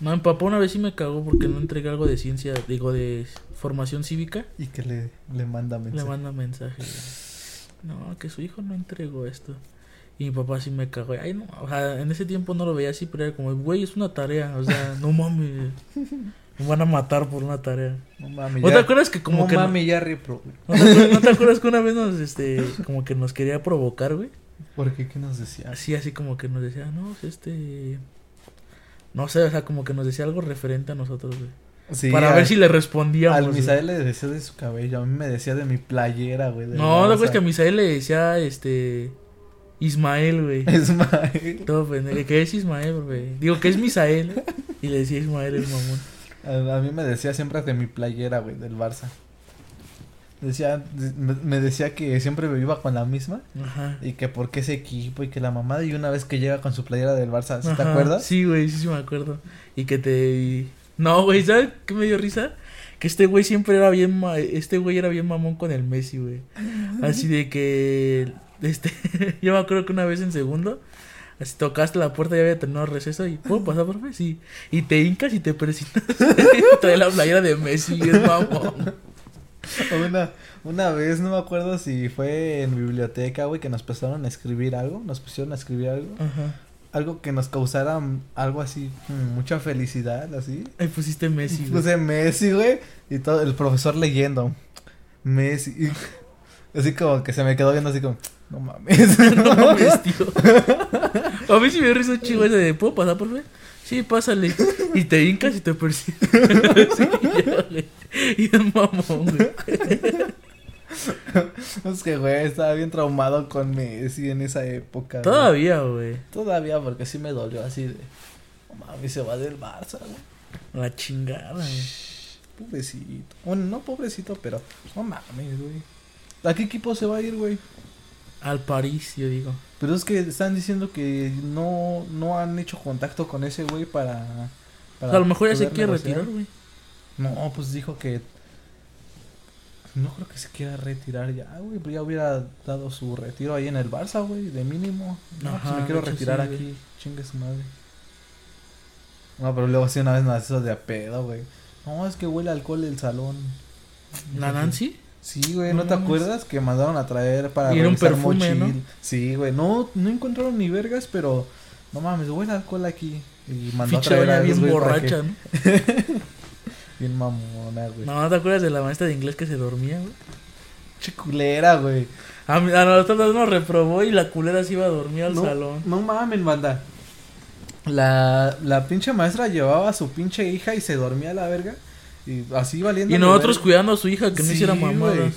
No, mi papá una vez sí me cagó porque no entregué algo de ciencia, digo, de formación cívica. Y que le, le manda Le mensaje. manda mensaje. No, que su hijo no entregó esto. Y mi papá sí me cagó. Ay, no, o sea, en ese tiempo no lo veía así, pero era como, güey, es una tarea. O sea, no mames. Me van a matar por una tarea. No mames, ¿No te acuerdas que como no que... no- mames, ya repro. ¿No te, acuerdas, no te acuerdas que una vez nos, este, como que nos quería provocar, güey? ¿Por qué? ¿Qué nos decía? Así, así como que nos decía, no, pues, este... No sé, o sea, como que nos decía algo referente a nosotros, güey. Sí, para al- ver si le respondíamos. Al güey. Misael le decía de su cabello, a mí me decía de mi playera, güey. No, ¿te acuerdas Barça. que a Misael le decía, este... Ismael, güey. Ismael. Todo pendejo. Que es Ismael, güey. Digo que es Misael. ¿eh? Y le decía Ismael el mamón. A, a mí me decía siempre de mi playera, güey, del Barça. Decía, me, decía que siempre me iba con la misma Ajá. y que por qué ese equipo y que la mamada y una vez que llega con su playera del Barça, ¿sí ¿te acuerdas? Sí, güey, sí, sí me acuerdo. Y que te... y- No, güey, ¿sabes qué me dio risa? Que este güey siempre era bien... ma- Este güey era bien mamón con el Messi, güey. Así de que... Este... Yo me acuerdo que una vez en segundo... Así tocaste la puerta, ya había terminado el receso y ¿puedo pasar, profe? Sí. Y te hincas y te presionas. y trae la playera de Messi, es mamón. Una, una vez, no me acuerdo si fue en biblioteca, güey, que nos empezaron a escribir algo, nos pusieron a escribir algo. Ajá. algo que nos causara algo así, mm, mucha felicidad, así. Ahí pusiste Messi, güey. Puse Messi, güey, y todo, el profesor leyendo. Messi. y así como que se me quedó viendo así como, no mames. no mames, tío. A mí sí me ríe un chivo ese de, ¿puedo pasar por favor? Sí, pásale. Y te hincas y te persigues. sí. Y es mamón, güey. es que, güey, estaba bien traumado con Messi en esa época. Todavía, güey. Todavía, porque sí me dolió así de, no mames, se va del Barça, güey. La chingada, güey. Pobrecito. Bueno, no pobrecito, pero no mames, güey. ¿A qué equipo se va a ir, güey? Al París, yo digo. Pero es que están diciendo que no, no han hecho contacto con ese güey para, O sea, a lo mejor ya se quiere negociar. retirar, güey. No, pues dijo que no creo que se quiera retirar ya, güey. Pero ya hubiera dado su retiro ahí en el Barça, güey, de mínimo. No, Ajá, pues me quiero retirar sí, güey. aquí. Chingue su madre. No, pero luego sí una vez más eso de a pedo, güey. No, es que huele alcohol el salón. ¿La Nancy? Sí, güey, No ¿no, te acuerdas que mandaron a traer para Y era un perfume, ¿no? Sí, güey, no, no encontraron ni vergas, pero no mames, huele alcohol aquí. Y mandó a Ficha traer a esos bien borracha, ¿no? Bien mamona, güey. No, ¿te acuerdas de la maestra de inglés que se dormía, güey? Chiculera, güey. A, a nosotros nos reprobó y la culera se iba a dormir al no, salón. No mames, banda. La, la pinche maestra llevaba a su pinche hija y se dormía a la verga. Y así valiendo. Y nosotros cuidando a su hija que no Sí, hiciera mamadas.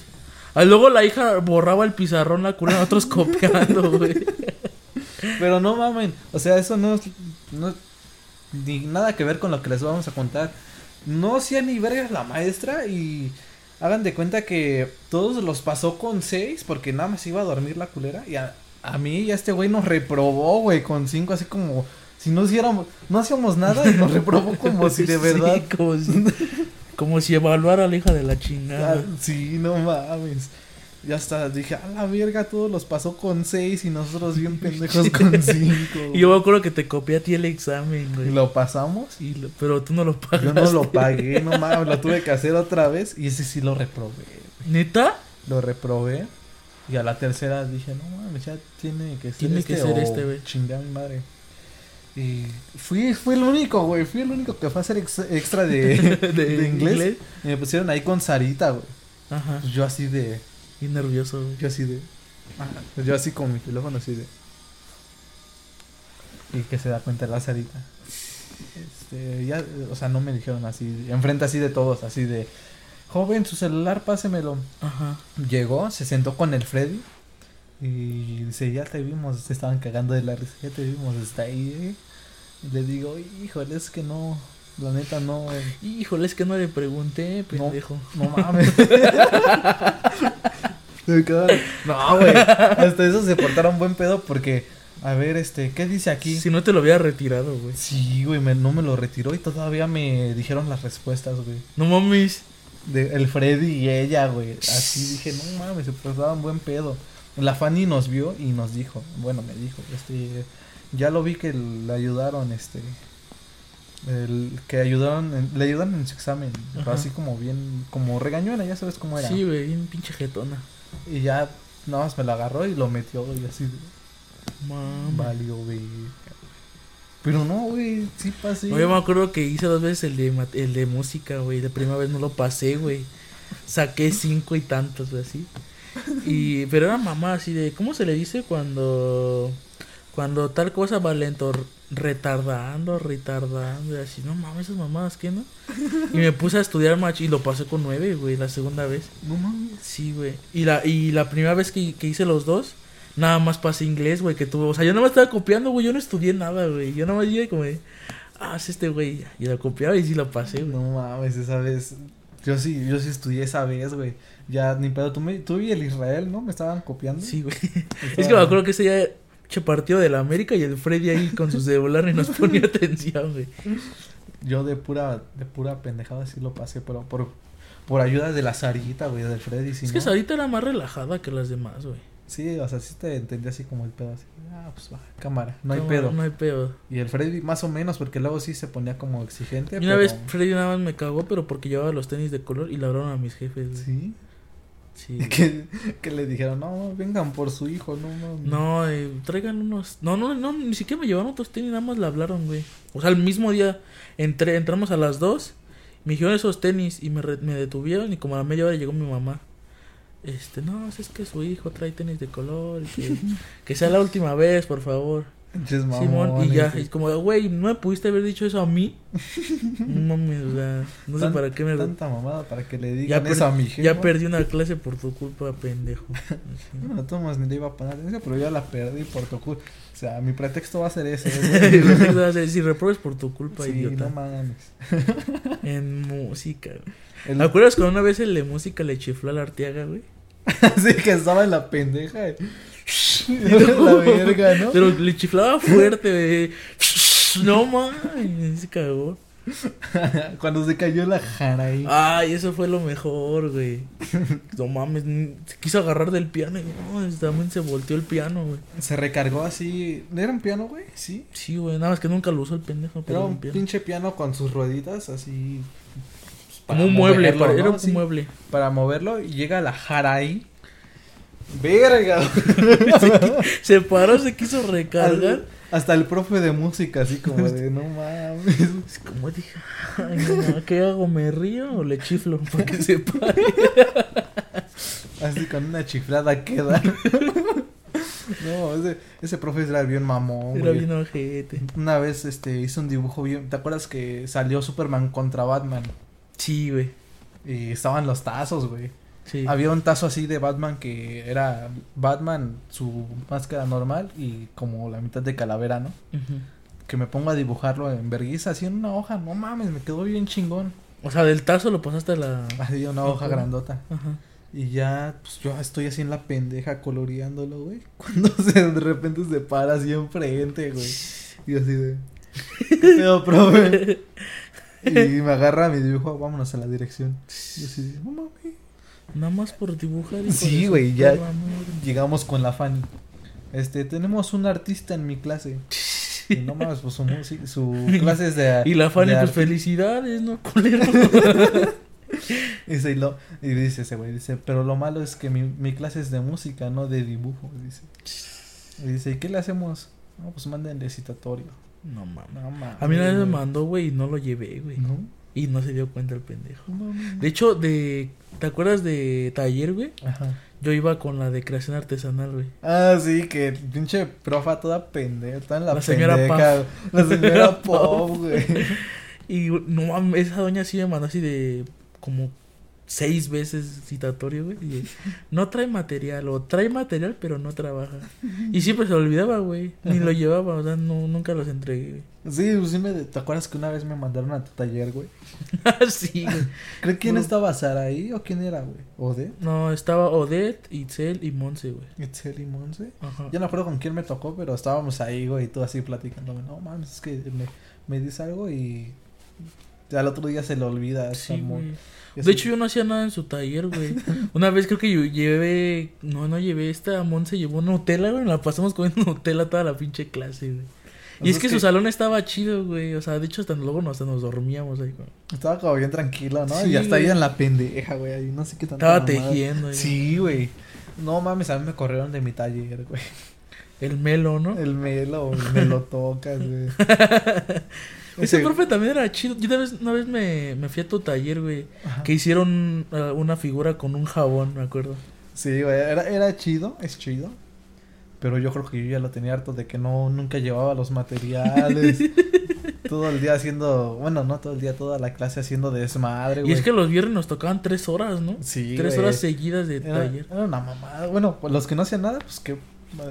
Ah, luego la hija borraba el pizarrón, la culera, nosotros copiando, güey. Pero no mamen. O sea, eso no es. No, ni nada que ver con lo que les vamos a contar. No hacía ni vergas la maestra y. Hagan de cuenta que todos los pasó con seis porque nada más iba a dormir la culera. Y a, a mí y a este güey nos reprobó, güey, con cinco, así como si no hiciéramos, no hacíamos nada y nos reprobó como si de verdad. Sí, como si, como si evaluara a la hija de la Ah, chingada. sí, no mames. Ya hasta dije, a la verga, todos los pasó con seis y nosotros bien pendejos con cinco. Y yo me acuerdo que te copié a ti el examen, Y güey. lo pasamos. Y lo- pero tú no lo pagaste. Yo no lo pagué, no mames, lo tuve que hacer otra vez y ese sí lo reprobé. ¿Neta? Lo reprobé y a la tercera dije, no mames, ya tiene que ser Tiene este que ser o este, güey. chingue a mi madre. Y fui, fui el único, güey, fui el único que fue a hacer ex- extra de, de, inglés. Y me pusieron ahí con Sarita, güey. Ajá. Pues yo así de, Y nervioso, güey. yo así de, pues yo así con mi teléfono así de. Y que se da cuenta la Sarita. Este, ya, o sea, no me dijeron así, enfrente así de todos, así de, joven, su celular, pásemelo. Ajá. Llegó, se sentó con el Freddy y dice, ya te vimos, se estaban cagando de la risa, ya te vimos, está ahí. ¿eh?". Y le digo, híjole, es que no, la neta no, eh, Híjole, es que no le pregunté, pendejo. no mames. Me quedaron- no, güey, hasta eso se portaron buen pedo porque, a ver, este, ¿qué dice aquí? Si no te lo había retirado, güey. Sí, güey, me- no me lo retiró y todavía me dijeron las respuestas, güey. No mames. De, el Freddy y ella, güey. Así dije, no mames, se portaban buen pedo. La Fanny nos vio y nos dijo, bueno, me dijo, este, ya lo vi que le ayudaron, este, el, que ayudaron, le ayudaron en su examen, Ajá. así como bien, como regañona, ya sabes cómo era. Sí, güey, bien pinche jetona. Y ya, nada más me lo agarró y lo metió y así, de, Mamá. valió, güey. Pero no, güey, sí pasé. No, yo me acuerdo que hice dos veces el de, el de música, güey. La primera vez no lo pasé, güey. Saqué cinco y tantos, güey, así. Y, pero era mamá así de, ¿cómo se le dice cuando, cuando tal cosa va lento? Retardando, retardando, y así, no mames, esas mamadas, ¿qué no? Y me puse a estudiar match y lo pasé con nueve, güey, la segunda vez. No mames. Sí, güey. Y la, y la primera vez que, que hice los dos, nada más pasé inglés, güey, que tuvo. O sea, yo no me estaba copiando, güey. Yo no estudié nada, güey. Yo nada más llegué como de, ah, es este güey. Y lo copiaba y sí lo pasé, güey. No mames, esa vez. Yo sí, yo sí estudié esa vez, güey. Ya ni pedo, tú, me, tú y el Israel, ¿no? Me estaban copiando. Sí, güey. Es que me acuerdo que ese che partido de la América y el Freddy ahí con su celular y nos ponía atención, güey. Yo de pura, de pura pendejada sí lo pasé, pero por, por ayuda de la Sarita, güey, del Freddy. Si es que no- Sarita era más relajada que las demás, güey. Sí, o sea, sí te entendí así como el pedo, así. Ah, pues va, cámara, no hay pedo. No hay pedo. Y el Freddy más o menos, porque luego sí se ponía como exigente. Y una pero- vez Freddy nada más me cagó, pero porque llevaba los tenis de color y labraron a mis jefes, güey. Sí. Sí. Que, que le dijeron, no, vengan por su hijo, no, no. No, eh, traigan unos. No, no, no, ni siquiera me llevaron otros tenis, nada más le hablaron, güey. O sea, el mismo día entré, entramos a las dos, me dijeron esos tenis y me, re- me detuvieron y como a la media hora llegó mi mamá. Este, no, es que su hijo trae tenis de color y que, que sea la última vez, por favor. Simón, y ya, güey. y como, güey, ¿no me pudiste haber dicho eso a mí? No mames, o sea, no sé Tan- para qué me... Tanta mamada para que le Ya, digan per- eso a mi jefa. ya perdí una clase por tu culpa, pendejo. Así. No, Tomás ni le iba a poner atención, pero ya la perdí por tu culpa. O sea, mi pretexto va a ser ese. güey. si repruebes por tu culpa, sí, idiota. no mames. En música, güey. El- ¿Me acuerdas cuando una vez el de música le chifló a la Arteaga, güey? Así que estaba en la pendeja. y- la verga, ¿no? Pero le chiflaba fuerte. No mames, se cagó. Cuando se cayó la jara ahí. Ay, eso fue lo mejor, güey. No mames, se quiso agarrar del piano y no, también se volteó el piano, güey. Se recargó así. ¿Era un piano, güey? Sí. Sí, güey, nada más que nunca lo usó el pendejo, Era pero un un piano. pinche piano con sus rueditas así. pues, Como un mueble, para- ¿no? era un Sí, mueble. Para moverlo y llega la jara ahí. Verga. Se paró, se quiso recargar. Hasta el profe de música, así como de no mames. Es como dije, ay, no, ¿qué hago? ¿Me río o le chiflo para que se pare? Así con una chiflada queda. No, ese, ese profe era bien mamón. Era güey. bien ojete. Una vez este hizo un dibujo bien. ¿Te acuerdas que salió Superman contra Batman? Sí, güey. Y estaban los tazos, güey. Sí. Había un tazo así de Batman que era Batman, su máscara normal y como la mitad de calavera, ¿no? Ujú. Que me pongo a dibujarlo en vergüenza, así en una hoja. No mames, me quedó bien chingón. O sea, del tazo lo pasaste a la. Así una hoja grandota. Ajá. Y ya, pues yo estoy así en la pendeja coloreándolo, güey. Cuando se, de repente se para así enfrente, güey. Y así de. ¿Qué pedo, profe? Y me agarra mi dibujo, vámonos a la dirección. Y así de, no mames. Nada más por dibujar. hijo Sí, güey, ya-. Llegamos con la Fanny. Este, tenemos un artista en mi clase. Y no mames, pues su, su clase es de. Y la Fanny, pues arte. felicidades, ¿no? Culero. Y dice, y lo- y dice ese güey, dice, pero lo malo es que mi, mi clase es de música, no de dibujo, dice. Y dice, ¿y qué le hacemos? No, pues manden citatorio. no mames. No mames. A mí vez me mandó, güey, y no lo llevé, güey. No. Y no se dio cuenta el pendejo. No. De hecho, de. ¿Te acuerdas de taller, güey? Ajá. Yo iba con la de creación artesanal, güey. Ah, sí, que pinche profa toda pendeja, está en la, La señora pendeja. La señora Pop, güey. Y no esa doña sí me mandó así de como seis veces citatorio, güey. y, no trae material, o trae material, pero no trabaja. Y siempre se olvidaba, güey. Ni lo llevaba, o sea, no, nunca los entregué, güey. Sí, pues sí me, ¿te acuerdas que una vez me mandaron a tu taller, güey? sí, güey. ¿Cree quién No. estaba Sara ahí o quién era, güey? ¿Ode? No, estaba Odette, Itzel y Monse, güey. ¿Itzel y Monse? Ajá. Ya no acuerdo con quién me tocó, pero estábamos ahí, güey, y tú así platicando. No mames, es que me, me dice algo y al otro día se le olvida. esa Sí, güey. De hecho, yo no hacía nada en su taller, güey. Una vez creo que yo llevé. No, no llevé esta. Monse llevó Nutella, güey. La pasamos comiendo Nutella toda la pinche clase, güey. Y es que su salón estaba chido, güey. O sea, de hecho, hasta luego nos, hasta nos dormíamos ahí, güey. Estaba como bien tranquilo, ¿no? Sí, y hasta ahí en la pendeja, güey, ahí no sé qué tanto. Estaba tejiendo, güey. Sí, güey. No mames, a mí me corrieron de mi taller, güey. El melo, ¿no? El melo, me lo tocas, güey. Ese profe también era chido. Yo una vez, una vez me, me fui a tu taller, güey. Ajá. Que hicieron uh, una figura con un jabón, me acuerdo. Sí, güey, era, era chido, es chido. Pero yo creo que yo ya lo tenía harto de que no, nunca llevaba los materiales. todo el día haciendo, bueno, no todo el día, toda la clase haciendo desmadre, Y es que los viernes nos tocaban tres horas, ¿no? Sí, tres güey. horas seguidas de Era, taller. era una mamada. Bueno, pues los que no hacían nada, pues que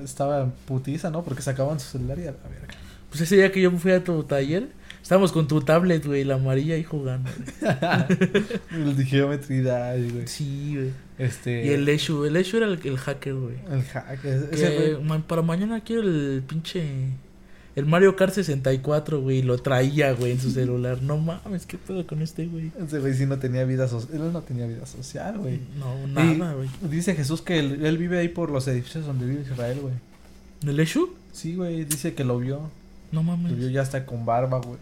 estaba putiza, ¿no? Porque sacaban su celular y a la verga. Pues ese día que yo fui a tu taller, estábamos con tu tablet, güey, la amarilla ahí jugando. el de Geometry Dash, güey. Sí, güey. Este. Y el Eshu, el Eshu era el, el hacker, güey. El hack. ese- Que, ese fue- ma- para mañana quiero el pinche. El Mario Kart 64, güey. Lo traía, güey, en su celular. No mames, ¿qué pedo con este, güey? Ese güey sí no tenía vida social. Él no tenía vida social, güey. No, nada, güey. Dice Jesús que él, él vive ahí por los edificios donde vive Israel, güey. ¿El Eshu? Sí, güey, dice que lo vio. No Lo vio mames. ya hasta con barba, güey.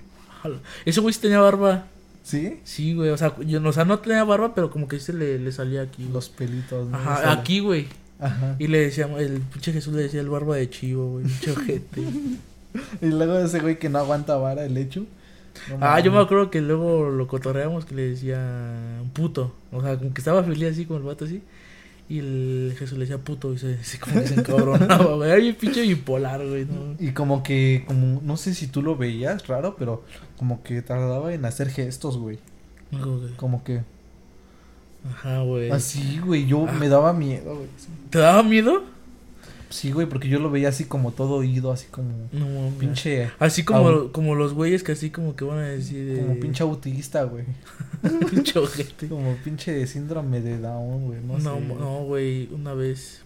Ese güey sí tenía barba. ¿Sí? Sí, güey. O sea, yo, o sea, no tenía barba, pero como que se le, le salía aquí. güey. Los pelitos. ¿no? Ajá, aquí, güey. Ajá. Y le decíamos, el pinche Jesús le decía el barba de chivo, güey. Pinche ojete. Y luego ese güey que no aguanta vara el hecho. No Ah, yo me acuerdo que luego lo cotorreamos que le decía puto. O sea, como que estaba feliz así como el vato así. Y el Jesús le decía puto y se, se como que se encabronaba, güey. Ay, pinche bipolar, güey. No. Y como que, como, no sé si tú lo veías raro, pero como que tardaba en hacer gestos, güey. Como que- Como que Ajá, güey. así, güey. Yo Ah. me daba miedo, güey. ¿Te daba miedo? Sí, güey, porque yo lo veía así como todo oído, así como No pinche, Así como, Au. como los güeyes que así como que van a decir. eh, como pinche autista, güey. pinche ojete. Como pinche síndrome de Down, güey. No, No, sé. no, güey, una vez.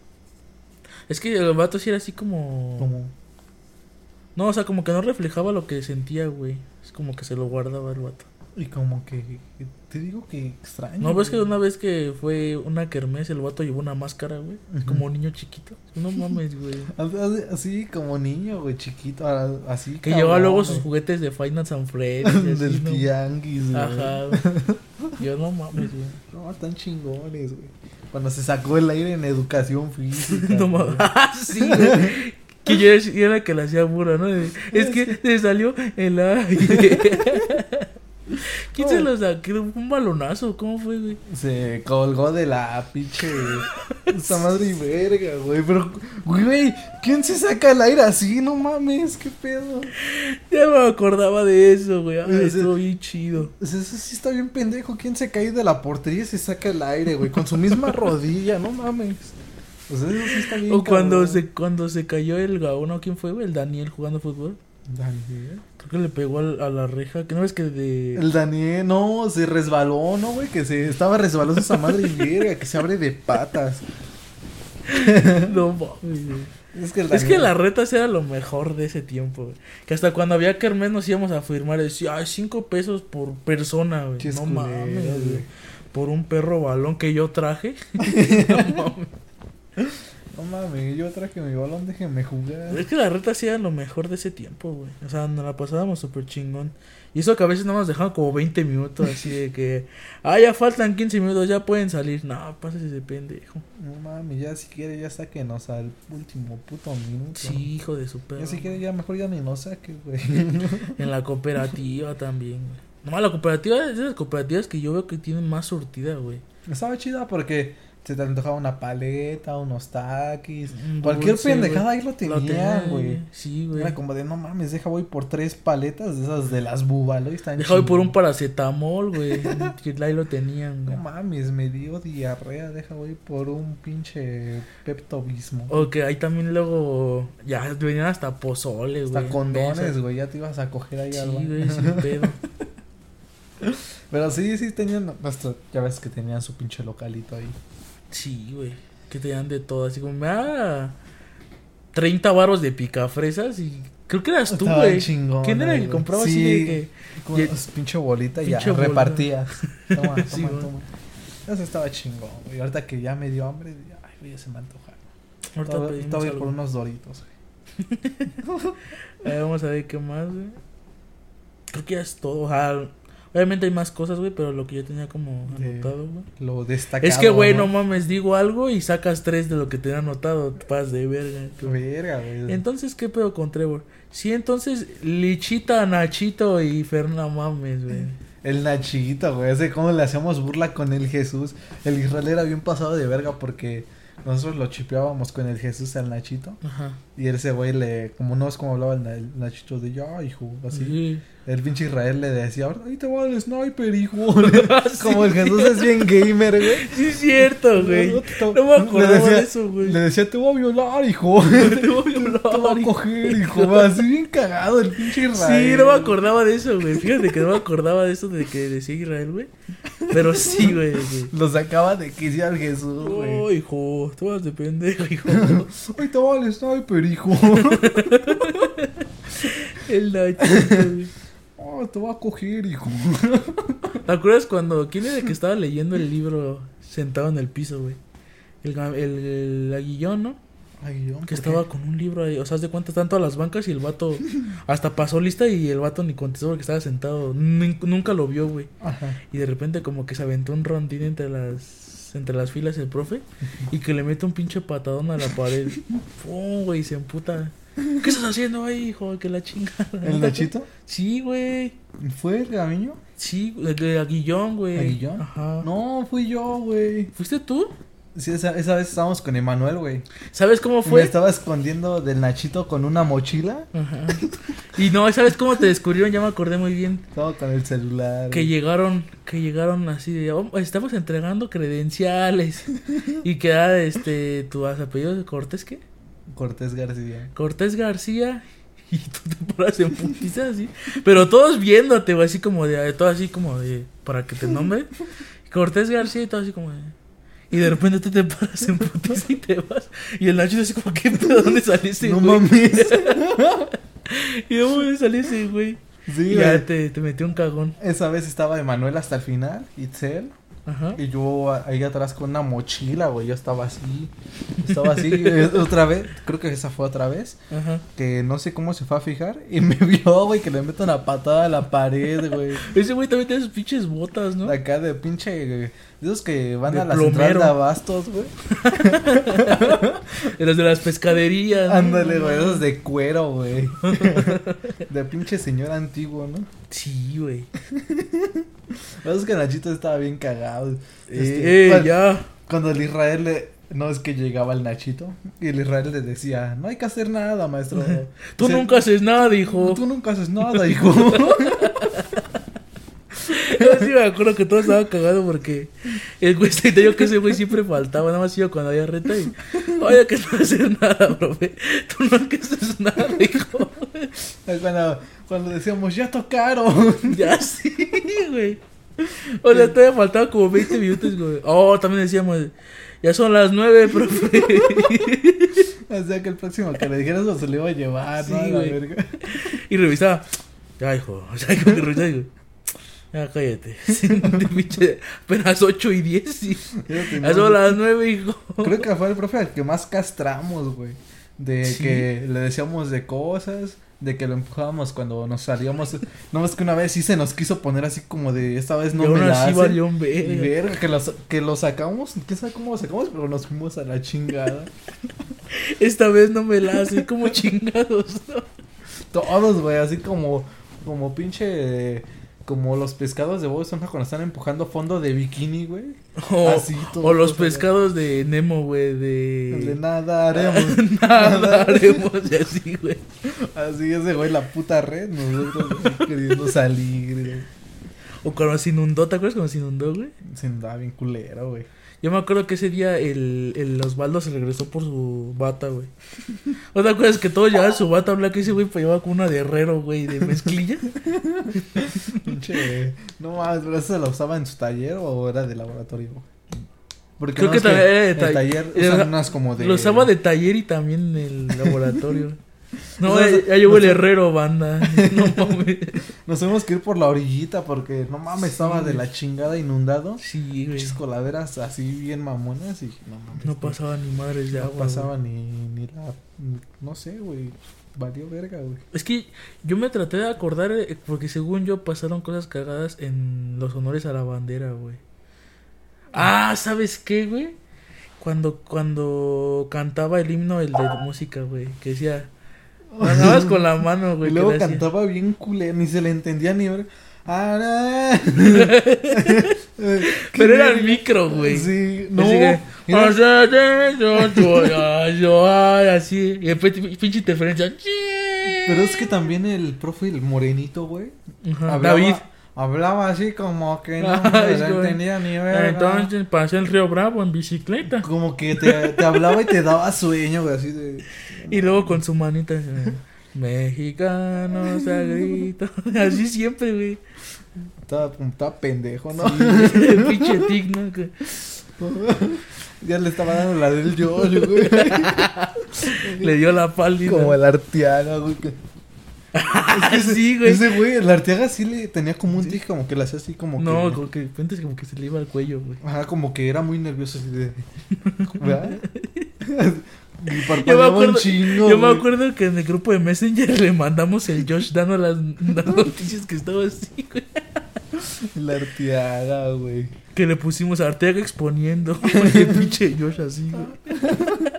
Es que el vato sí era así como... Como, No, o sea, como que no reflejaba lo que sentía, güey. Es como que se lo guardaba el vato. y como que, te digo que extraño. No, ves que una vez que fue una kermés, el vato llevó una máscara, güey. Como niño chiquito. No mames, güey. Así, como niño, güey, chiquito, así. Que cabrón, llevaba luego sus juguetes de Freddy's. y así, Del ¿no? tianguis, güey. Ajá, güey. Yo no mames, güey. No, están chingones, güey. Cuando se sacó el aire en educación física. No mames. Sí, güey. Que yo era- que le hacía burra, ¿no? Es que se salió el aire. ¿Quién se lo sacó? ¿Un balonazo? ¿Cómo fue, güey? Se colgó de la pinche. Esta madre y verga, güey. Pero, güey, ¿quién se saca el aire así? No mames, qué pedo. Ya me acordaba de eso, güey. Ay, estuvo bien chido. Eso sí está bien pendejo. ¿Quién se cae de la portería y se saca el aire, güey? Con su misma rodilla, no mames. O sea, eso sí está bien. O cuando cabrón. se, cuando se cayó el Gaona, ¿quién fue, güey? El Daniel jugando fútbol. Daniel. Creo que le pegó al- a la reja. Que no es que de. El Daniel, no, se resbaló, ¿no, güey? Que se estaba resbalosa esa madre y verga, que se abre de patas. No mames, güey. Es que Es que las retas era lo mejor de ese tiempo, güey. Que hasta cuando había kermés nos íbamos a firmar y decía, ay, cinco pesos por persona, güey. No mames, güey. Por un perro balón que yo traje. no mames. No mames, yo traje mi balón, déjenme jugar. Es que las retas sí eran lo mejor de ese tiempo, güey. O sea, nos la pasábamos súper chingón. Y eso que a veces nada más dejaban como 20 minutos así de que, ah, ya faltan 15 minutos, ya pueden salir. No, pásese ese pendejo. No mames, ya si quiere ya sáquenos al último puto minuto. Sí, hijo de su perro. Ya si quiere ya mejor ya ni nos saque, güey. En la cooperativa también, güey. No, la cooperativa es de las cooperativas que yo veo que tienen más surtida, güey. Estaba chida porque se te antojaba una paleta, unos taquis. Un Cualquier dulce, pendejada güey. ahí lo tenían, güey. Sí, güey. Era como de no mames, deja voy por tres paletas de esas de las búbalo y están Deja voy por un paracetamol, güey. ahí lo tenían, güey. No mames, me dio diarrea, deja voy por un pinche peptobismo. O que ahí también luego ya venían hasta pozoles, güey. Hasta condones, güey, ya te ibas a coger ahí Sí, al baño. güey, sin pedo. Pero sí, sí tenían, nuestro, ya ves que tenían su pinche localito ahí. Sí, güey. Que te dan de todo. Así como, me da 30 varos de picafresas y creo que eras tú, güey. ¿Quién era el que compraba así Sí. de que... Con Y- pinche bolita y ya bolita. repartías. Toma, toma, Sí, toma. Eso estaba chingón, güey. Ahorita que ya me dio hambre, ay, güey, ya se me antoja. Ahorita Estaba por unos doritos, güey. A ver, vamos a ver qué más, güey. Creo que ya es todo. O sea, obviamente hay más cosas, güey, pero lo que yo tenía como anotado, güey. Lo destacado. Es que, güey, no mames, digo algo y sacas tres de lo que tenía anotado. Te pasas de verga. güey. Verga, güey. Entonces, ¿qué pedo con Trevor? Sí, entonces, Lichita, Nachito y Ferna mames, güey. El Nachito, güey. Ese cómo le hacíamos burla con el Jesús. El Israel era bien pasado de verga porque nosotros lo chipeábamos con el Jesús al Nachito. Ajá. Y ese güey le, como no es como hablaba el, Na- el Nachito de ya, hijo, así. Sí. El pinche Israel le decía, ahí te va el sniper, hijo. Sí. como el Jesús es bien gamer, güey. Sí, es cierto, güey. No, me decía- de eso, güey. Le decía, te voy a violar, hijo. Te voy a violar, Te voy a coger, hijo. Así bien cagado el pinche Israel. Sí, no me acordaba de eso, güey. Fíjate que no me acordaba de eso de que decía Israel, güey. Pero sí, güey. Lo sacaba de quicia al Jesús, güey. Oh, hijo, tú vas de pendejo, hijo. Ahí te va el sniper, hijo. El Nachito, güey. Oh, te va a coger, hijo. ¿Te acuerdas cuando... ¿Quién era el que estaba leyendo el libro sentado en el piso, güey? El, el, el aguillón, ¿no? Aguillón. ¿por Que qué? estaba con un libro ahí. O sea, haz de cuenta, están todas las bancas y el vato hasta pasó lista y el vato ni contestó porque estaba sentado. Nun- Nunca lo vio, güey. Ajá. Y de repente como que se aventó un rondín entre las entre las filas el profe y que le mete un pinche patadón a la pared. Pum, güey, se emputa. ¿Qué estás haciendo ahí, hijo? Que la chingada. ¿El Nachito? Sí, güey. ¿Fue el Gamiño? Sí, de Aguillón, güey. ¿Aguillón? Ajá. No, fui yo, güey. ¿Fuiste tú? Sí, esa, esa vez estábamos con Emanuel, güey. ¿Sabes cómo Me fue? estaba escondiendo del Nachito con una mochila. Ajá. Y no, ¿sabes cómo te descubrieron? Ya me acordé muy bien. Estaba con el celular. Que güey. llegaron, que llegaron así de, "Oh, estamos entregando credenciales. y que era este, tu apellido de Cortés, ¿qué? Cortés García. Cortés García. Y tú te paras en putiza así. Pero todos viéndote, güey, así como de, todo así como de, para que te nombre. Cortés García y todo así como de. Y de repente tú te paras en putiza y te vas. Y el Nacho así como, ¿qué pedo? ¿Dónde saliste, no güey? mames. ¿Y de dónde saliste, güey? sí, ya güey. te, te metió un cagón. Esa vez estaba Emanuel hasta el final, Itzel. Ajá. Y yo ahí atrás con una mochila, güey. Yo estaba así. Estaba así. eh, otra vez. Creo que esa fue otra vez. Ajá. Que no sé cómo se fue a fijar. Y me vio, güey, que le meto una patada a la pared, güey. Ese güey también tiene sus pinches botas, ¿no? Acá de pinche. De esos que van De a la central plomero. de abastos, güey. De los de las pescaderías. Ándale, güey. Esos de cuero, güey. De pinche señor antiguo, ¿no? Sí, güey. Es que Nachito estaba bien cagado. Eh, Este, eh, cuando- ya. Cuando el Israel le... No es que llegaba el Nachito y el Israel le decía, no hay que hacer nada, maestro. Tú nunca haces nada, hijo. Tú nunca haces nada, hijo. Yo sí me acuerdo que todo estaba cagado porque el güey se yo que ese güey siempre faltaba, nada más iba cuando había reta y oye que no hacer nada, profe. Tú no haces nada, hijo. cuando, cuando decíamos, ya tocaron. Ya sí, güey. O sea, todavía faltaba como 20 minutos, güey. Oh, también decíamos, ya son las 9, profe. o sea que el próximo que le dijeras lo se lo iba a llevar, ¿no? Sí, A la güey. verga. Y revisaba, ya, hijo. O sea, que revisaba ya cállate. Sí, de pinche, apenas 8 y 10 y Eso ya teníamos- son las 9, hijo. Creo que fue el profe al que más castramos, güey. De Sí. que le decíamos de cosas, de que lo empujábamos cuando nos salíamos. No más que una vez sí se nos quiso poner así como de esta vez no me la hace. Y verga. que, los, que lo sacamos, quién sabe cómo lo sacamos, pero nos fuimos a la chingada. Esta vez no me la hace, como chingados. ¿no? Todos, güey, así como, como pinche, como los pescados de Bob Esponja cuando están empujando fondo de bikini, güey. O, Así, todo, o los pescados de Nemo, güey, De de... nada haremos. Nada haremos y así, güey. Así ese güey, la puta red, nosotros queriendo salir, güey. O cuando se inundó, ¿te acuerdas cuando se inundó, güey? Se andaba bien culero, güey. Yo me acuerdo que ese día el, el Osvaldo se regresó por su bata, güey. ¿No te acuerdas que todos llevaban su bata blanca y ese güey pues, llevaba con una de herrero, güey, de mezclilla? Pinche, no eso se lo usaba en su taller o era de laboratorio. Porque Creo no, que es que era de ta- taller usan unas como de... Lo usaba de taller y también en el laboratorio. No, ya, ya llegó el no herrero, banda. No mames. Nos tuvimos que ir por la orillita porque no mames, estaba de la chingada inundado. Sí, güey. Coladeras así bien mamonas y no mames. No pasaba ni madres de No agua. pasaba güey. ni, ni la... ni- no sé, güey. Valió verga, güey. Es que yo me traté de acordar eh, porque según yo pasaron cosas cagadas en los honores a la bandera, güey. Ah, ¿sabes qué, güey? Cuando cuando cantaba el himno el de música, güey, que decía más con la mano, güey. y luego cantaba bien culero, ni se le entendía ni ver. Pero era el micro, güey. Sí, no. Que, era- así. Y después pinche interferencia. Pero es que también el profe, el morenito, güey. David. Hablaba así como que no entendía ni verga. Entonces pasé el río Bravo en bicicleta. Como que te, te hablaba y te daba sueño, güey, así de... Y luego con su manita. eh, Mexicanos a. Así siempre, güey. Estaba, estaba pendejo, ¿no? Sí, pinche tic, ¿no? Ya le estaba dando la del yo, güey. Le dio la pálida. como el Arteaga, güey. que- sí, güey. Ese güey, el Arteaga sí le tenía como un tic, como que le hacía así como No, que... como que de repente es como que se le iba al cuello, güey. Ajá, como que era muy nervioso así de... ¿Verdad? Yo me, acuerdo, un chingo, yo me acuerdo que en el grupo de Messenger le mandamos el Josh dando las, las noticias que estaba así, güey. La arteaga, güey. Que le pusimos a Arteaga exponiendo. el pinche Josh así, güey.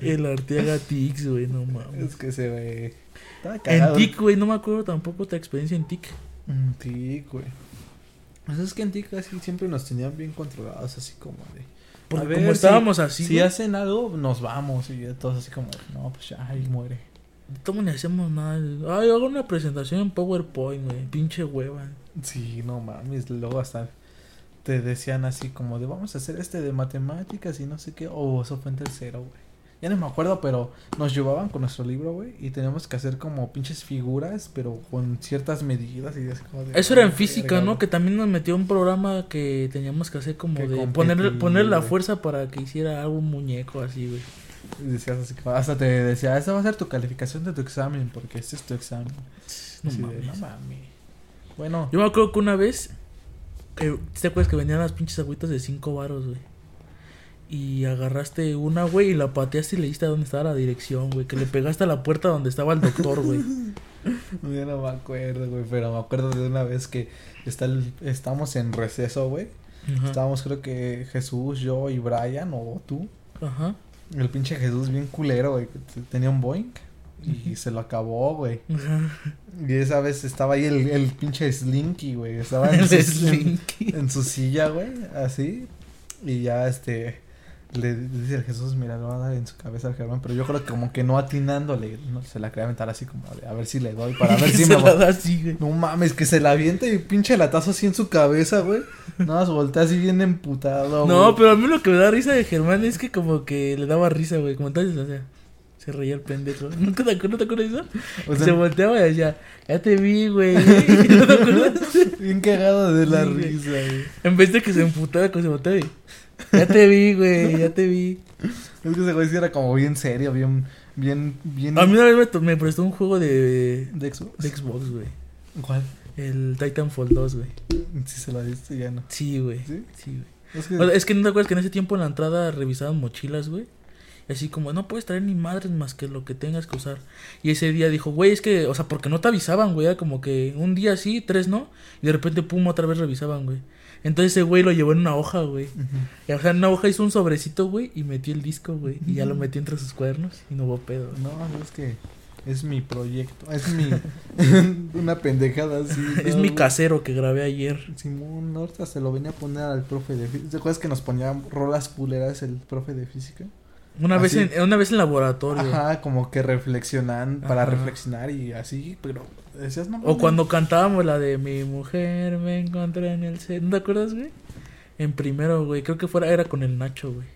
El Arteaga Tix, güey, no mames. Es que se ve. En. TIC, güey, no me acuerdo tampoco tu experiencia en TIC. En TIC, güey. Pues es que en TIC así siempre nos tenían bien controlados, así como de. Porque A ver, como si- estábamos así, Si güey, hacen algo, nos vamos. Y todos así como, no, pues ya, ahí muere. ¿cómo ni hacemos nada? Ay, hago una presentación en PowerPoint, güey. Pinche hueva. Sí, no mames. Luego hasta te decían así como de, vamos a hacer este de matemáticas y no sé qué. O eso fue en tercero, güey. Ya no me acuerdo, pero nos llevaban con nuestro libro, güey. Y teníamos que hacer como pinches figuras, pero con ciertas medidas. Y así como de, Eso era en "Verga, física, ¿no? güey". Que también nos metió un programa que teníamos que hacer como Que de poner, poner la fuerza para que hiciera algún muñeco así, güey. Y decías así hasta te decía, esta va a ser tu calificación de tu examen, porque este es tu examen. No de, mames. no mames. Bueno, Yo me acuerdo que una vez, ¿te acuerdas que vendían las pinches agüitas de 5 varos, güey? Y agarraste una, güey, y la pateaste y le diste a dónde estaba la dirección, güey. Que le pegaste a la puerta donde estaba el doctor, güey. yo no me acuerdo, güey, pero me acuerdo de una vez que está el- estamos en receso, güey. Ajá. Estábamos creo que Jesús, yo y Brian o tú. Ajá. El pinche Jesús bien culero, güey. Tenía un Boeing y se lo acabó, güey. Y esa vez estaba ahí el, el pinche Slinky, güey. Estaba en su, Slinky. en su silla, güey, así. Y ya este le dice el Jesús, mira, lo va a dar en su cabeza al Germán, pero yo creo que como que no atinándole, no, se la quería aventar así como a ver si le doy para ver si Se me la va- da así, güey. No mames, que se la avienta y pinche latazo así en su cabeza, güey. Nada más voltea así bien emputado, No, güey. pero a mí lo que me da risa de Germán es que como que le daba risa, güey. Como entonces, o sea, se reía el pendejo. ¿Nunca te acuerdas, no te acuerdas de eso? O sea, se volteaba y decía, ya te vi, güey. ¿No te acuerdas? bien cagado de la Sí, risa, güey. En vez de que se emputara, que se volteaba y, ya te vi, güey, ya te vi. Es que ese güey sí era como bien serio, bien, bien, bien. A mí una vez me, prestó un juego de, de Xbox. de Xbox, güey. ¿Cuál? El Titanfall 2, güey. Si se lo diste ya no. Sí, güey. ¿Sí? Sí, güey. Es que O sea, es que no te acuerdas que en ese tiempo en la entrada revisaban mochilas, güey. Y así como, no puedes traer ni madres más que lo que tengas que usar. Y ese día dijo, güey, es que, o sea, porque no te avisaban, güey. Era como que un día sí, tres no. Y de repente, pum, otra vez revisaban, güey. Entonces ese güey lo llevó en una hoja, güey. Y, o sea, en una hoja hizo un sobrecito, güey, y metió el disco, güey. Y ya lo metió entre sus cuadernos y no hubo pedo. No, es que es mi proyecto. Es mi. una pendejada así. es ¿no, mi casero que grabé ayer. Simón, ahorita se lo venía a poner al profe de física. ¿Te acuerdas que nos ponía rolas culeras el profe de física? Una vez, Así. en, una vez en laboratorio. Ajá, como que reflexionan, para Ajá. reflexionar y así, pero decías no. O cuando cantábamos la de mi mujer me encontré en el set. ¿No te acuerdas, güey? En primero, güey. Creo que fuera, era con el Nacho, güey.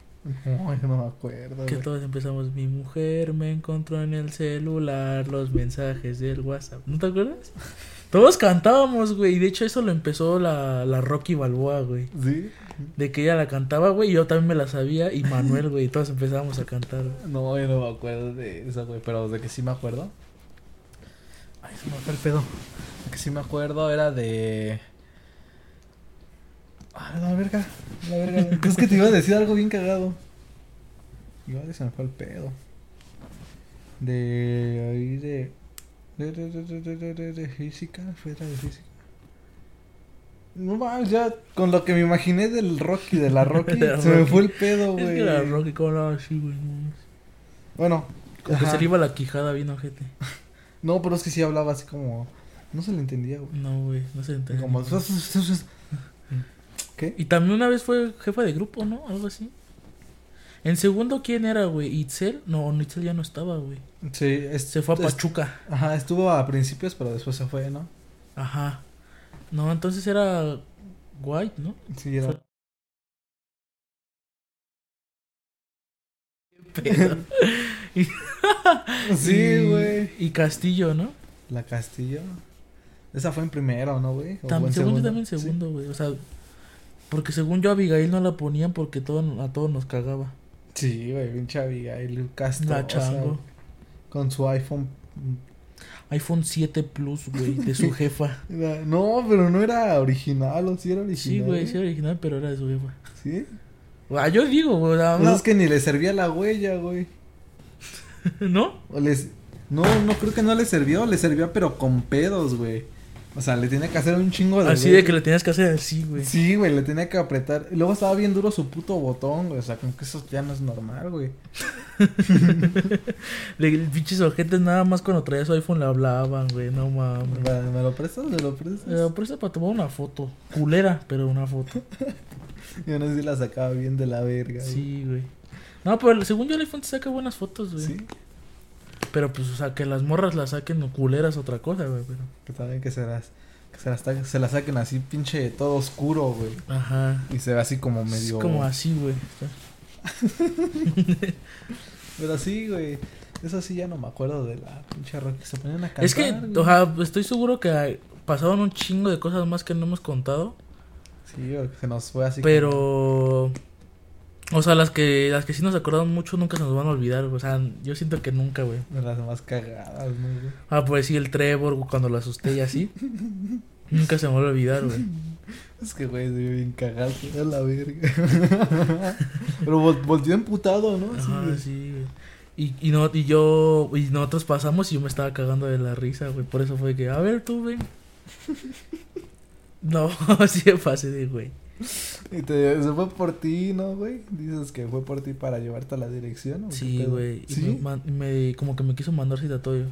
No, no me acuerdo. Que güey. todos empezamos. Mi mujer me encontró en el celular los mensajes del WhatsApp. ¿No te acuerdas? Todos cantábamos, güey. Y de hecho, eso lo empezó la, la Rocky Balboa, güey. ¿Sí? De que ella la cantaba, güey. Y yo también me la sabía. Y Manuel, güey. Y todos empezábamos a cantar. No, yo no me acuerdo de eso, güey, pero de que sí me acuerdo. Ay, se me fue el pedo. De que sí me acuerdo era de. Ah, la verga, la verga. es que te iba a decir algo bien cagado. Igual se me fue el pedo. De ahí de. De, de, de, de, de, de, de, física, fue de física. No mames, ya con lo que me imaginé del Rocky, de la Rocky, la se me fue el pedo, Es güey. que la Rocky, ¿cómo hablaba así, güey? No mames. Bueno, Como que se le iba la quijada bien ojete. No, pero es que sí hablaba así como. No se le entendía, güey. No, güey. No se entendía. Como. ¿Qué? Y también una vez fue jefa de grupo, ¿no? Algo así. En segundo, ¿quién era, güey? ¿Itzel? No, Itzel ya no estaba, güey. Sí, es- Se fue a es- Pachuca. Ajá, estuvo a principios, pero después se fue, ¿no? Ajá. No, entonces era White, ¿no? Sí, era. Pedo. Sí, Y- güey. Y Castillo, ¿no? La Castillo. Esa fue en primero, ¿no, güey? ¿O Tam- fue en según yo segundo? también segundo, güey. O sea, porque según yo Abigail no la ponían porque todo, a todos nos cagaba. Sí, güey, pinche Abigail Castro. La chango. Con su iPhone. iPhone 7 Plus, güey, de su jefa. No, pero no era original, o sí era original. Sí, güey, sí era original, pero era de su jefa. ¿Sí? Ah, yo digo, güey. ah, Pues no. es que ni le servía la huella, güey. ¿No? O les... No, no creo que no le sirvió, le servía pero con pedos, güey. O sea, le tenía que hacer un chingo de Así de que le tenías que hacer así, güey. Sí, güey, le tenía que apretar. Y luego estaba bien duro su puto botón, güey. O sea, como que eso ya no es normal, güey. Le- pinches ojetes nada más cuando traía su iPhone le hablaban, güey. No mames. ¿Me, me lo prestas? ¿Me lo prestas? Eh, presta para tomar una foto. Culera, pero una foto. Yo no sé si la sacaba bien de la verga. güey. Sí, güey. No, pero según yo el iPhone te saca buenas fotos, güey. Sí. Pero pues, o sea, que las morras las saquen culeras otra cosa, güey. Pero... Que también que se las, que se las, ta- se las saquen así pinche todo oscuro, güey. Ajá. Y se ve así como Es medio... como así, güey. Pero sí, güey. Eso sí ya no me acuerdo de la pinche rock que se ponían a cantar. Es que, güey. o sea, estoy seguro que pasaron un chingo de cosas más que no hemos contado. Sí, se nos fue así. Pero... O sea, las que las que sí nos acordaron mucho nunca se nos van a olvidar. güey. O sea, yo siento que nunca, güey. De las más cagadas, ¿no, güey? Ah, pues sí, el Trevor güey, cuando lo asusté y así. nunca se me va a olvidar, güey. Es que, güey, se bien cagado, a la verga. Pero vol- volteó emputado, ¿no? Ajá, sí, güey. Y, y, no, y yo, y nosotros pasamos y yo me estaba cagando de la risa, güey. Por eso fue que, a ver, tú, ven. No, sí me pasé de, güey. Y te, se fue por ti, ¿no, güey? Dices que fue por ti para llevarte a la dirección. ¿o Sí, güey. Y ¿Sí? me, como que me quiso mandar citatorio.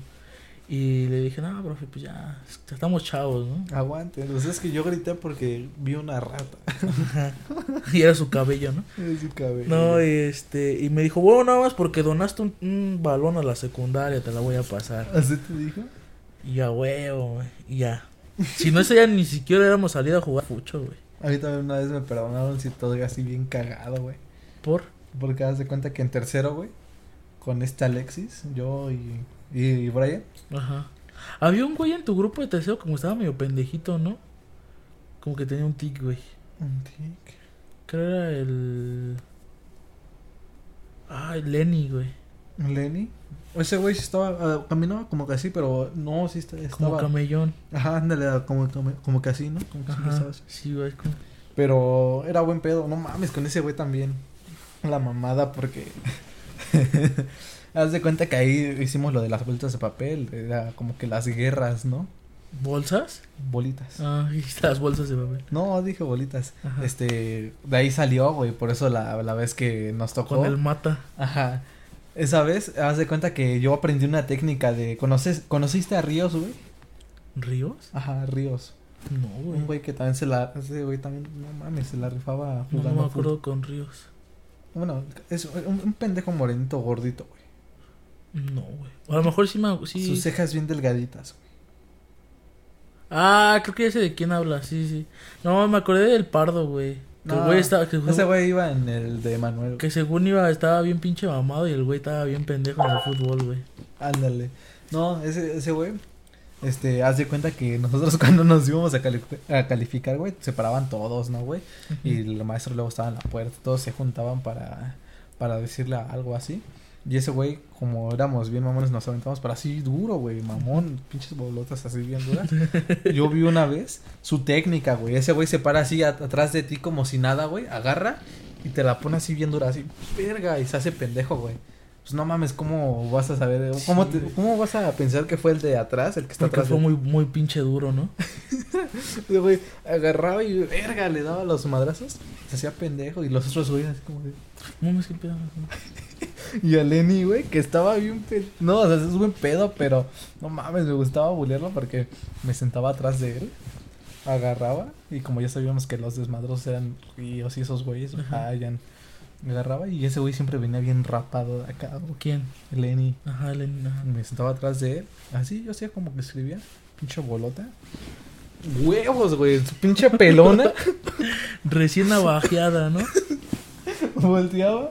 Y le dije, no, profe, pues ya, estamos chavos, ¿no? Aguante. Entonces es que yo grité porque vi una rata y era su cabello, ¿no? en su cabello. No, y este, y me dijo, bueno, nada más porque donaste un, un balón a la secundaria, te la voy a pasar. ¿Así te dijo? Y ya, huevo, güey. Y ya. Si no, ese ya ni siquiera éramos salido a jugar fucho, güey. A mí también una vez me perdonaron si todo así bien cagado, güey. ¿Por? Porque haz de cuenta que en tercero, güey, con este Alexis, yo y, y, y Brian, Ajá. Había un güey en tu grupo de tercero como estaba medio pendejito, ¿no? Como que tenía un tic, güey. un tic. Creo era el... Ah, el Lenny, güey. Lenny. Ese güey sí estaba, ah, caminaba como que así, pero no, sí está- Como estaba. camellón. Ajá, ándale, como, como, como que así, ¿no? Como que sí Ajá. estaba. Sí, güey. como- Pero era buen pedo, no mames, con ese güey también. La mamada, porque. Haz de cuenta que ahí hicimos lo de las vueltas de papel, era como que las guerras, ¿no? ¿Bolsas? Bolitas. Ah, y las bolsas de papel. No, dije bolitas. Ajá. Este, de ahí salió, güey, por eso la, la vez que nos tocó. Con el mata. Ajá. Esa vez, haz de cuenta que yo aprendí una técnica de. ¿Conoces, ¿Conociste a Ríos, güey? ¿Ríos? Ajá, Ríos. No, güey. Un güey que también se la. Ese güey también, no mames, se la rifaba No, jugando. me acuerdo con Ríos. Bueno, es un, un pendejo morenito gordito, güey. No, güey. A lo mejor sí me... Sí. Sus cejas bien delgaditas. Ah, creo que ya sé de quién habla, sí, sí. No, me acordé del pardo, güey. Que No, güey estaba... Que, Ese güey iba en el de Manuel. que según iba, estaba bien pinche mamado y el güey estaba bien pendejo en el fútbol, güey. Ándale. No, ese, ese güey. Este, haz de cuenta que nosotros cuando nos íbamos a, cali- a calificar, güey, se paraban todos, ¿no, güey? Y el maestro luego estaba en la puerta, todos se juntaban para, para decirle algo así. Y ese güey, como éramos bien mamones, nos aventamos para así duro, güey, mamón, pinches bolotas así bien duras. Yo vi una vez su técnica, güey. Ese güey se para así atrás de ti como si nada, güey, agarra y te la pone así bien dura, así, verga, y se hace pendejo, güey. Pues no mames, ¿cómo vas a saber? ¿Cómo, Sí, te- güey. ¿Cómo vas a pensar que fue el de atrás, el que está Porque atrás? fue muy, muy pinche duro, ¿no? Güey agarraba y verga, le daba los madrazos, se hacía pendejo y los otros güeyes así como de... No me qué pedo. Y a Lenny, güey, que estaba bien pedo. No, o sea, es buen pedo, pero no mames, me gustaba bulearlo porque me sentaba atrás de él, agarraba y como ya sabíamos que los desmadros eran ríos y esos güeyes, me agarraba y ese güey siempre venía bien rapado de acá. ¿Quién? Lenny. Ajá, el... ajá. Me sentaba atrás de él, así yo hacía como que escribía, pinche bolota. Huevos, güey, su pinche pelona. Recién navajeada, ¿no? volteaba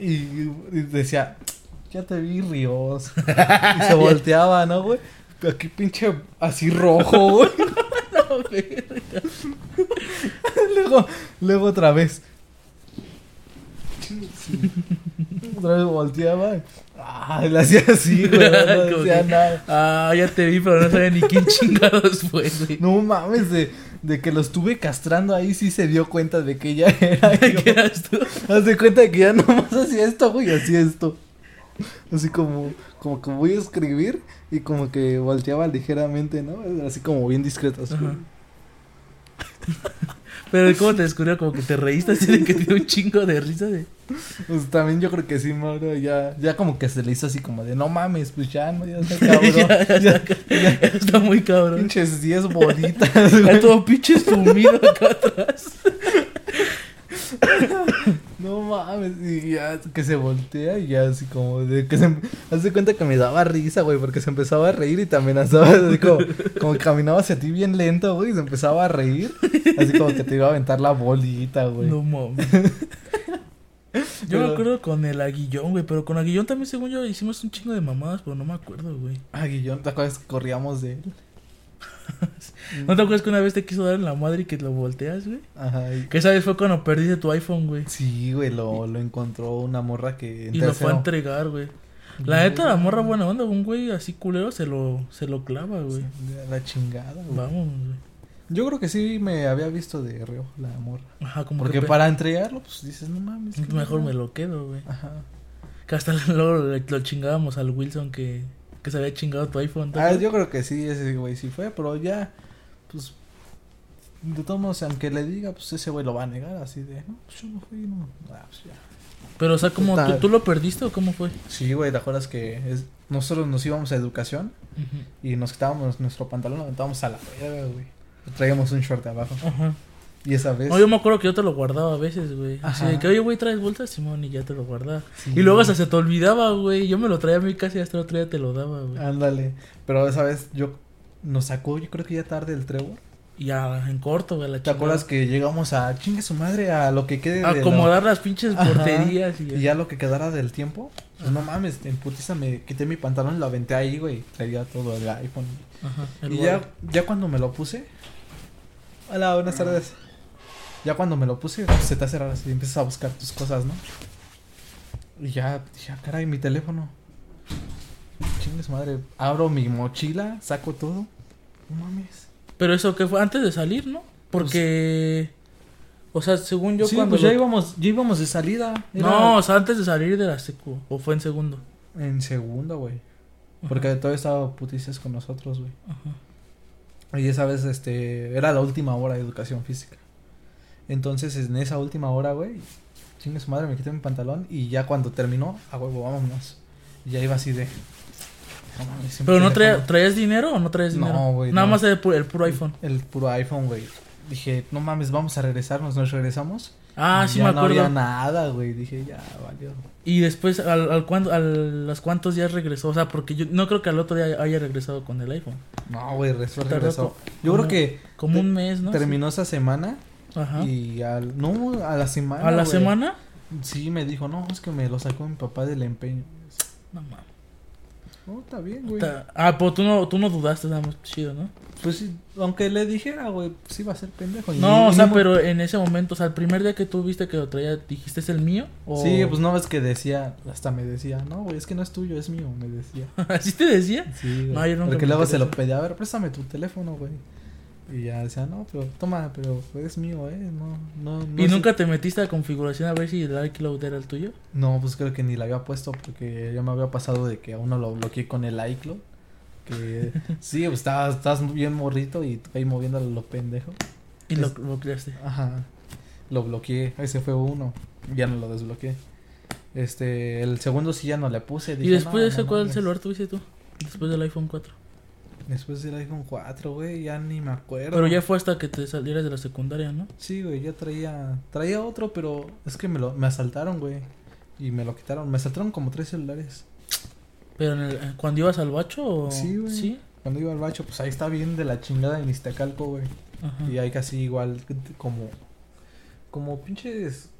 y, y decía, ya te vi, Ríos. Y se volteaba, ¿no, güey? Aquí pinche así rojo, güey. luego, luego otra vez. Sí. Otra vez volteaba. Ah, le hacía así, güey. No decía que- nada. Ah, ya te vi, pero no sabía ni quién chingados fue, güey. No mames, de, de que lo estuve castrando ahí sí se dio cuenta de que ya era yo. ¿Qué eras tú? Haz de cuenta de que ya nomás hacía esto, güey, hacía esto. Así como, como que voy a escribir y como que volteaba ligeramente, ¿no? Así como bien discreto. Así. Pero ¿cómo te descubrió? Como que te reíste así de que te dio un chingo de risa de... Pues también yo creo que sí, Mauro, ya, ya como que se le hizo así como de, no mames, pues ya, no, ya está cabrón. ya, ya, ya, está, ya está muy cabrón. pinches 10 bolitas, güey. todo pinche sumido acá atrás. No mames, y ya que se voltea y ya así como de que se hace cuenta que me daba risa, güey, porque se empezaba a reír y te amenazaba, así como, como que caminaba hacia ti bien lento, güey, y se empezaba a reír, así como que te iba a aventar la bolita, güey. No mames. Yo me acuerdo con el aguillón, güey, pero con aguillón también, según yo, hicimos un chingo de mamadas, pero no me acuerdo, güey. Ah, Guillón, ¿te acuerdas que corríamos de él? ¿No te acuerdas que una vez te quiso dar en la madre y que lo volteas, güey? Ajá, Que esa vez fue cuando perdiste tu iPhone, güey. Sí, güey, lo, lo encontró una morra que en Y lo fue a entregar, güey. La neta, la morra buena onda, un güey así culero se lo, se lo clava, güey. La chingada, güey. Vamos, güey. Yo creo que sí me había visto de reo la morra. Ajá, como Porque que para entregarlo, pues dices, no mames. mejor pedo". me lo quedo, güey. Ajá. Que hasta luego le- lo chingábamos al Wilson que, que se había chingado tu iPhone. ¿te Ah, yo creo que sí, ese güey sí fue, pero ya, pues, de todos modos, aunque le diga, pues ese güey lo va a negar, así de, no, pues yo no fui, no. Ah, pues ya. Pero, o sea, ¿cómo, ¿tú, Total. ¿tú lo perdiste o cómo fue? Sí, güey, ¿te acuerdas que es, nosotros nos íbamos a educación y nos quitábamos nuestro pantalón, lo aventábamos a la verga, güey. Traíamos un short de abajo. Ajá. Y esa vez. No, yo me acuerdo que yo te lo guardaba a veces, güey. Así de que, oye, güey, traes bolsas, Simón, y ya te lo guardaba. Sí. Y luego hasta se te olvidaba, güey. Yo me lo traía a mi casa y hasta el otro día te lo daba, güey. Ándale. Pero esa vez yo nos sacó, yo creo que ya tarde el Trevor. Y ya en corto, güey, la ¿Te chingada. acuerdas que llegamos a chingue su madre a lo que quede de la- Acomodar las pinches Ajá. porterías y ya. Y ya lo que quedara del tiempo, pues no mames, en putiza me quité mi pantalón y lo aventé ahí, güey. Traía todo el iPhone. Ajá. el y ya, ya cuando me lo puse. Hola, buenas tardes. Ya cuando me lo puse, pues, se te hace raro así, empiezas a buscar tus cosas, ¿no? Y ya, dije, ah, caray, mi teléfono. Chingue su madre. Abro mi mochila, saco todo. No mames. Pero eso que fue antes de salir, ¿no? Porque. O sea, según yo sí, cuando. pues ya lo- íbamos, ya íbamos de salida. Era No, o sea, antes de salir de la secu. O fue en segundo. En segunda, güey. Porque todavía estaba putices con nosotros, güey. Ajá. Y esa vez, este, era la última hora de educación física. Entonces, en esa última hora, güey, chingue su madre, me quité mi pantalón y ya cuando terminó, a huevo, vámonos. Y ya iba así de... no mames, Pero no traía, traías dinero o no traías No, dinero? güey, Nada no. más el, pu- el puro iPhone. El puro iPhone, güey. Dije, no mames, vamos a regresarnos, nos regresamos. Ah, Y sí ya me no acuerdo. había nada, güey. Dije, ya, valió. Y después, al, al, cuándo- al- los cuántos días regresó? O sea, porque yo no creo que al otro día haya regresado con el iPhone. No, güey, regresó, Yo creo que Como un mes, ¿no? terminó esa semana. Ajá. y al... No, a la semana, ¿A la güey. semana? Sí, me dijo, no, es que me lo sacó mi papá del empeño. No mames. Oh, está bien, güey. Ah, pero tú no, tú no dudaste, nada más chido, ¿no? Pues sí, aunque le dijera, güey, pues iba a ser pendejo. Y No, ni- o sea, pero en ese momento, o sea, el primer día que tú viste que lo traía, dijiste es el mío o Sí, pues no ves que decía, hasta me decía, no, güey, es que no es tuyo, es mío, me decía. así te decía. Sí, güey. No, yo nunca Porque luego se lo pedía, a ver, préstame tu teléfono, güey. Y ya decía, no, pero toma, pero es mío, eh, no, no. no ¿Y es- nunca te metiste a configuración a ver si el iCloud era el tuyo? No, pues creo que ni la había puesto porque ya me había pasado de que a uno lo bloqueé con el iCloud. Que sí, pues estabas, estabas bien morrito y ahí moviéndolo lo pendejo. Y lo bloqueaste. Ajá. Lo bloqueé. Ese fue uno. Ya no lo desbloqueé. Este, el segundo sí ya no le puse. ¿Y después "No, de ese no cuál mames". celular tuviste tú? Después del iPhone 4. Después del iPhone 4, güey, ya ni me acuerdo. Pero ya fue hasta que te salieras de la secundaria, ¿no? Sí, güey, ya traía, traía otro, pero es que me lo, me asaltaron, güey. Y me lo quitaron. Me asaltaron como tres celulares. Pero en el- eh, cuando ibas al bacho o... Sí, güey. Sí. Cuando iba al bacho, pues ahí está bien de la chingada en Iztacalco, güey. Ajá. Y hay casi igual como como pinches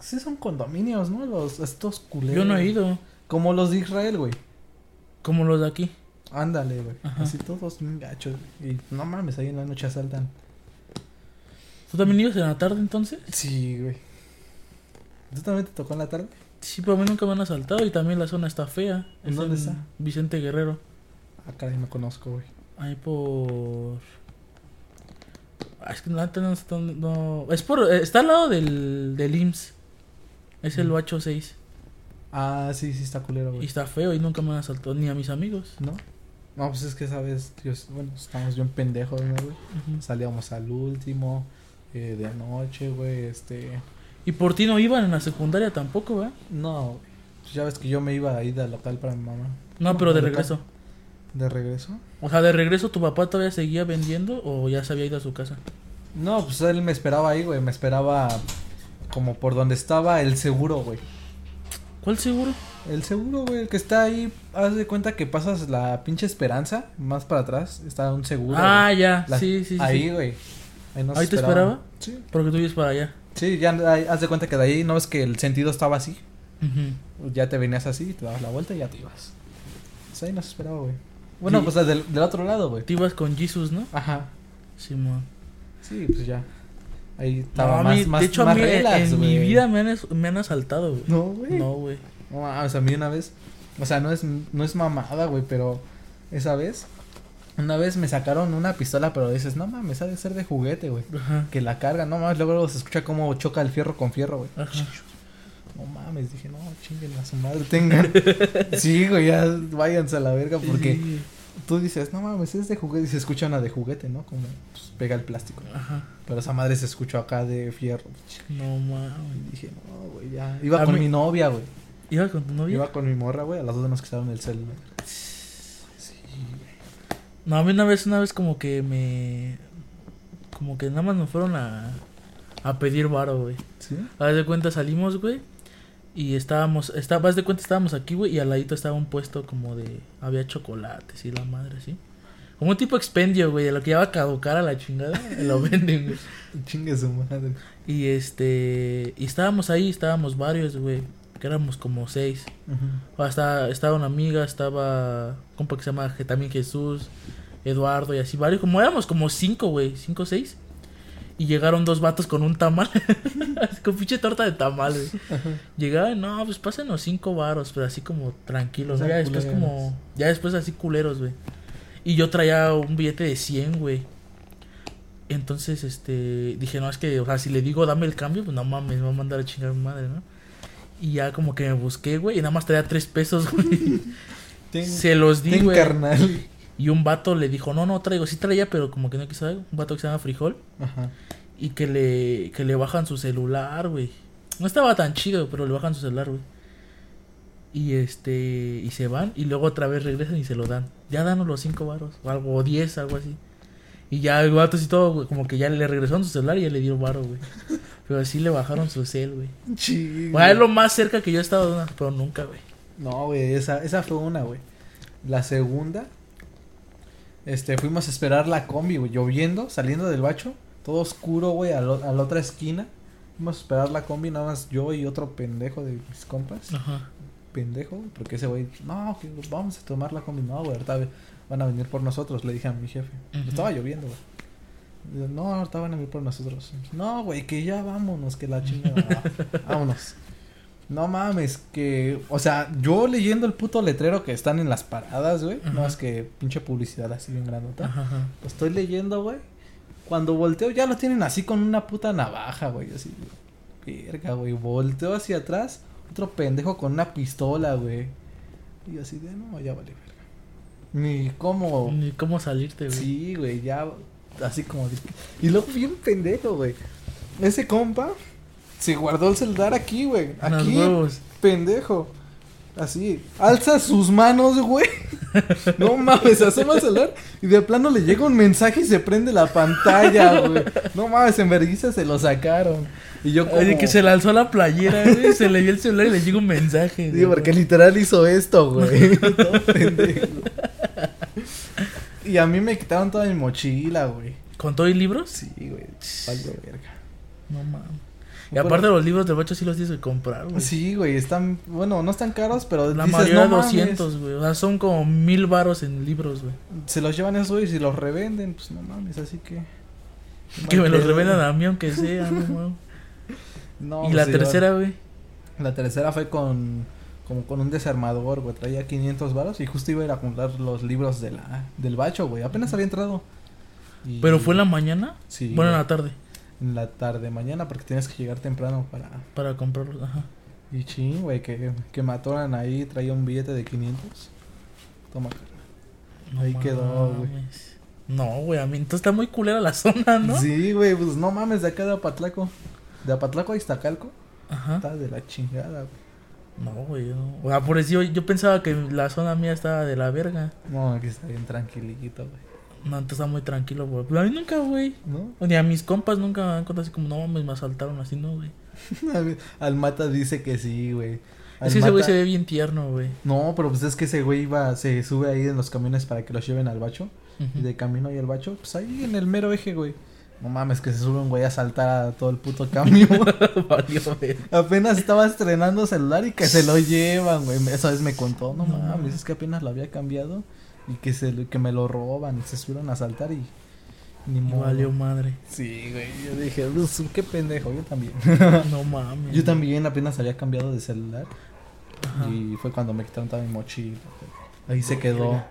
sí son condominios, ¿no? Los estos culeros. Yo no he ido. Como los de Israel, güey. Como los de aquí. Ándale, güey. Así todos bien gachos. Y no mames, ahí en la noche asaltan. ¿Tú también ibas en la tarde entonces? Sí, güey. ¿Tú también te tocó en la tarde? Sí, pero a mí nunca me han asaltado y también la zona está fea. ¿En Es dónde está? Vicente Guerrero. Ah, caray, no conozco, güey. Ahí por... Ah, es que no, está- no- Es por... eh, Está al lado del, del IMSS. Es el Mm. Bacho 6. Ah, sí, sí está culero, Y güey. está feo y nunca me han asaltado ni a mis amigos. ¿No? No, pues es que, ¿sabes? Dios, bueno, estamos bien pendejos, ¿no, güey? Ujú. Salíamos al último, eh, de noche, güey, este... Y por ti no iban en la secundaria tampoco, ¿verdad? No, güey. Pues ya ves que yo me iba a ir al local para mi mamá. No, pero de ¿de regreso. ¿De regreso? O sea, de regreso tu papá todavía seguía vendiendo o ya se había ido a su casa. No, pues él me esperaba ahí, güey. Me esperaba como por donde estaba el seguro, güey. ¿Cuál seguro? El seguro, güey, el que está ahí, haz de cuenta que pasas la pinche esperanza, más para atrás, está un seguro. ah, güey. ya. La- sí, sí, sí. Ahí, sí. güey. Ahí, nos ¿Ahí te esperaba? Sí. Porque tú vives para allá. Sí, ya ahí, haz de cuenta que de ahí no es que el sentido estaba así. Ujú. Ya te venías así, te dabas la vuelta y ya te ibas. Pues ahí nos esperaba, güey. Bueno, Sí. pues del, del otro lado, güey. Te ibas con Jesus, ¿no? Ajá. Simón. Sí, pues ya. Ahí estaba a más, mí- más, de hecho, a más mí relax, en mi vida me han, me han asaltado, güey. No, güey. No, güey. No mames, a mí una vez, o sea, no es, no es mamada, güey, pero esa vez, una vez me sacaron una pistola, pero dices, no mames, ha de ser de juguete, güey. Que la carga, no mames, luego, luego se escucha cómo choca el fierro con fierro, güey. No mames, dije, no, chinguen a su madre, tengan. sí, güey, ya váyanse a la verga, porque Sí. Tú dices, no mames, es de juguete, y se escucha una de juguete, ¿no? Como pues, pega el plástico. Ajá. Pero esa madre se escuchó acá de fierro. No mames. Dije, no, güey, ya. Iba A con mí- mi novia, güey. ¿Ibas con tu novia? Iba con mi morra, güey, a las dos nos quitaron el celular. Sí, güey. No, a mí una vez, una vez como que me... Como que nada más nos fueron a... A pedir varo, güey. ¿Sí? Haz de cuenta salimos, güey. Y estábamos, estaba, haz de cuenta estábamos aquí, güey, y al ladito estaba un puesto como de, había chocolates y la madre, ¿sí? Como un tipo expendio, güey, de lo que ya va a caducar a la chingada, lo venden, güey. Chingue su madre. Y este, y estábamos ahí, estábamos varios, güey, que éramos como seis. Hasta, estaba una amiga, estaba compa que se llama también Jesús, Eduardo y así, varios, como éramos como cinco, güey, cinco o seis. Y llegaron dos vatos con un tamal, con pinche torta de tamal, güey. Llegaban, no, pues pásenos cinco varos, pero así como tranquilos, ¿no? O sea, ya después culeros. como, ya después así culeros, güey. Y yo traía un billete de 100, güey. Entonces, este, dije, no, es que, o sea, si le digo dame el cambio, pues no mames, me va a mandar a chingar a mi madre, ¿no? Y ya como que me busqué, güey, y nada más traía tres pesos, güey. Ten, Se los di, güey. carnal. Y un vato le dijo, no, no traigo, sí traía, pero como que no quiso. Un vato que se llama Frijol. Ajá. Y que le, que le bajan su celular, güey. No estaba tan chido, pero le bajan su celular, güey. Y este, y se van, y luego otra vez regresan y se lo dan. Ya danos los cinco varos, o algo, o diez, algo así. Y ya el vato así todo, güey, como que ya le regresaron su celular y ya le dieron varo, güey. Pero así le bajaron su cel, güey. Sí, Bueno, es lo más cerca que yo he estado de una, pero nunca, güey. No, güey, esa, esa fue una, güey. La segunda, este, fuimos a esperar la combi, güey, lloviendo, saliendo del bacho, todo oscuro, güey, a, lo- a la otra esquina. Fuimos a esperar la combi, nada más yo y otro pendejo de mis compas. Ajá. Pendejo, porque ese güey, no, que vamos a tomar la combi. No, güey, ahorita van a venir por nosotros, le dije a mi jefe. Estaba lloviendo, güey. No, ahorita van a venir por nosotros. No, güey, que ya vámonos, que la chingada. vámonos. No mames, que. O sea, yo leyendo el puto letrero que están en las paradas, güey. No es que pinche publicidad así bien grandota. Ajá, ajá. Lo estoy leyendo, güey. Cuando volteo, ya lo tienen así con una puta navaja, güey. Así, verga, güey. Volteo hacia atrás. Otro pendejo con una pistola, güey. Y así de, no, ya vale, verga. Ni cómo. Ni cómo salirte, güey. Sí, güey, ya. Así como. Y luego bien pendejo, güey. Ese compa se guardó el celular aquí, güey. Aquí, pendejo. Así. Alza sus manos, güey. No mames, asoma el celular y de plano le llega un mensaje y se prende la pantalla, güey. No mames, en vergüenza se lo sacaron. Y yo como... Oye, que se lanzó a la playera, güey. se le dio el celular y le llegó un mensaje. Sí, güey. porque literal hizo esto, güey. Todo pendejo. Y a mí me quitaron toda mi mochila, güey. ¿Con todo y libros? Sí, güey. Valió verga. No mames. Y aparte los libros de bacho sí los tienes que comprar, güey. Sí, güey, están, bueno, no están caros, pero La dices, mayoría no mames, 200, güey. O sea, son como mil varos en libros, güey. Se los llevan esos y si los revenden, pues no mames, así que... Que me los revendan a mí aunque sea, no. No, Y pues, la tercera, güey. La tercera fue con, como con un desarmador, güey, traía 500 varos y justo iba a ir a comprar los libros de la, del bacho, güey, apenas había entrado. Y- ¿Pero fue en la mañana? Sí. Bueno, en la tarde. En la tarde, mañana, porque tenías que llegar temprano para... Para comprarlos, ajá. Y ching, güey, que, que me atoran ahí, traía un billete de 500. Toma. No Ahí quedó, güey. No, güey, a mí entonces está muy culera la zona, ¿no? Sí, güey, pues no mames, de acá de Apatlaco. De Apatlaco a Iztacalco. Ajá. Está de la chingada, güey. No, güey. No. O sea, por eso yo, yo pensaba que la zona mía estaba de la verga. No, aquí está bien tranquilito, güey. No, entonces está muy tranquilo, güey. Pero a mí nunca, güey. ¿No? Ni a mis compas nunca me han contado así como, no mames, me asaltaron así, no, güey. Al Mata dice que sí, güey. Al Es que ese güey se ve bien tierno, güey. No, pero pues es que ese güey iba, se sube ahí en los camiones para que los lleven al bacho. Y de camino ahí al bacho, pues ahí en el mero eje, güey. No mames, que se sube un güey a saltar a todo el puto güey. apenas estaba estrenando celular y que se lo llevan, güey. Esa vez me contó, no, mames. es que apenas lo había cambiado y que se que me lo roban, se subieron a saltar y ni modo. valió madre. Sí, güey, yo dije, "Pues, qué pendejo, yo también. No mames. yo también apenas había cambiado de celular Ajá. y fue cuando me quitaron toda mi mochila. Ahí se quedó.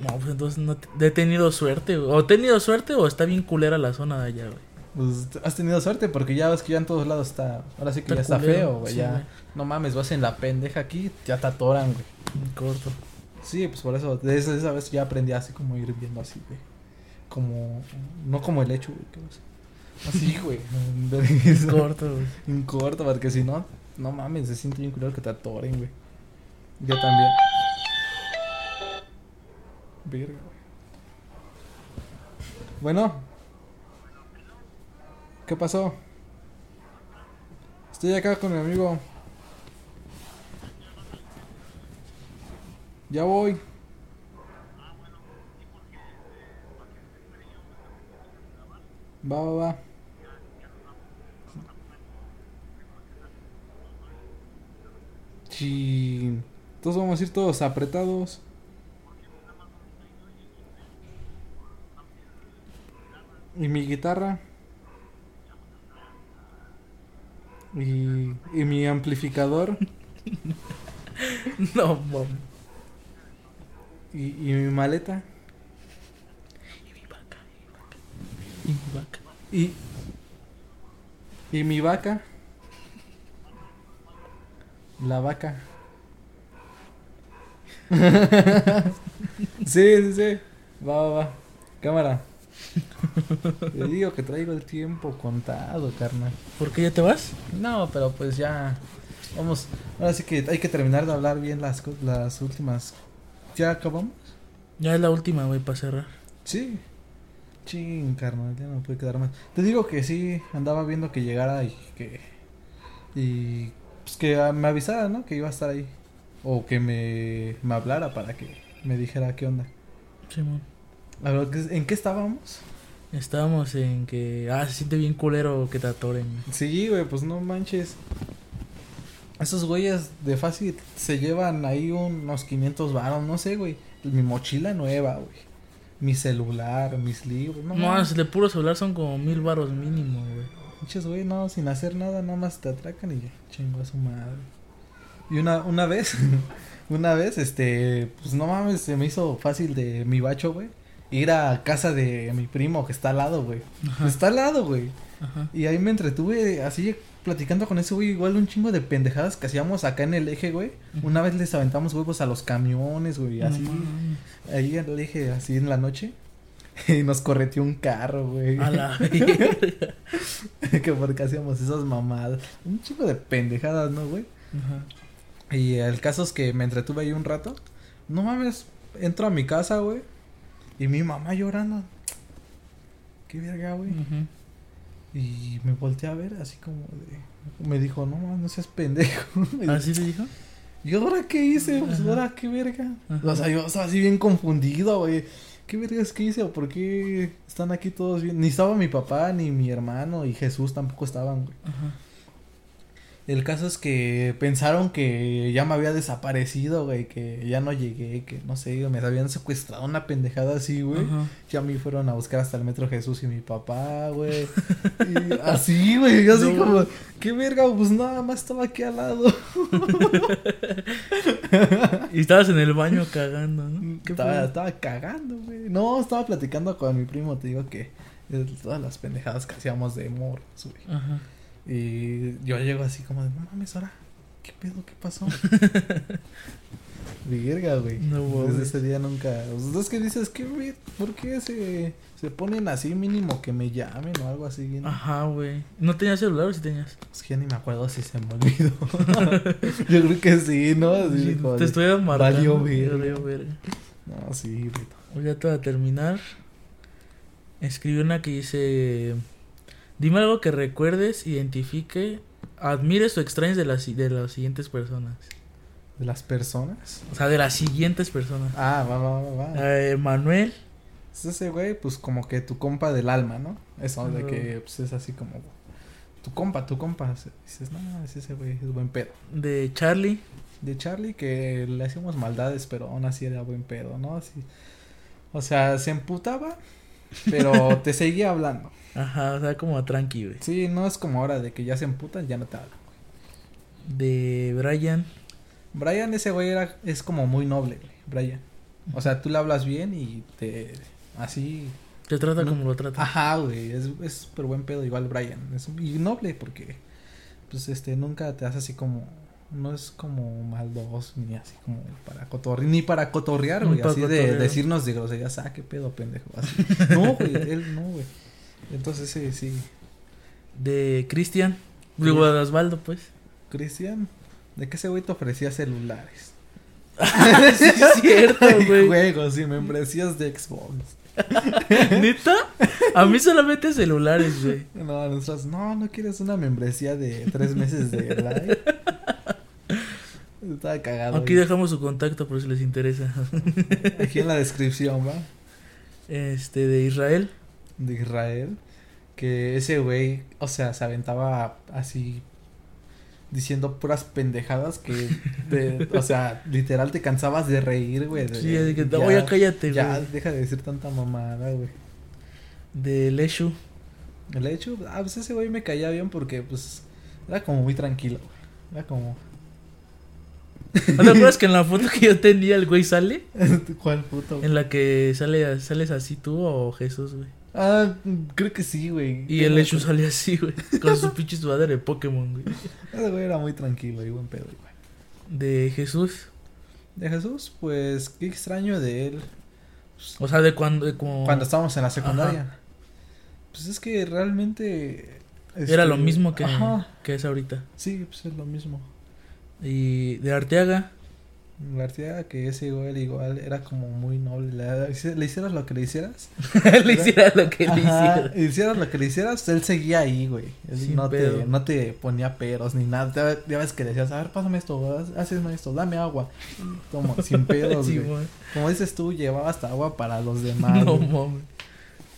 No, pues entonces no he tenido suerte, güey. O he tenido suerte o está bien culera la zona de allá, güey. Pues has tenido suerte porque ya ves que ya en todos lados está. Ahora sí que Está ya está culero, feo, güey. sí, ya. güey. No mames, vas en la pendeja aquí, ya te atoran, güey. En corto. Sí, pues por eso, desde esa vez ya aprendí así como ir viendo así, güey. Como. No como el hecho, güey. Así, güey. En corto, güey. En corto, porque si no, no mames, se siente bien culero que te atoren, güey. Yo también. Verga, güey. Bueno. ¿Qué pasó? Estoy acá con mi amigo. Ya voy. Va, va, va. Chin. Entonces vamos a ir todos apretados. Y mi guitarra. Y, y mi amplificador. No, mames. Y, y mi maleta. Y mi vaca. Y mi vaca. Y. Y mi vaca. La vaca. sí, sí, sí. Va, va, va. Cámara. Te digo que traigo el tiempo contado, carnal. ¿Por qué ya te vas? No, pero pues ya. Vamos. Ahora sí que hay que terminar de hablar bien las, las últimas. ¿Ya acabamos? Ya es la última, güey, para cerrar. Sí. Ching, carnal, ya no puede quedar más. Te digo que sí, andaba viendo que llegara y que. Y. Pues que me avisara, ¿no? Que iba a estar ahí. O que me, me hablara para que me dijera qué onda. Simón. A ver, ¿qué- ¿en qué estábamos? Estábamos en que. Ah, se siente bien culero que te atoren. Sí, güey, pues no manches. Esos güeyes de fácil se llevan ahí unos 500 varos, no sé, güey. Mi mochila nueva, güey. Mi celular, mis libros, no No, de puro celular son como mil baros mínimo, güey. Pinches, güey, no, sin hacer nada, nada más te atracan y ya, chingo a su madre. Y una, una vez, una vez, este, pues no mames, se me hizo fácil de mi bacho, güey. Ir a casa de mi primo que está al lado, güey. Ajá. Está al lado, güey. Ajá. Y ahí me entretuve así platicando con ese güey, igual un chingo de pendejadas que hacíamos acá en el eje, güey. Una vez les aventamos huevos a los camiones, güey, así. No ahí en el eje, así en la noche. Y nos correteó un carro, güey. A la que porque hacíamos esas mamadas. Un chico de pendejadas, ¿no, güey? Ajá. Y el caso es que me entretuve ahí un rato. No mames, entro a mi casa, güey. Y mi mamá llorando. Qué verga, güey. Y me volteé a ver así como de... Me dijo, no no seas pendejo. ¿Así te dijo? ¿Y ahora qué hice? Pues Ajá. ahora qué verga. Ajá. O sea, yo estaba así bien confundido, güey. ¿Qué vergas que hice? ¿O por qué están aquí todos bien? Ni estaba mi papá, ni mi hermano, y Jesús tampoco estaban, güey. Ajá. El caso es que pensaron que ya me había desaparecido, güey, que ya no llegué, que no sé, me habían secuestrado una pendejada así, güey. Ajá. Ya me fueron a buscar hasta el metro Jesús y mi papá, güey. Y así, güey, yo así No. como, qué verga, pues nada más estaba aquí al lado. y estabas en el baño cagando, ¿no? ¿Qué Estaba, fue? estaba cagando, güey. No, estaba platicando con mi primo, te digo que eh, todas las pendejadas que hacíamos de morros, güey. Ajá. Y yo llego así como de, no mames, ahora, ¿qué pedo? ¿Qué pasó? Virga, güey. No. Desde ese día nunca. Pues, es que dices, ¿qué, güey? ¿Por qué se, se ponen así mínimo que me llamen o algo así? bien? Ajá, güey. ¿No tenías celular o sí tenías? Es que ya ni me acuerdo si se me olvidó. yo creo que sí, ¿no? Así Sí, como te estoy marcando. valió verga. verga. No, sí, güey. Voy a terminar. Escribí una que dice: Dime algo que recuerdes, identifique, admires o extrañes de las, de las siguientes personas. ¿De las personas? O sea, de las siguientes personas. Ah, va, va, va, va. Eh, Manuel, Es ese güey, pues como que tu compa del alma, ¿no? Eso, de que pues es así como tu compa, tu compa. Dices, no, es ese güey, es buen pedo. de Charlie, De Charlie que le hacíamos maldades, pero aún así era buen pedo, ¿no? Así, o sea, se emputaba, pero te seguía hablando. Ajá, o sea, como tranqui, güey. Sí, no es como ahora de que ya se emputan, ya no te hablan. De Brian, Brian, ese güey era, es como muy noble, güey, Brian. O sea, tú le hablas bien y te, así, te trata No. como lo trata. Ajá, güey, es es súper buen pedo, igual Brian. Es y noble porque, pues, este, nunca te hace así como, no es como maldoso, ni así como para cotorrear, ni para cotorrear, güey, así de cotorrear. decirnos de groserías, ah, qué pedo, pendejo, así. No, güey, él no, güey. Entonces, sí, sí. De Cristian, de Osvaldo, pues. Cristian, ¿de qué ese güey te ofrecía celulares? sí, es cierto, güey. juegos y membresías de Xbox. ¿Neta? A mí solamente celulares, güey. No, nosotros, no, no quieres una membresía de tres meses de live. Estaba cagado. Aquí güey. dejamos su contacto por si les interesa. Aquí en la descripción, va. Este, de Israel. De Israel. Que ese güey, o sea, se aventaba así. Diciendo puras pendejadas que, de- o sea, literal te cansabas de reír, güey. de- Sí, así que, ya- oye, cállate, Ya, güey. deja de decir tanta mamada, güey. De Leshu. Hecho, ah, pues ese güey me caía bien porque, pues, era como muy tranquilo, güey. Era como, ¿No te acuerdas que en la foto que yo tenía el güey sale? ¿cuál puto? En la que sale sales así tú o Jesús, güey. Ah, creo que sí, güey. Y el Leshu sale así, güey. Con su pinche sudadera de Pokémon, güey. Ese güey era muy tranquilo y buen pedo, güey. De Jesús. De Jesús, pues, qué extraño de él. O sea, de cuando. de como... Cuando estábamos en la secundaria. Ajá. Pues es que realmente. Era este, lo mismo que, Ajá. que es ahorita. Sí, pues es lo mismo. Y de Arteaga. García, que ese güey igual era como muy noble. Le, le hicieras lo que le hicieras. le hiciera lo que le Ajá, hiciera. hicieras lo que le hicieras, él seguía ahí, güey. Él no te, no te ponía peros ni nada. Ya, ya ves que decías, a ver, pásame esto, haz- hazme esto, dame agua. Toma, sin pedos, Sí, güey. Como dices tú, llevaba hasta agua para los demás. No mames.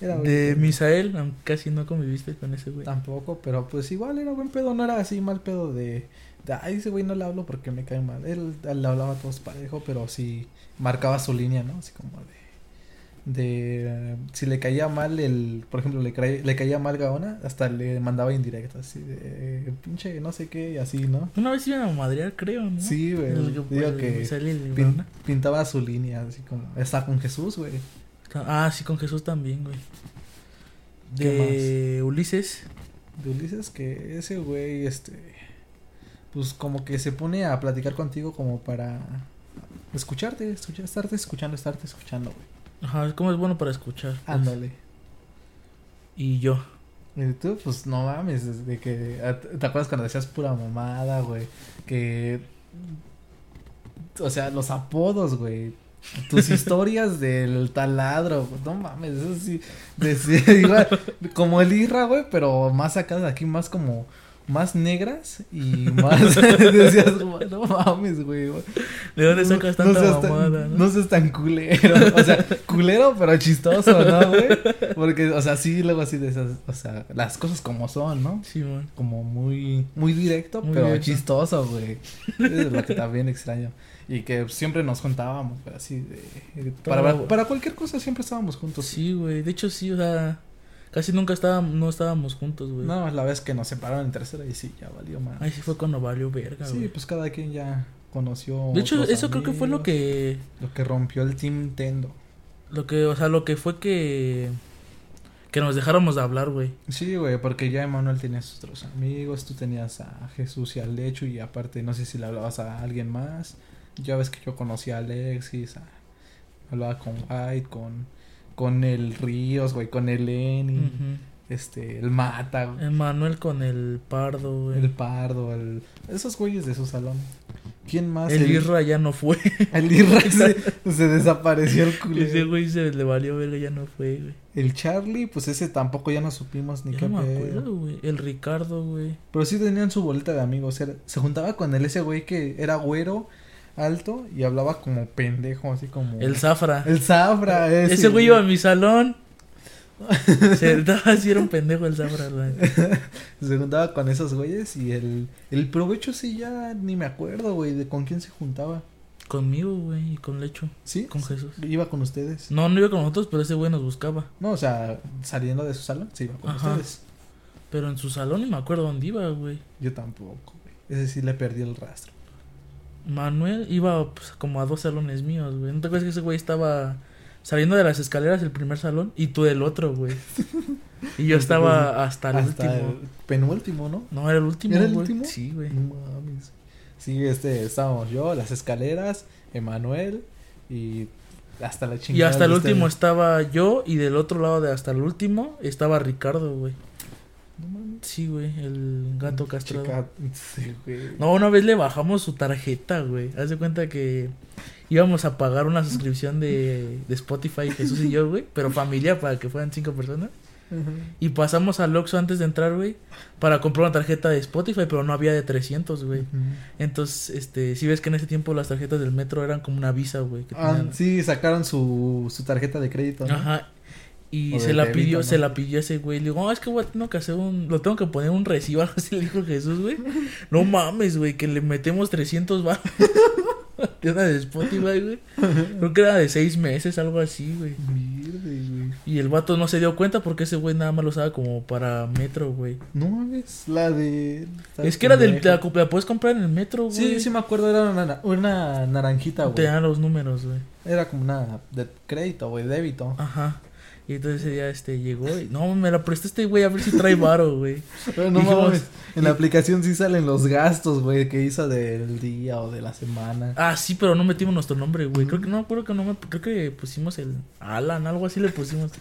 Era De pedo. Misael, casi no conviviste con ese güey. Tampoco, pero pues igual era buen pedo, no era así mal pedo de ay, ese güey no le hablo porque me cae mal. Él, le hablaba a todos parejo, pero sí marcaba su línea, ¿no? Así como de, de, si le caía mal el, por ejemplo, le, caía- le caía mal Gaona, hasta le mandaba indirectas, así de, eh, pinche, no sé qué, y así, ¿no? Una vez iban a madrear, creo, ¿no? Sí, güey, digo el que pin- pintaba su línea, así como, está con Jesús, güey. Ah, sí, con Jesús también, güey. ¿Qué De Ulises. de Ulises que ese güey este pues como que se pone a platicar contigo como para escucharte, escuchar, estarte escuchando, estarte escuchando, güey. Ajá, es como es bueno para escuchar. pues. Ándale. Y yo. Y tú pues no mames, de que ah, te acuerdas cuando decías pura mamada, güey, que o sea, los apodos, güey. Tus historias del taladro, no mames, eso sí, decía, igual, como el Irra, güey, pero más acá de aquí, más como, más negras y más, decías, no mames, güey. ¿De dónde sacas tanta tan- mamada, no? no seas tan culero, o sea, culero pero chistoso, ¿no, güey? Porque, o sea, sí, luego así de esas, o sea, las cosas como son, ¿no? Sí, man. como muy muy directo, Muy pero directo. chistoso, güey. Es lo que también extraño. Y que siempre nos juntábamos, güey, así de... para, para cualquier cosa siempre estábamos juntos. Sí, güey. De hecho, sí, o sea. Casi nunca estábamos, no estábamos juntos, güey. No, la vez que nos separaron en tercera y sí, ya valió más. Ay, sí fue cuando valió verga, sí, pues cada quien ya conoció. De hecho, eso creo que fue lo que. Lo que rompió el Team Nintendo. Lo que, o sea, lo que fue que. Que nos dejáramos de hablar, güey. Sí, güey, porque ya Emanuel tenía sus otros amigos, tú tenías a Jesús y a Lecho y aparte no sé si le hablabas a alguien más. Ya ves que yo conocí a Alexis, a- hablaba con White, con, con el Ríos, güey, con el Ujú. este, el Mata, güey, Emanuel con el pardo, güey. el Pardo, el, esos güeyes de su salón. ¿Quién más? El Irra ya no fue. El Irra se, se desapareció el Ese culero. güey se le valió verga, ya no fue, güey. El Charlie, pues ese tampoco ya no supimos ni Ya qué no me acuerdo, güey. El Ricardo, güey. Pero sí tenían su bolita de amigos. era- se juntaba con él ese güey que era güero, alto y hablaba como pendejo, así como. El Zafra. El Zafra, ese. Ese güey iba a mi salón. Se daba así, era un pendejo el Zafra, güey. Se juntaba con esos güeyes y el. El provecho sí ya ni me acuerdo, güey, de con quién se juntaba. Conmigo, güey, y con Lecho. ¿Sí? Con Jesús. Iba con ustedes. No, no iba con nosotros, pero ese güey nos buscaba. No, o sea, saliendo de su salón, sí iba con Ajá. ustedes. Pero en su salón ni me acuerdo dónde iba, güey. Yo tampoco, güey. Ese sí le perdí el rastro. Manuel iba pues, como a dos salones míos, güey. ¿No te acuerdas que ese güey estaba saliendo de las escaleras del primer salón y tú del otro, güey? Y yo estaba hasta el Hasta último. el penúltimo, ¿no? No, era el último, ¿Era el güey. último? Sí, güey. No mames. Sí, este, estábamos yo, las escaleras, Emanuel y hasta la chingada. Y hasta el último estaba yo y del otro lado de hasta el último estaba Ricardo, güey. Sí, güey, el gato castrado. Chica, sí, güey. No, una vez le bajamos su tarjeta, güey. Haz de cuenta que íbamos a pagar una suscripción de, de Spotify, Jesús y yo, güey. Pero familia para que fueran cinco personas. Ajá. Y pasamos al Oxxo antes de entrar, güey. Para comprar una tarjeta de Spotify, pero no había de 300, güey. Entonces, este, si ves que en ese tiempo las tarjetas del metro eran como una visa, güey. Ah, tenían- sí, sacaron su, su tarjeta de crédito. ¿no? Ajá. Y se la pidió, se la pidió ese güey. Le digo, oh, es que güey, tengo que hacer un, lo tengo que poner un recibo, algo así le dijo Jesús, güey. No mames, güey, que le metemos 300 baros. de una de Spotify, güey. Creo que era de seis meses, algo así, güey. Mierda, güey. Y el vato no se dio cuenta porque ese güey nada más lo usaba como para metro, güey. No mames, la de. Es que era del, te la, la puedes comprar en el metro, güey. Sí, sí me acuerdo, era una, una naranjita, Te güey. dan los números, güey. Era como una de crédito, güey, débito. Ajá. Y entonces ese día este llegó y no, me la prestó este güey a ver si trae varo, güey. Pero no Dijimos- mames, en la y- aplicación sí salen los gastos, güey, que hizo del día o de la semana. Ah, sí, pero no metimos nuestro nombre, güey. Creo que no, creo que no me, creo que pusimos el Alan, algo así le pusimos.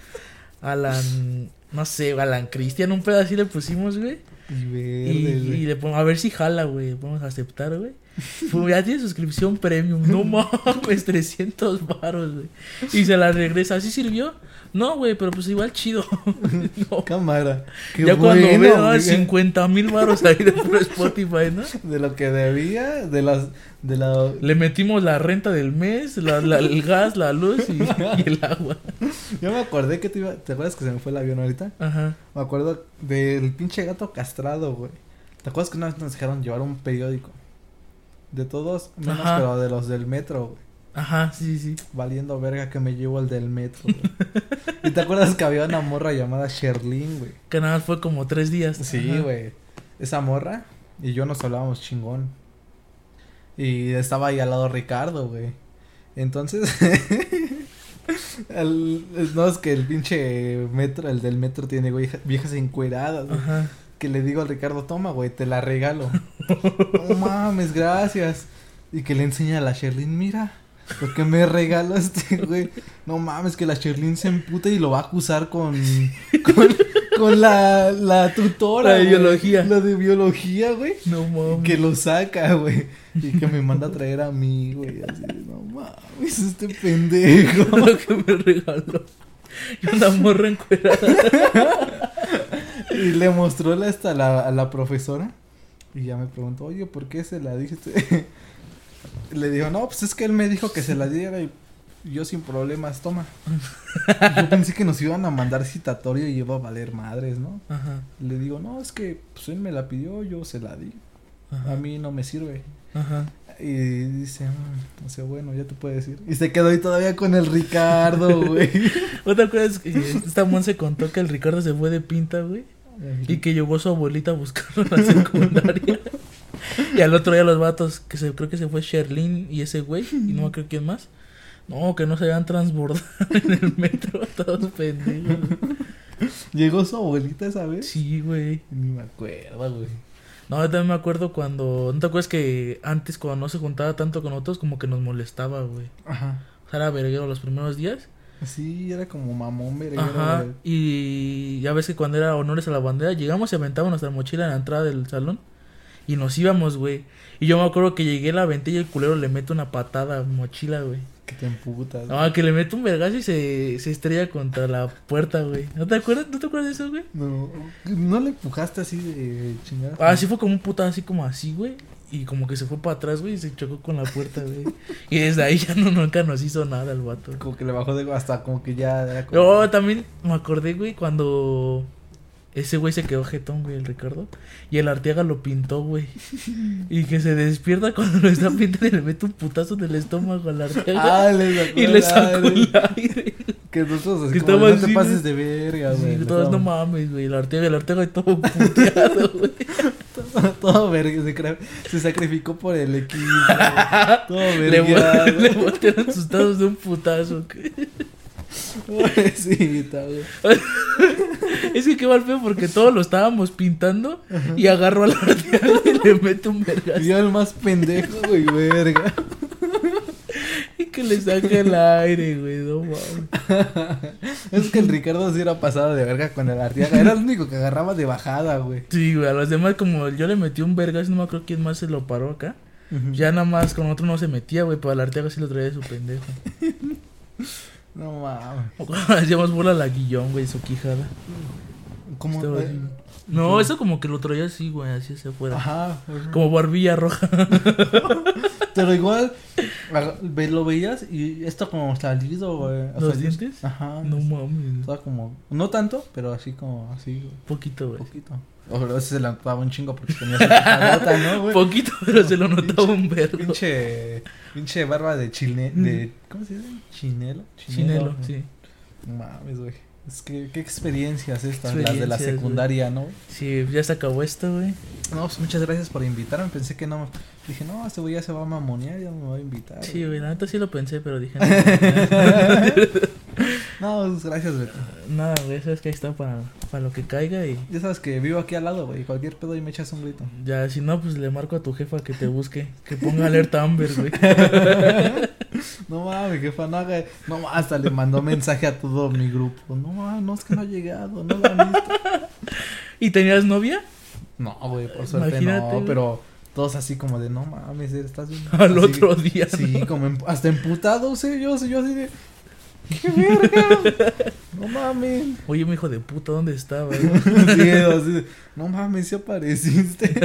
Alan, no sé, Alan Cristian, un pedo así le pusimos, güey. Y Y, verde, y güey. le pongo, a ver si jala, güey. Podemos aceptar, güey. Ya tiene suscripción premium. No mames, 300 varos, güey. Y se la regresa. ¿Así sirvió? No, güey, pero pues igual chido. No. Cámara. Qué ya cuando veo ah, güey. 50 mil varos ahí de puro Spotify, ¿no? De lo que debía, de las, de la... Le metimos la renta del mes, la, la- el gas, la luz y, y el agua. Yo me acordé que te iba, ¿te acuerdas que se me fue el avión ahorita? Ajá. Me acuerdo del pinche gato castrado, güey. ¿Te acuerdas que una vez nos dejaron llevar un periódico? De todos, menos Ajá. pero de los del metro, güey. Ajá, sí, sí. Valiendo verga que me llevo el del metro, güey. ¿Y te acuerdas que había una morra llamada Sherlyn, güey? Que nada más fue como tres días. Sí, Ajá. güey. Esa morra y yo nos hablábamos chingón. Y estaba ahí al lado Ricardo, güey. Entonces, el- no es que el pinche metro, el del metro tiene güey, viejas encueradas, güey. Ajá. Que le digo al Ricardo, toma, güey, te la regalo. no mames, gracias. Y que le enseña a la Sherlyn, mira, lo que me regalaste, güey. No mames, que la Sherlyn se emputa y lo va a acusar con, con, con la, la tutora. La de biología. La de biología, güey. No mames. Que lo saca, güey. Y que me manda a traer a mí, güey. Así, no mames, este pendejo. lo que me regaló. Y una morra encuerada. Y le mostró la, esta, la, a la profesora. Y ya me preguntó, oye, ¿por qué se la dijiste? le dijo, no, pues es que él me dijo que se la diera y yo sin problemas, toma. Yo pensé que nos iban a mandar citatorio y iba a valer madres, ¿no? Ajá. Le digo, no, es que pues él me la pidió, yo se la di. Ajá. A mí no me sirve. Ajá. Y dice, "Mm, o sea, bueno, ya te puedes ir. Y se quedó ahí todavía con el Ricardo, güey. ¿No te acuerdas que esta Monse contó que el Ricardo se fue de pinta, güey? Y que llegó su abuelita a buscarlo en la secundaria. y al otro día los vatos, que se, creo que se fue Sherlyn y ese güey, y no creo quién más. No, que no se habían transbordado en el metro, todos pendejos. ¿Llegó su abuelita esa vez? Sí, güey. Ni me acuerdo, güey. No, yo también me acuerdo cuando. ¿No te acuerdas que antes, cuando no se juntaba tanto con otros, como que nos molestaba, güey? Ajá. O sea, era verguero los primeros días. Sí, era como mamón. Ajá. Y ya ves que cuando era honores a la bandera, llegamos y aventábamos nuestra mochila en la entrada del salón. Y nos íbamos, güey. Y yo me acuerdo que llegué, la aventé y el culero le mete una patada a mochila, güey. Que te emputas. No, que le mete un vergazo y se, se estrella contra la puerta, güey. ¿No te acuerdas? ¿No te acuerdas de eso, güey? No, no le empujaste así de chingada. Ah, sí fue como un puta así como así, güey. Y como que se fue para atrás, güey, y se chocó con la puerta, güey. Y desde ahí ya no, nunca nos hizo nada el vato. Como que le bajó de hasta como que ya como- No, también me acordé, güey, cuando ese güey se quedó jetón, güey, el Ricardo. Y el Arteaga lo pintó, güey. Y que se despierta cuando lo está pintando y le mete un putazo en el estómago al Arteaga. Ah, le y le sacó el aire. Que nosotros así Que como, no te pases de verga, Sí, güey. Le todos no mames, güey. El Arteaga, el Arteaga y todo puteado, güey. Todo verga, se, se sacrificó por el equipo. Todo Le, verga. vol- le voltearon sus de un putazo. güey. Pobrecita, güey. Es que qué mal feo porque todos lo estábamos pintando y agarró al Arteaga y le mete un vergazo. Y yo el más pendejo, güey, verga. Y que le saque el aire, güey. No mames. Es que el Ricardo sí era pasado de verga con el Arteaga. Era el único que agarraba de bajada, güey. Sí, güey. A los demás, como yo le metí un vergazo, no me acuerdo quién más se lo paró acá. Ya nada más con otro no se metía, güey. Pero al Arteaga sí lo traía de su pendejo. No mames. O cuando Hacíamos bola a la guillón, güey, su quijada. ¿Cómo? Estaba eh? así. No, eso como que lo traía así, güey, así hacia afuera. Ajá. Como barbilla roja. Pero igual lo veías y esto como salido, güey. O ¿Los sea, dientes? Ajá. No mames. Estaba como, no tanto, pero así como, así, güey. Poquito, güey. poquito. O a veces se le notaba un chingo porque tenía quijadota, ¿no, güey? Poquito, pero se lo notaba un vergo. Pinche, pinche barba de chile, de, ¿cómo se dice? Chinelo. Chinelo, sí. Mames, güey. Es que, qué experiencias estas, las de la secundaria, ¿no? Sí, ya se acabó esto, güey. No, pues muchas gracias por invitarme. Pensé que no. Dije, no, este güey ya se va a mamonear, ya me va a invitar. Sí, güey, la neta sí lo pensé, pero dije, No, pues gracias, Beto. no, nada, güey, sabes que ahí está para, para lo que caiga y Ya sabes que vivo aquí al lado, güey. Cualquier pedo y me echas un grito. ya, si no, pues le marco a tu jefa que te busque, que ponga alerta Amber, güey. No mames, jefa, no haga. No mames, hasta le mandó mensaje a todo mi grupo. No mames, no, es que no ha llegado, no lo han visto. ¿Y tenías novia? No, güey, por suerte Imagínate, no, pero todos así como de, no mames, estás bien. Al así- otro día. Sí, como em- hasta emputado, sé yo, sé yo así de. ¡Qué verga! No mames. Oye, mi hijo de puta, ¿dónde estabas? Sí, así de, no mames, si apareciste.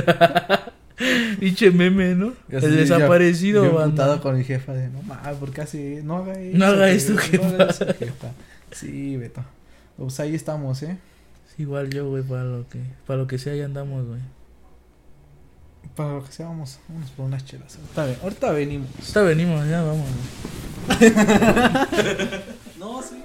Pinche meme, ¿no? Así El desaparecido, yo banda. con mi jefa de, no mames, ¿por qué así? No haga eso. No haga que- esto, no jefa. haga eso, jefa. Sí, Beto. Pues ahí estamos, ¿eh? Sí, igual yo, güey, para lo que, para lo que sea, ya andamos, güey. Para lo que sea, vamos, vamos por unas chelas. Ahorita, ve- ahorita venimos. Ahorita venimos, ya vamos. No, sí.